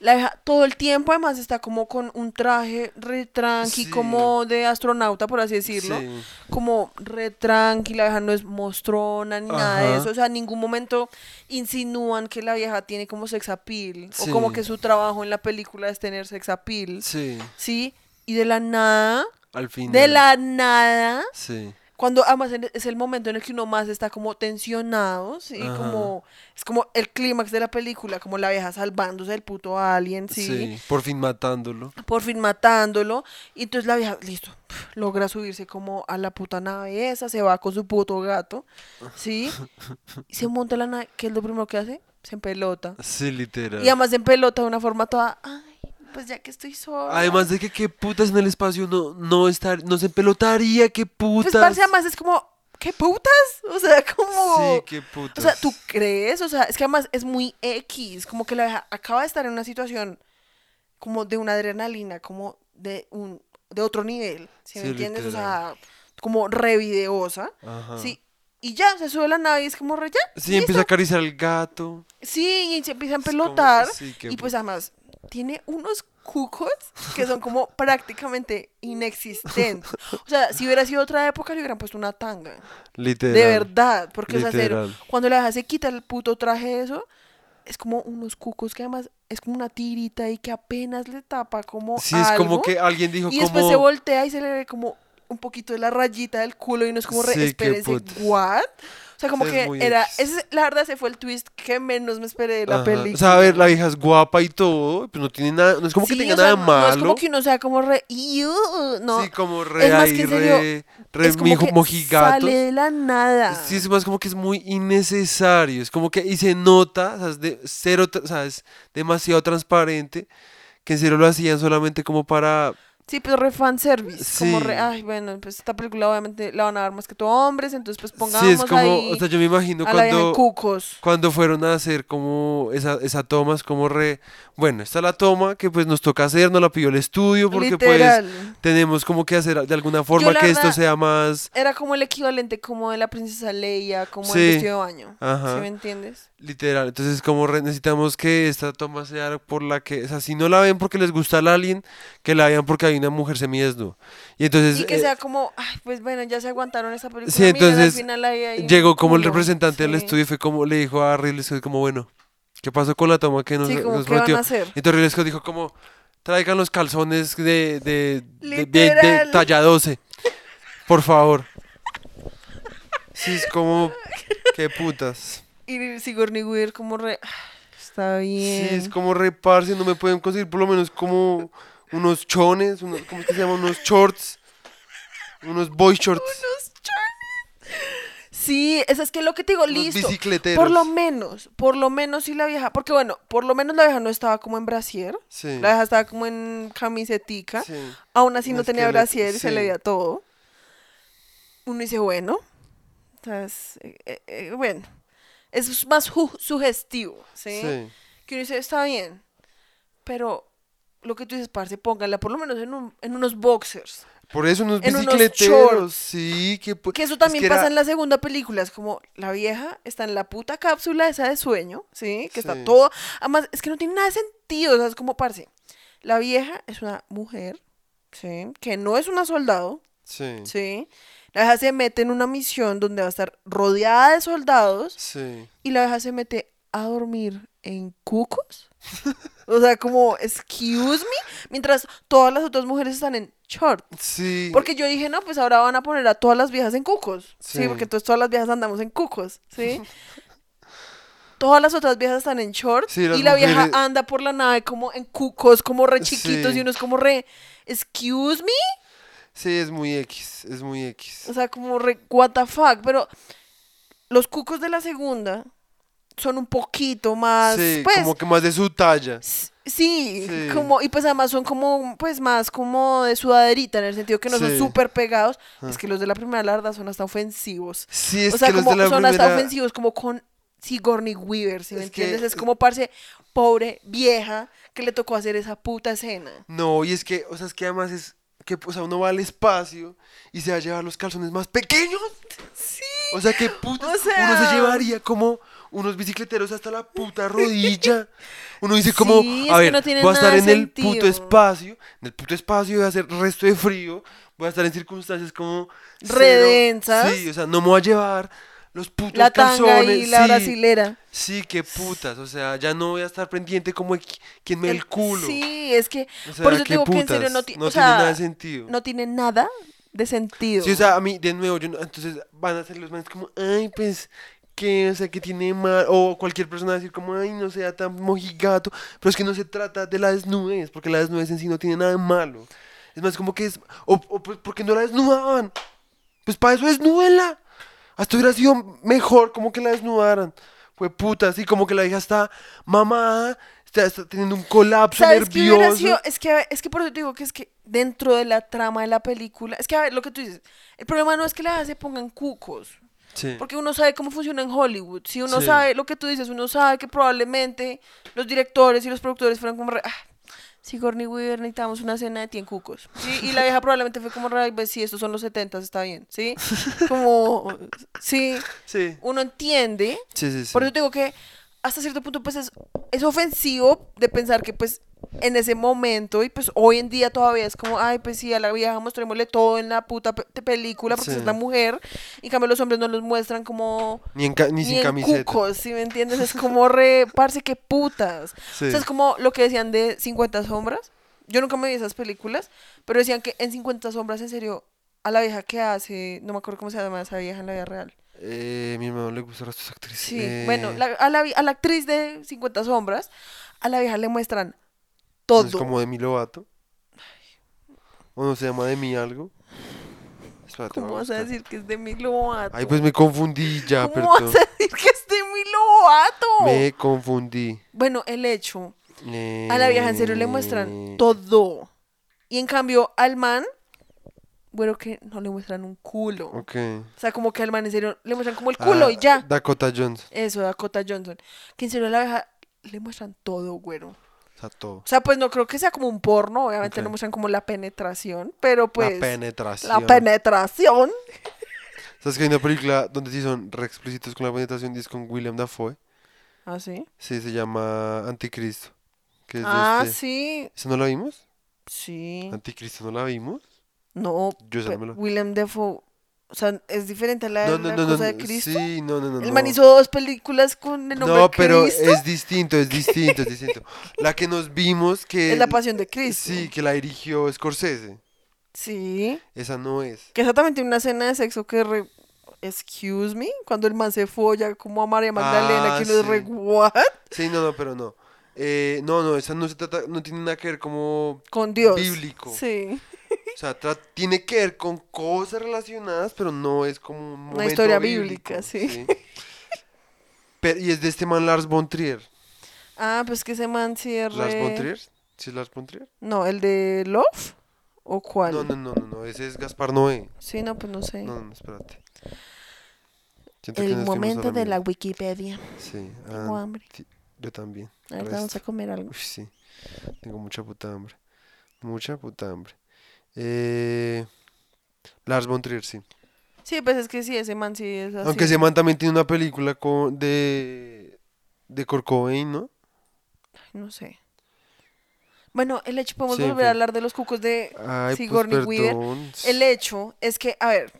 la vieja todo el tiempo además está como con un traje re tranqui, Sí. como de astronauta, por así decirlo. Sí. Como re tranqui, la vieja no es mostrona ni nada de eso. O sea, en ningún momento insinúan que la vieja tiene como sex appeal. Sí. O como que su trabajo en la película es tener sex appeal. Sí, ¿Sí? Y de la nada, al final. de la nada, Sí. Cuando además en- es el momento en el que uno más está como tensionado, ¿sí? Ajá. Como, es como el clímax de la película, como la vieja salvándose del puto alien, ¿sí? Sí, por fin matándolo. Por fin matándolo. Y entonces la vieja, listo, logra subirse como a la puta nave esa, se va con su puto gato, ¿sí? Y se monta la nave, ¿qué es lo primero que hace? Se empelota. Sí, literal. Y además se empelota de una forma toda, ay, pues ya que estoy sola. Además de que qué putas en el espacio no, no estar, no se pelotaría, qué putas. Pues parce, además es como, ¿qué putas? O sea, [laughs] como... Sí, qué putas. O sea, ¿tú crees? O sea, es que además es muy X, como que la vieja acaba de estar en una situación como de una adrenalina, como de un de otro nivel, ¿sí me entiendes? O sea, como re videosa, Ajá. sí, y ya, se sube la nave y es como re ya, Sí, empieza a acariciar al gato. sí, y se empieza a como- empelotar, sí, y pues pu- además tiene unos cucos que son como [laughs] prácticamente inexistentes. O sea, si hubiera sido otra época le hubieran puesto una tanga. Literal. De verdad, porque o sea, cero, cuando la vieja se quita el puto traje de eso, es como unos cucos que además es como una tirita y que apenas le tapa como Sí, es como algo, que alguien dijo y como... después se voltea y se le ve como un poquito de la rayita del culo y no es como re, Sí, qué espérese, putas. what? O sea, como es que era, ese, la verdad ese fue el twist que menos me esperé de la Ajá. película. O sea, a ver, la vieja es guapa y todo, pues no tiene nada, no es como que tenga o sea, nada no- malo. No es como que uno sea como re, no, Sí, como re es más ahí, que re, re es como mijo- que mojigatos. sale de la nada. Sí, es más como que es muy innecesario. Es como que, y se nota, o sea, es, de cero, o sea, es demasiado transparente, que en serio lo hacían solamente como para... Sí, pues re fanservice. Como Sí. re, ay, bueno, pues esta película obviamente la van a dar más que todo hombres, entonces pues pongamos sí, es como, ahí o sea, yo me imagino a cuando, cucos. cuando fueron a hacer como esa, esa toma, es como re, bueno, esta es la toma que pues nos toca hacer, nos la pidió el estudio, porque Literal. pues tenemos como que hacer de alguna forma que esto sea más... Era como el equivalente como de la princesa Leia, como Sí. el vestido de baño. Ajá. ¿Sí me entiendes? Literal, entonces como re- necesitamos que esta toma sea por la que, o sea, si no la ven porque les gusta el alien, que la vean porque hay una mujer semidesnuda. Y entonces Y que eh, sea como, ay, pues bueno, ya se aguantaron esa película. Sí, miren, entonces, al final ahí un llegó como el representante del Sí. estudio y fue como, le dijo a Ridley Scott como, bueno, ¿qué pasó con la toma que nos, Sí, como, nos ¿qué van prometió? a hacer? Y entonces Ridley Scott dijo como, traigan los calzones de, de, de, de- de talla 12, por favor. Sí, es como, [laughs] qué putas. Y Sigourney Weaver como re, "Ah, está bien. Sí, es como reparse, no me pueden conseguir por lo menos como unos chones, unos, ¿cómo es que se llaman? Unos shorts, unos boy shorts, Unos charnes. Sí, eso es que lo que te digo, unos listo. bicicleteros. Por lo menos, por lo menos si la vieja, porque bueno, por lo menos la vieja no estaba como en brasier, Sí, la vieja estaba como en camisetica, sí. aún así no tenía brasier y se sí. le veía todo. Uno dice, bueno, entonces, eh, eh, eh, bueno, es más sugestivo, ¿sí? sí. Que uno dice, está bien, pero lo que tú dices, parce, póngala por lo menos en, un- en unos boxers. Por eso unos En unos bicicleteros, shorts. sí, que Que eso es también que pasa era- en la segunda película. Es como la vieja está en la puta cápsula esa de sueño, ¿sí? Que Sí. está todo. Además, es que no tiene nada de sentido. O sea, es como, parce. La vieja es una mujer, ¿sí? Que no es una soldado, Sí. ¿sí? La vieja se mete en una misión donde va a estar rodeada de soldados Sí. y la vieja se mete a dormir en cucos. O sea, como, excuse me, mientras todas las otras mujeres están en short. Sí. Porque yo dije, no, pues ahora van a poner a todas las viejas en cucos. Sí, Sí. porque entonces todas las viejas andamos en cucos, ¿sí? todas las otras viejas están en short Sí, y la vieja anda por la nave como en cucos, como re chiquitos Sí. y uno es como re, excuse me. Sí, es muy X. Es muy X. O sea, como re, what the fuck. Pero los cucos de la segunda son un poquito más, Sí, pues, como que más de su talla. sí, Sí. como, y pues además son como, pues más como de sudaderita, en el sentido que no son súper pegados. Ah. Es que los de la primera, la verdad, son hasta ofensivos. Sí, es o sea, que los como de la son hasta ofensivos, como con Sigourney Weaver, ¿sí me que- entiendes? Es como, parce, pobre vieja que le tocó hacer esa puta escena. No, y es que, o sea, es que además es que, o sea, uno va al espacio y se va a llevar los calzones más pequeños. Sí. O sea, que puta, O sea- uno se llevaría como unos bicicleteros hasta la puta rodilla. [laughs] Uno dice como, Sí, a ver, no voy a estar en el puto espacio, en el puto espacio voy a hacer resto de frío, voy a estar en circunstancias como cero- Redensas. Sí, o sea, no me voy a llevar los putos La tanga calzones. y la sí, brasilera. Sí, qué putas, o sea, ya no voy a estar pendiente como de qui- quién me da el culo. Sí, es que, O sea, por eso digo que en serio putas, no, ti- no o tiene nada de sentido. no tiene nada de sentido. Sí, o sea, a mí, de nuevo, yo no- entonces van a ser los manes como, ay, pues, ¿qué? O sea, que tiene mal, o cualquier persona decir como, ay, no sea tan mojigato, pero es que no se trata de la desnudez, porque la desnudez en sí no tiene nada de malo. Es más como que es, o, o pues, porque no la desnudaban, pues para eso desnúdenla. Hasta hubiera sido mejor como que la desnudaran. Fue puta, así como que la hija está mamada, está, está teniendo un colapso ¿Sabes nervioso. sido? Es que, es que por eso te digo que es que dentro de la trama de la película, es que a ver, lo que tú dices, el problema no es que la se pongan cucos, Sí. porque uno sabe cómo funciona en Hollywood. Si uno Sí. sabe lo que tú dices, uno sabe que probablemente los directores y los productores fueran como re, ah, Sigourney Weaver, necesitamos una cena de 100 cucos. ¿sí? Y la vieja probablemente fue como, pues sí, estos son los 70, está bien, ¿sí? [laughs] Como, sí, Sí, uno entiende sí, sí. sí. por eso digo que hasta cierto punto pues es, es ofensivo de pensar que pues en ese momento y pues hoy en día todavía es como, ay pues sí, a la vieja mostrémosle todo en la puta pe- película porque Sí. es la mujer y en cambio los hombres no los muestran como Ni, en ca- ni sin en camiseta. cucos, ¿sí me entiendes? Es como re, [laughs] parce, que putas. Sí. O sea, es como lo que decían de 50 sombras. Yo nunca me vi esas películas, pero decían que en 50 sombras, en serio, a la vieja que hace, no me acuerdo cómo se llama esa vieja en la vida real. Eh, mi hermano le gustan estas actrices. Sí, Eh, bueno, la- a, la, a la actriz de 50 sombras, a la vieja le muestran ¿no todo. Es como Demi Lovato. ¿O no se llama Demi algo? Espérate, ¿Cómo a vas a decir que es Demi Lovato? Ay, pues me confundí ya, ¿Cómo perdón. vas a decir que es Demi Lovato? Me confundí. Bueno, el hecho, a la vieja en serio le muestran Eh, todo. Y en cambio al man, bueno, que no le muestran un culo. Ok. O sea, como que al man en serio le muestran como el culo Ah, y ya. Dakota Jones. Eso, Dakota Johnson. Que en serio a la vieja le muestran todo, güero. O sea, todo. O sea, pues no creo que sea como un porno, obviamente Ok. no muestran como la penetración, pero pues... la penetración. La penetración. [laughs] ¿Sabes que hay una película donde sí son re explícitos con la penetración y es con William Dafoe? ¿Ah, sí? Sí, se llama Anticristo. Que es de Ah, este- sí. ¿Esa no la vimos? Sí. Anticristo no la vimos. No, William Defoe, o sea, es diferente a la, No, no, la no, cosa de Cristo. Sí, no, no, no. El man hizo dos películas con el nombre No, pero Cristo. es distinto, es distinto, es [laughs] distinto. La que nos vimos que... Es la pasión de Cristo. Sí, que la dirigió Scorsese. Sí. Esa no es. Que exactamente una escena de sexo que re... Excuse me, cuando el man se folla como a María Magdalena, Ah, que uno es sí. re what? Sí, no, no, pero no. Eh, no, no, esa no se trata, no tiene nada que ver como... Con Dios. Bíblico. Sí. O sea, tiene que ver con cosas relacionadas, pero no es como un momento historia bíblico, bíblica, sí. Pero- y es de este man Lars von Trier. Ah, pues que ese man sí es ¿Lars re- von Trier? ¿Sí es Lars von Trier? No, ¿el de Love? ¿O cuál? No, no, no, no, no, ese es Gaspar Noé. Sí, no, pues no sé. No, no, espérate. Siento el momento de la. Wikipedia. Sí, Tengo ah, hambre. yo también. Ahorita vamos a comer algo. Uy, sí, tengo mucha puta hambre. Mucha puta hambre. Eh, Lars von Trier, sí. Sí, pues es que sí, ese man sí es así. Aunque ese man también tiene una película con, de, de Kurt Cobain, ¿no? No sé. Bueno, el hecho, podemos Sí, volver a hablar de los cucos de Ay, Sigourney pues Weaver. El hecho es que, a ver,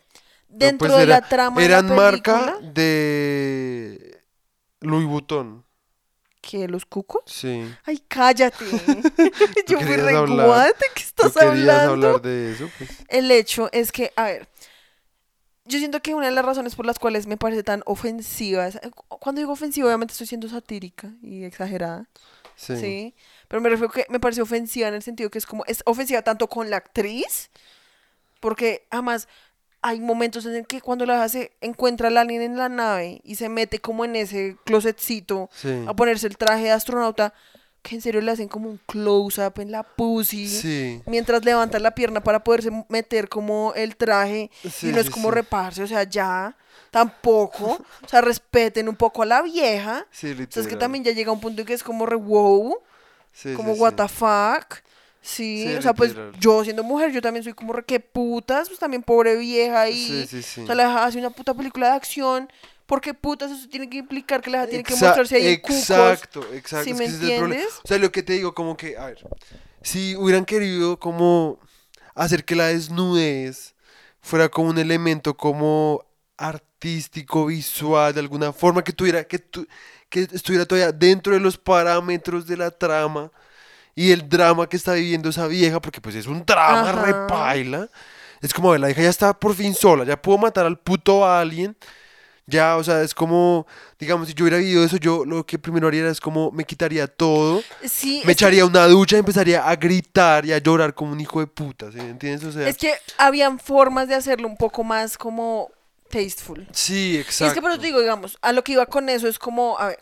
No, dentro pues de la trama Eran de la película, marca de Louis Vuitton. ¿Qué? ¿Los cucos? Sí. Ay, cállate. [laughs] Yo fui re hablar- guate, ¿qué ¿Tú estás hablando? hablar de eso? Pues, El hecho es que, a ver, yo siento que una de las razones por las cuales me parece tan ofensiva, es- cuando digo ofensiva, obviamente estoy siendo satírica y exagerada, sí. ¿sí? Pero me refiero que me parece ofensiva en el sentido que es como, es ofensiva tanto con la actriz, porque además hay momentos en el que cuando la hace, encuentra al alien en la nave y se mete como en ese closetcito Sí. a ponerse el traje de astronauta, que en serio le hacen como un close-up en la pussy Sí. mientras levanta la pierna para poderse meter como el traje Sí, y no es como reparse, o sea, ya tampoco, o sea, respeten un poco a la vieja. Sí, O sea, es que también ya llega un punto en que es como re wow, como what the fuck. Sí, Sí, o sea, pues literal. yo siendo mujer, yo también soy como re que putas, pues también pobre vieja y Sí, sí, sí. o sea, la hace una puta película de acción, porque putas eso tiene que implicar que la tiene que mostrarse ahí en cucos. Exacto, exacto. ¿sí es me es el problema. entiendes? O sea, lo que te digo, como que, a ver, si hubieran querido como hacer que la desnudez fuera como un elemento como artístico, visual, de alguna forma, que tuviera, que, tu- que estuviera todavía dentro de los parámetros de la trama y el drama que está viviendo esa vieja, porque pues es un drama repaila. Es como, a ver, la hija ya está por fin sola, ya pudo matar al puto alien. Ya, o sea, es como, digamos, si yo hubiera vivido eso, yo lo que primero haría es como me quitaría todo, Sí, me es que- echaría una ducha y empezaría a gritar y a llorar como un hijo de puta, ¿sí entiendes? O sea, Es que habían formas de hacerlo un poco más como tasteful. sí, Y exacto. es que por eso te digo, digamos, a lo que iba con eso es como, a ver,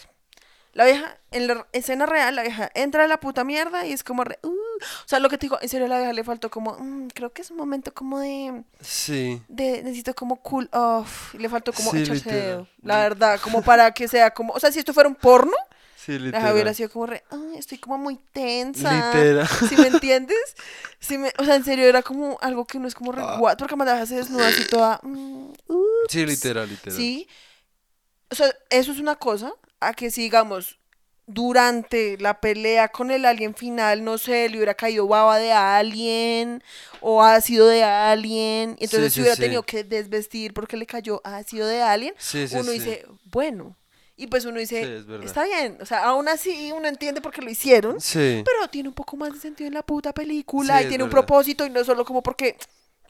la vieja, en la escena real, la vieja entra a la puta mierda y es como, re, uh, o sea, lo que te digo, en serio a la vieja le faltó como, "Mm, creo que es un momento como de, Sí, de, necesito como cool off, y le faltó como Sí, echarse literal. dedo, la verdad, como para que sea como, o sea, si esto fuera un porno, sí, la vieja hubiera literal. sido como, re, "Ay, estoy como muy tensa. Literal. [laughs] ¿Sí me entiendes? Sí me, o sea, en serio era como algo que no es como re Ah. guat, porque la vieja se desnuda así toda, mm, uh, Sí, literal, literal. Sí. O sea, eso es una cosa, a que sigamos durante la pelea con el alien final, no sé, le hubiera caído baba de alguien o ácido de alguien, y entonces Sí, se hubiera sí. tenido que desvestir porque le cayó ácido de alguien, Sí, sí, uno dice, bueno, y pues uno dice, es está bien, o sea, aún así uno entiende por qué lo hicieron, Sí. pero tiene un poco más de sentido en la puta película y tiene un propósito y no solo como porque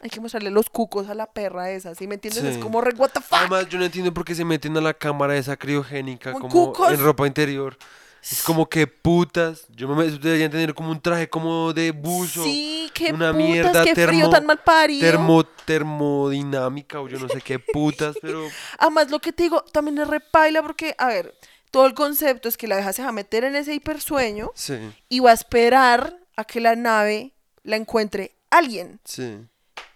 hay que mostrarle los cucos a la perra esa, ¿sí me entiendes? Es como re, what the fuck. Además, yo no entiendo por qué se meten a la cámara esa criogénica como cucos. en ropa interior. Es como que putas. Yo me deberían tener como un traje como de buzo. Sí, qué una putas, mierda qué frío termo- tan mal parido. termo, termodinámica o yo no sé qué putas, [laughs] pero Además, lo que te digo también es repaila porque, a ver, todo el concepto es que la se va a meter en ese hipersueño sí, y va a esperar a que la nave la encuentre alguien. sí,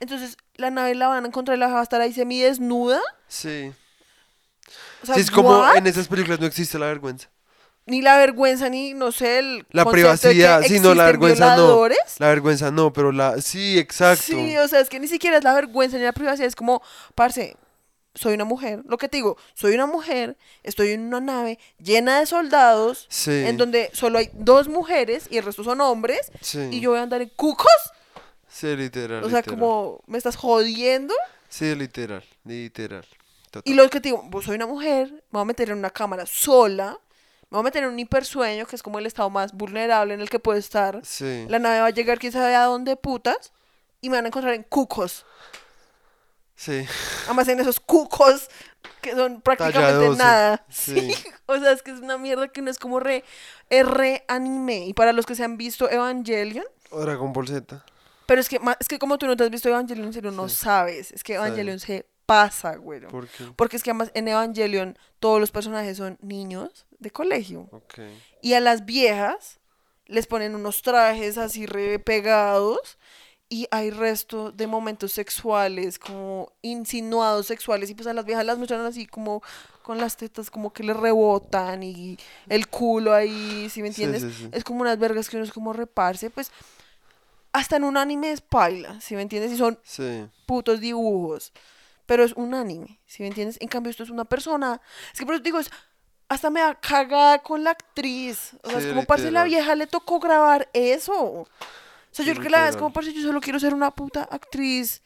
Entonces, la nave la van a encontrar y la va a estar ahí semidesnuda. sí. O sea, Sí, es como ¿what? en esas películas no existe la vergüenza. Ni la vergüenza, ni, no sé, el La privacidad, sí, no, la vergüenza no. La vergüenza no, pero la... Sí, exacto. Sí, o sea, es que ni siquiera es la vergüenza ni la privacidad, es como, parce, soy una mujer, lo que te digo, soy una mujer, estoy en una nave llena de soldados, Sí, en donde solo hay dos mujeres y el resto son hombres, sí, y yo voy a andar en cucos, sí, literal, o sea, literal. como, me estás jodiendo, Sí, literal, literal. Total. y lo que te digo, pues soy una mujer, me voy a meter en una cámara sola, me voy a meter en un hipersueño, que es como el estado más vulnerable en el que puedo estar, Sí, la nave va a llegar quién sabe a dónde putas, y me van a encontrar en cucos. sí, Además en esos cucos que son prácticamente Talla 12, nada. sí. [laughs] Sí. O sea, es que es una mierda que no es como re, es re anime. Y para los que se han visto Evangelion, Dragon Ball Z. pero es que, es que como tú no te has visto Evangelion, en serio, no Sí. sabes. Es que. Evangelion se pasa, güero. ¿Por qué? Porque es que además en Evangelion todos los personajes son niños de colegio. Ok. Y a las viejas les ponen unos trajes así re pegados y hay resto de momentos sexuales, como insinuados sexuales, y pues a las viejas las muestran así como con las tetas como que le rebotan y el culo ahí, ¿sí me entiendes? sí, sí. Es como unas vergas que uno es como reparse, pues hasta en un anime es paila, ¿sí me entiendes? Y son Sí, putos dibujos, pero es un anime, ¿sí me entiendes? En cambio esto es una persona, es que por eso digo, es, hasta me da cagada con la actriz. O sea, Sí, es como, parce, la vieja le tocó grabar eso. O sea, Sí, yo creo que la verdad es como, parce, yo solo quiero ser una puta actriz.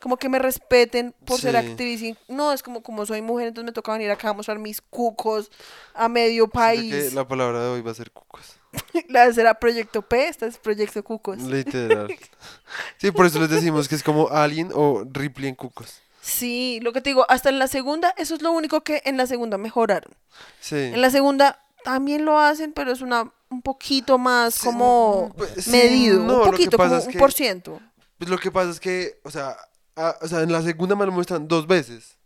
Como que me respeten por ser actriz. Y no, es como, como soy mujer, entonces me toca venir acá a mostrar mis cucos a medio país. que la palabra de hoy va a ser cucos. [laughs] La será Proyecto P, esta es Proyecto Cucos. Literal. [laughs] Sí, por eso les decimos que es como Alien o Ripley en cucos. Sí, lo que te digo, hasta en la segunda, eso es lo único que en la segunda mejoraron. Sí. En la segunda también lo hacen, pero es una un poquito más Sí, como mm, pues, sí, medido, no, un poquito, como es un por ciento. Pues lo que pasa es que, o sea, o sea, en la segunda me lo muestran dos veces.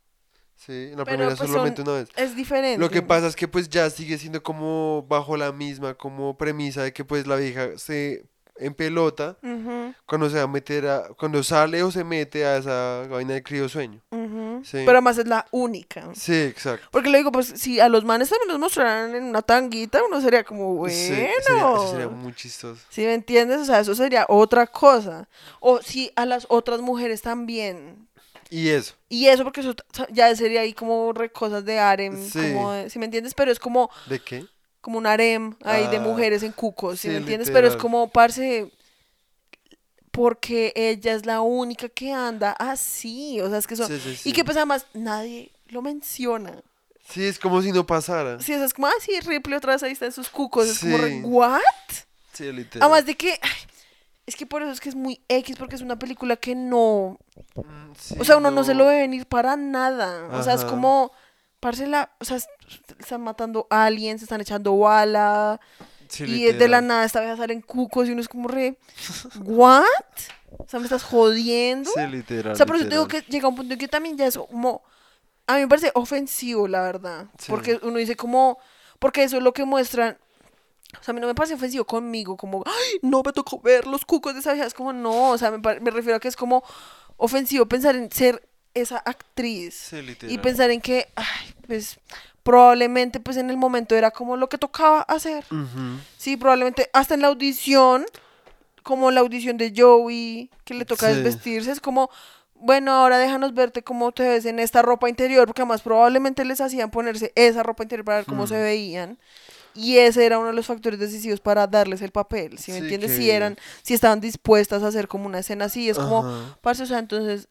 Sí, en la Pero, primera pues, solamente son- una vez. Es diferente. Lo que pasa es que pues ya sigue siendo como bajo la misma como premisa de que pues la vieja se en pelota cuando se va a meter a, cuando sale o se mete a esa vaina de crío sueño. Sí. Pero además es la única. Sí, exacto. Porque le digo, pues si a los manes también los mostraran en una tanguita, uno sería como, bueno. Sí, sería, eso sería muy chistoso. ¿Sí me entiendes? O sea, eso sería otra cosa. O si a las otras mujeres también. Y eso. Y eso porque eso ya sería ahí como re cosas de harem, Sí. como de- ¿sí me entiendes? Pero es como ¿De qué? como un harem ahí de Ah, mujeres en cucos, ¿sí, sí, me entiendes? Pero es como, parce, porque ella es la única que anda así, o sea, es que eso... Sí, sí, sí. Y que pues además nadie lo menciona. Sí, es como si no pasara. Sí, o sea, es como, ah, sí, Ripley otra vez ahí está en sus cucos, es como, re. ¿what? Sí, literal. Además de que, ay, es que por eso es que es muy X, porque es una película que no, Mm, sí, o sea, uno no, se lo ve venir para nada. O sea, es como, parce, la, o sea, es- están matando aliens, están echando bala, Sí, y de la literal. nada esta vez salen cucos y uno es como re, ¿what? O sea, me estás jodiendo. Sí, literal. O sea, por eso te digo literal. que llega un punto en que también ya es como, a mí me parece ofensivo, la verdad. Sí. Porque uno dice como, porque eso es lo que muestran. O sea, a mí no me parece ofensivo conmigo, como, ay, no me tocó ver los cucos de esa vieja. Es como, no, o sea, me, me refiero a que es como ofensivo pensar en ser esa actriz. Sí. Y pensar en que, ay, pues, probablemente, pues, en el momento era como lo que tocaba hacer. Sí, probablemente hasta en la audición, como la audición de Joey, que le toca Sí. desvestirse, es como, bueno, ahora déjanos verte cómo te ves en esta ropa interior, porque además probablemente les hacían ponerse esa ropa interior para ver cómo se Mm. veían. Y ese era uno de los factores decisivos para darles el papel, ¿sí me Sí, entiendes? Si eran, si estaban dispuestas a hacer como una escena así, es como, Ajá. parce, o sea, entonces,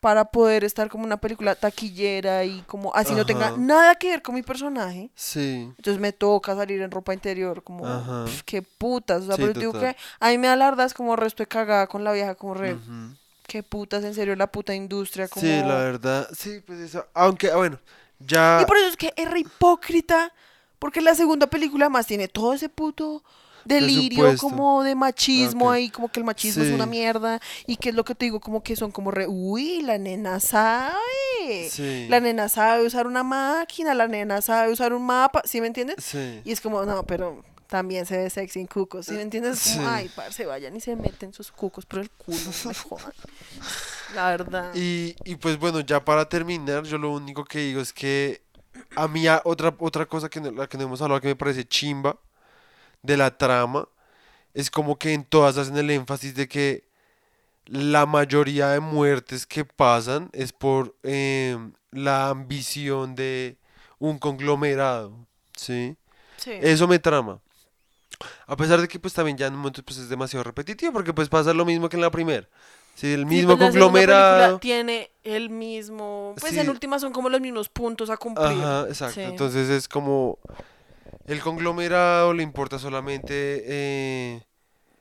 para poder estar como una película taquillera y como así no tenga Ajá. nada que ver con mi personaje, Sí. entonces me toca salir en ropa interior, como, Ajá. pf, qué putas. O sea, Sí, pero digo que a mí me da la verdad, es como resto de cagada con la vieja, como re, Ujú. qué putas, en serio, la puta industria. Como... Sí, la verdad. Sí, pues eso. Aunque, ah, bueno, ya. Y por eso es que es re hipócrita, porque la segunda película más tiene todo ese puto delirio como de machismo ahí, como que el machismo es una mierda, y que es lo que te digo, como que son como re, uy, la nena sabe. Sí. La nena sabe usar una máquina, la nena sabe usar un mapa, ¿sí me entiendes? Sí. Y es como, no, pero también se ve sexy en cucos, ¿sí me entiendes? Como, ay, parce, vayan y se meten sus cucos por el culo, no me jodan. [laughs] La verdad. Y, y pues bueno, ya para terminar, yo lo único que digo es que a mí otra, otra cosa que no, la que no hemos hablado que me parece chimba de la trama es como que en todas hacen el énfasis de que la mayoría de muertes que pasan es por em, la ambición de un conglomerado, ¿sí? Sí. Eso me trama. A pesar de que pues también ya en un momento pues es demasiado repetitivo porque pues pasa lo mismo que en la primera. Sí, el Sí, mismo pues conglomerado. tiene el mismo. Pues Sí. en última son como los mismos puntos a cumplir. Ajá, exacto. Sí. Entonces es como el conglomerado le importa solamente eh,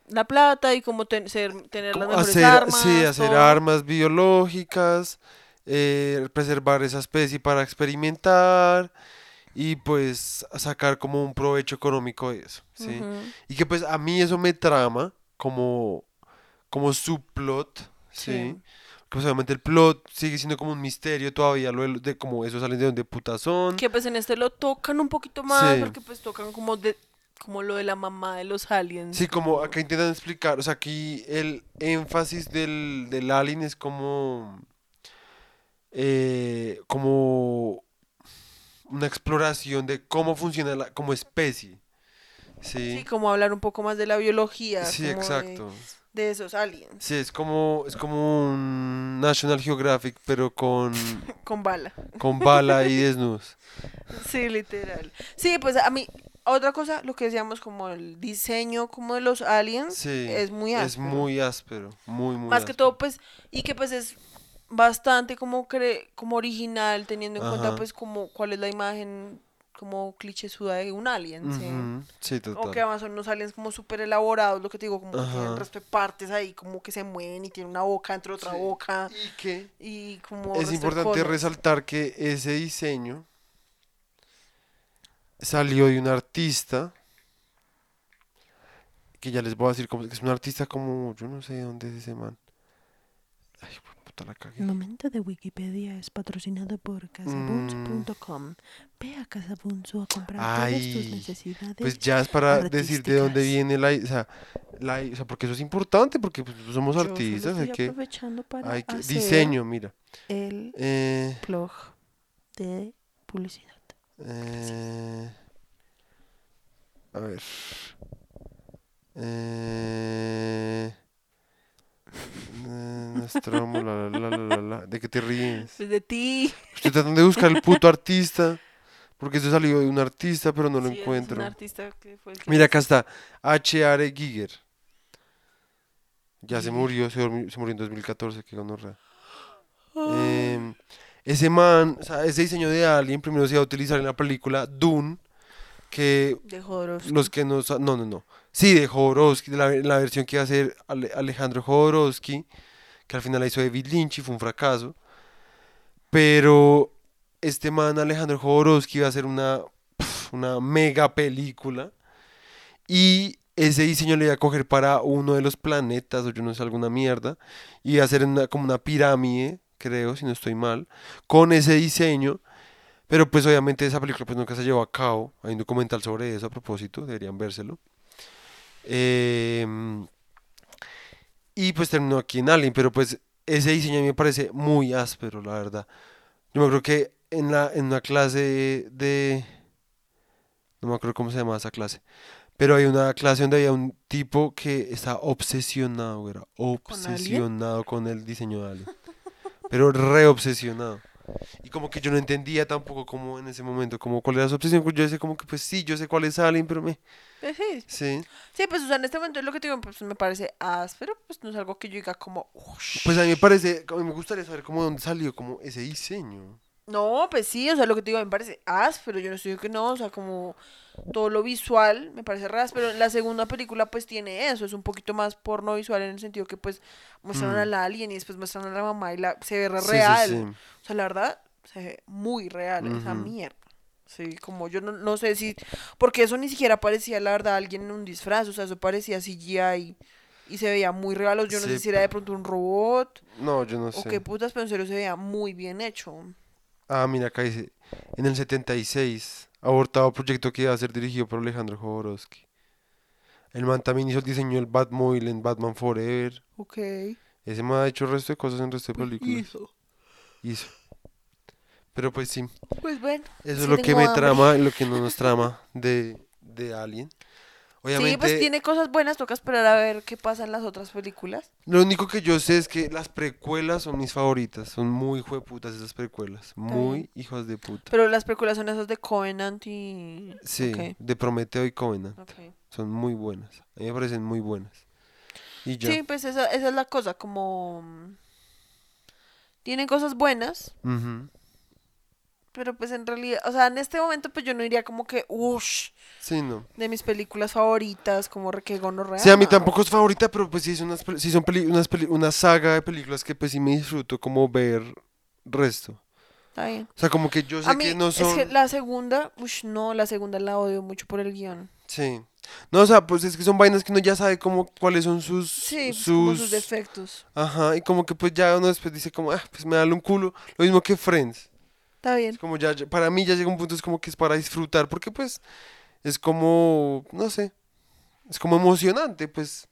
La plata y como ten- ser- tener las mejores hacer, armas. sí, hacer todo. armas biológicas, eh, preservar esa especie para experimentar y pues sacar como un provecho económico de eso, ¿sí? Y que pues a mí eso me trama como, como subplot, ¿sí? Sí. Que pues, obviamente el plot sigue siendo como un misterio todavía, lo de, de como eso salen de donde putas son. Que pues en este lo tocan un poquito más, Sí. porque pues tocan como de como lo de la mamá de los aliens. Sí, como acá intentan explicar, o sea, aquí el énfasis del, del alien es como, eh, como una exploración de cómo funciona la, como especie. Sí, Sí, como hablar un poco más de la biología. sí, como de- exacto. De esos aliens. Sí, es como, es como un National Geographic, pero con, [laughs] Con bala. con bala y [laughs] desnudos. Sí, literal. Sí, pues a mí, otra cosa, lo que decíamos como el diseño como de los aliens Sí, es muy es áspero. muy áspero, muy, muy Más que todo, pues, y que pues es bastante como cre como original, teniendo en cuenta pues como cuál es la imagen como clichésuda de un alien, ¿sí? Ujú, Sí, O que además son unos aliens como súper elaborados, lo que te digo, como que tienen resto de partes ahí, como que se mueven y tienen una boca entre otra Sí. boca ¿Y qué? y como Es importante resaltar que ese diseño salió de un artista que ya les voy a decir cómo es un artista como yo no sé de dónde es ese man. Ay, puta la cagué. El momento de Wikipedia es patrocinado por casabunzo.com. Ve a Casabunzo a comprar todas tus necesidades. Pues ya es para decir de dónde viene la, o sea, la, o sea, porque eso es importante porque pues, somos Yo solo artistas, hay estoy que, aprovechando para hay que hacer diseño, mira. el Eh, blog de publicidad. Eh, a ver. Eh, Nostromo, la, la, la, la, la, la. ¿De qué te ríes? Pues de ti. Estoy tratando de buscar el puto artista. Porque eso salió de un artista, pero no lo Sí, es encuentro. un artista que fue el que Mira, acá está. H.R. Giger. Ya se murió, se, se murió en 2014, que gonorrea. Em, ese man, o sea, ese diseño de Alien primero se iba a utilizar en la película Dune, que De Jodorowsky. los que no, no, no. Sí, de Jodorowsky, de la, versión que iba a hacer Ale- Alejandro Jodorowsky, que al final la hizo David Lynch y fue un fracaso. Pero este man, Alejandro Jodorowsky, iba a hacer una, una mega película. Y ese diseño le iba a coger para uno de los planetas, o yo no sé, alguna mierda. Y iba a hacer una, como una pirámide, creo, si no estoy mal, con ese diseño. Pero pues obviamente esa película pues nunca se llevó a cabo. Hay un documental sobre eso a propósito, deberían vérselo. Em, y pues terminó aquí en Alien, pero pues ese diseño a mí me parece muy áspero, la verdad. Yo me acuerdo que en, la, en una clase de... No me acuerdo cómo se llama esa clase. Pero hay una clase donde había un tipo que estaba obsesionado, era obsesionado con el diseño de Alien. Pero re obsesionado. Y como que yo no entendía tampoco como en ese momento, como cuál era su obsesión. Yo decía como que pues sí, yo sé cuál es Alien, pero me... Eh, sí. Sí. Sí, pues o sea, en este momento es lo que te digo, pues me parece áspero, pues no es algo que yo diga como, "Ush". Pues a mí me parece, a mí me gustaría saber cómo de dónde salió como ese diseño. No, pues sí, o sea, lo que te digo, me parece áspero, yo no estoy que no, o sea, como todo lo visual me parece re áspero. La segunda película pues tiene eso, es un poquito más porno visual en el sentido que pues muestran Mm. al alien y después muestran a la mamá y la, se ve re Sí, sí, real. sí. O sea, la verdad, se ve muy real esa mierda. Sí, como yo no, no sé si... Porque eso ni siquiera parecía, la verdad, alguien en un disfraz, o sea, eso parecía CGI y se veía muy real, o yo no sé Sí. si era de pronto un robot No, yo no o sé. qué putas, pero en serio se veía muy bien hecho. Ah, mira, acá dice, en el 76, abortado proyecto que iba a ser dirigido por Alejandro Jodorowsky. El man también hizo el diseño del Batmobile en Batman Forever. Ok. Ese man ha hecho el resto de cosas en el resto de películas. hizo. Hizo. Pero pues sí, Pues bueno. eso sí es lo que me hambre. trama y lo que no nos trama de, de Alien. Obviamente, Sí, pues tiene cosas buenas, toca esperar a ver qué pasa en las otras películas. lo único que yo sé es que las precuelas son mis favoritas. Son muy jueputas esas precuelas. Muy hijos de puta. Pero las películas son esas de Covenant y... Sí, de Prometeo y Covenant. Son muy buenas. A mí me parecen muy buenas. Y ya. Sí, pues esa, esa es la cosa, como... mm, Tienen cosas buenas, Ujú. Pero pues en realidad, o sea, en este momento pues yo no diría como que, uff, Sí, no. de mis películas favoritas, como que gonorrea. Sí, a mí tampoco es favorita, pero pues sí, es unas, sí son peli- unas peli- una saga de películas que pues sí me disfruto como ver resto. Está bien. O sea, como que yo sé A mí, que no es son... que la segunda, uff, no, la segunda la odio mucho por el guion. Sí. No, o sea, pues es que son vainas que uno ya sabe como cuáles son sus... Sí, pues, sus... como sus defectos. Ajá, y como que pues ya uno después dice como, ah, pues me da un culo. Lo mismo que Friends. Está bien. Es como ya, para mí ya llega un punto, es como que es para disfrutar, porque pues es como, no sé, es como emocionante, pues.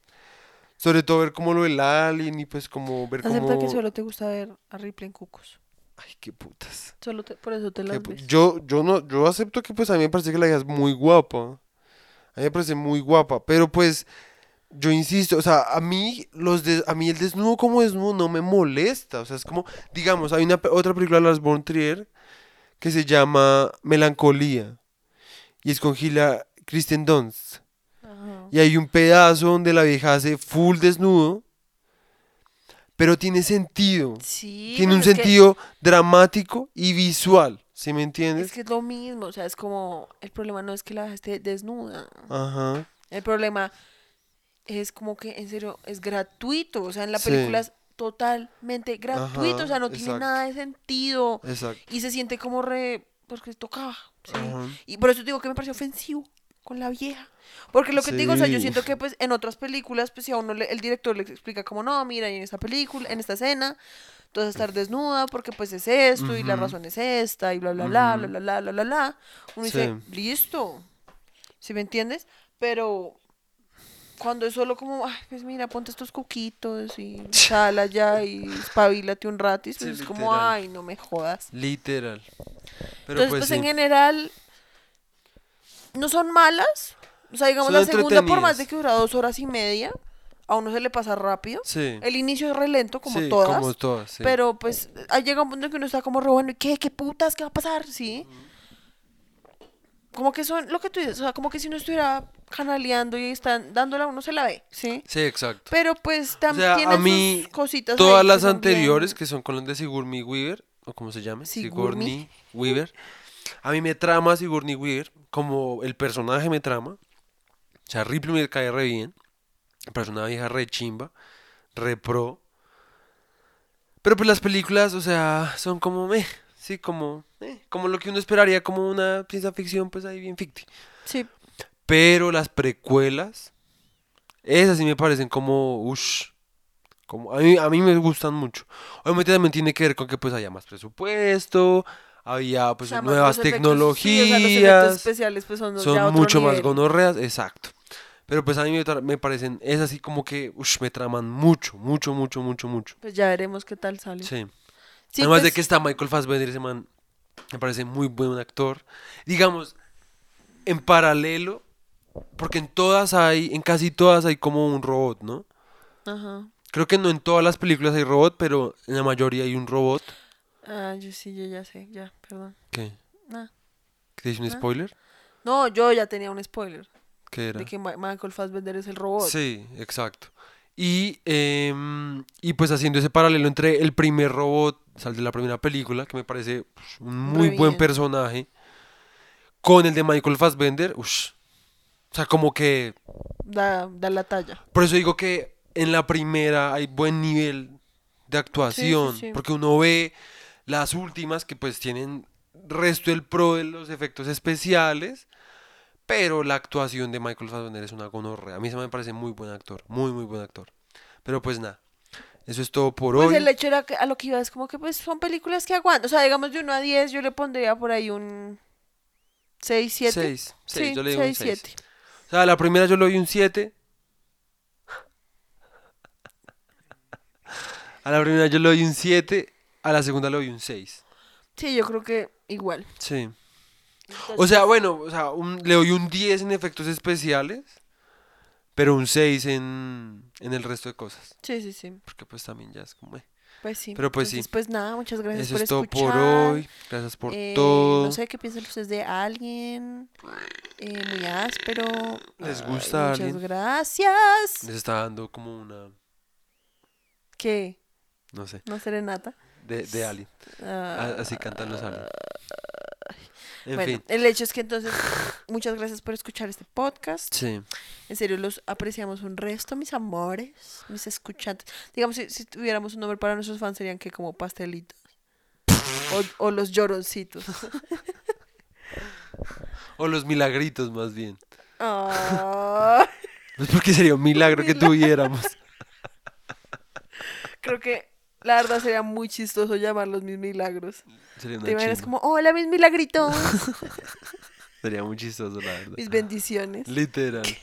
Sobre todo ver como lo del alien y pues como ver Acepta como... que solo te gusta ver a Ripley en Cucos. Ay, qué putas. Solo te- por eso te qué las ves. Yo, yo no, yo acepto que pues a mí me parece que la hija es muy guapa. A mí me parece muy guapa, pero pues yo insisto, o sea, a mí los des- a mí el desnudo como desnudo no me molesta, o sea, es como, digamos, hay una otra película de Lars von Trier que se llama Melancolía y es con Gila Kristen Dunst Ajá. y hay un pedazo donde la vieja hace full desnudo, pero tiene sentido, Sí. tiene un pues es que- sentido dramático y visual, ¿sí me entiendes? Es que es lo mismo, o sea, es como, el problema no es que la vieja esté desnuda, Ajá. el problema es como que, en serio, es gratuito, o sea, en la Sí. película es totalmente gratuito, o sea, no tiene exacto. nada de sentido, Exacto. y se siente como re, porque tocaba, ¿sí? Ajá. Y por eso te digo que me pareció ofensivo con la vieja. Porque lo que te digo, o sea, yo siento que pues en otras películas, pues si a uno le- el director le explica como, no, mira, y en esta película, en esta escena, tú vas a estar desnuda porque pues es esto y la razón es esta y bla, bla, bla, bla, bla, bla, bla, bla, bla. Uno dice, listo. ¿Sí me entiendes? Pero cuando es solo como, ay, pues mira, ponte estos cuquitos y sal allá y espabilate un pues Sí, es como, ay, no me jodas. Literal. Pero Entonces, pues, pues, sí. en general, no son malas. O sea, digamos, Son la segunda, por más de que dura dos horas y media, a uno se le pasa rápido. Sí. El inicio es re lento, como Sí, todas. Como todas, sí. Pero pues ahí llega un punto en que uno está como re bueno, ¿y qué? ¿Qué putas? ¿Qué va a pasar? Sí. Como que son lo que tú dices, o sea, como que si uno estuviera canaleando y están dándola, uno se la ve, ¿sí? Sí, exacto. Pero pues O también sea, tiene a mí, sus cositas. todas que las bien- anteriores, que son con las de Sigourney Weaver, o como se llama, Sigourney. Sigourney Weaver, a mí me trama Sigourney Weaver, como el personaje me trama. O sea, Ripley me cae re bien, pero es una vieja re chimba, re pro. Pero pues las películas, o sea, son como, meh, sí, como, eh, como lo que uno esperaría, como una ciencia ficción, pues ahí bien ficti. Sí, Pero las precuelas, esas sí me parecen como, ush, como, a mí, a mí me gustan mucho. Obviamente también tiene que ver con que pues haya más presupuesto, había pues O sea, más nuevas efectos- tecnologías, sí, o sea, los efectos especiales pues son, ya son otro mucho más gonorreas, exacto. Pero pues a mí me, parecen, es así como que, ush, me traman mucho, mucho, mucho, mucho, mucho. Pues ya veremos qué tal sale. Sí. Sí, Además de pues, que está Michael Fassbender, ese man me parece muy buen actor. Digamos, en paralelo, porque en todas hay, en casi todas hay como un robot, ¿no? Ajá. Creo que no en todas las películas hay robot, pero en la mayoría hay un robot. Ah, yo sí, yo ya sé, ya, perdón. ¿Qué? ¿Que te hice un spoiler? No, yo ya tenía un spoiler ¿Qué era? de que Michael Fassbender es el robot. Sí, exacto. Y, em, y pues haciendo ese paralelo entre el primer robot, el de la primera película, que me parece ush, un muy buen personaje, con el de Michael Fassbender, ush, o sea, como que Da, da la talla. Por eso digo que en la primera hay buen nivel de actuación, sí. porque uno ve las últimas que pues tienen resto el pro de los efectos especiales, pero la actuación de Michael Fassbender es una gonorrea. A mí se me parece muy buen actor, muy muy buen actor. Pero pues nada, eso es todo por Pues hoy. el hecho era que a lo que iba es como que pues son películas que aguantan. O sea, digamos de 1 a 10 yo le pondría por ahí un 6, 7. Seis, seis, sí, yo le digo un 6, seis. 7. O sea, a la primera yo le doy un 7. A la primera yo le doy un 7, a la segunda le doy un 6. Sí, yo creo que igual. Sí. O Entonces, sea, bueno, o sea, un- le doy un 10 en efectos especiales, pero un 6 en, en el resto de cosas. sí, sí, sí. Porque pues también ya es como... eh. Pues sí. Pero pues sí. Pues nada, muchas gracias Eso por es todo escuchar. por hoy. Gracias por Eh, todo. No sé qué piensan ustedes de alguien eh, muy áspero. ¿Les Ay, gusta Muchas alguien? gracias. Les está dando como una... ¿Qué? No sé. ¿No serenata? De, de Alien. Ah, Así cantan los aliens. En bueno, fin. el hecho es que entonces, muchas gracias por escuchar este podcast. Sí. En serio, los apreciamos un resto, mis amores, mis escuchantes. Digamos, si, si tuviéramos un nombre para nuestros fans, serían que como pastelitos. O, o los lloroncitos. [laughs] O los milagritos más bien. Ah, [laughs] Pues porque sería un milagro que tuviéramos. creo que la verdad sería muy chistoso llamarlos mis milagros. Sería una Te imaginas chimba. como, hola mis milagritos, [laughs] Sería muy chistoso, la verdad. mis bendiciones. Literal. [laughs]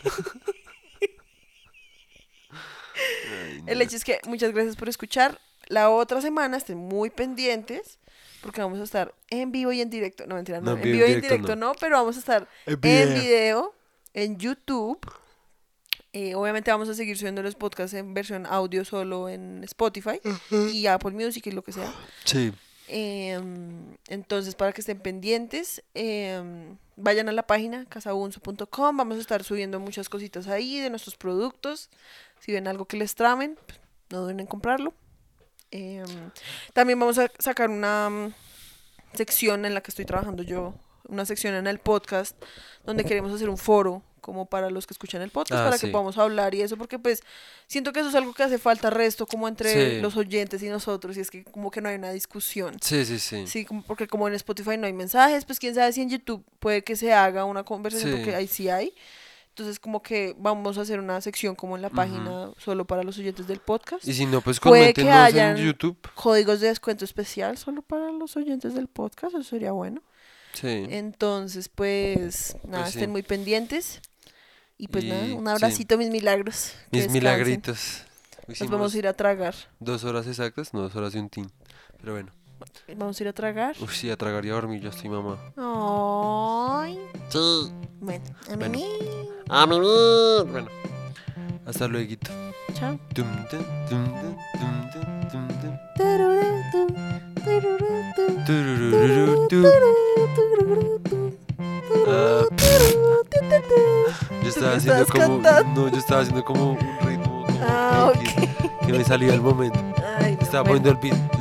Ay, El hecho es que muchas gracias por escuchar. La otra semana estén muy pendientes porque vamos a estar en vivo y en directo. No, mentira, no. No, en vivo y en directo no. pero vamos a estar En video, en YouTube Eh, obviamente vamos a seguir subiendo los podcasts en versión audio solo en Spotify y Apple Music y lo que sea. Sí. Em, entonces, para que estén pendientes, em, vayan a la página casabunzo.com. Vamos a estar subiendo muchas cositas ahí de nuestros productos. Si ven algo que les tramen, pues, no duden en comprarlo. Em, también vamos a sacar una mm, sección en la que estoy trabajando yo, una sección en el podcast, donde queremos hacer un foro como para los que escuchan el podcast, Ah, para sí. que podamos hablar y eso, porque pues siento que eso es algo que hace falta resto como entre Sí. los oyentes y nosotros, y es que como que no hay una discusión. Sí, sí, sí. Sí, como- porque como en Spotify no hay mensajes, pues quién sabe si en YouTube puede que se haga una conversación, Sí. porque ahí sí hay. Entonces como que vamos a hacer una sección como en la página solo para los oyentes del podcast. Y si no, pues coméntenos en YouTube. Códigos de descuento especial solo para los oyentes del podcast, eso sería bueno. Sí. Entonces, pues nada, sí. estén muy pendientes. Y pues Y, nada, un abracito, mis milagros. Mis descansen. milagritos. Nos vamos a ir a tragar. dos horas exactas, no dos horas y un tin. Pero bueno. Vamos a ir a tragar. Uf, sí, a tragar y a dormir, yo estoy mamá. Ay. Sí, Bueno, a Bueno. mí. a mimir. Bueno. Hasta luego. Chao. Ah, Yo estaba haciendo como. cantando? No, yo estaba haciendo como un ritmo como Ah, X, que me salía al momento. Ay, no, Estaba bueno. poniendo el beat.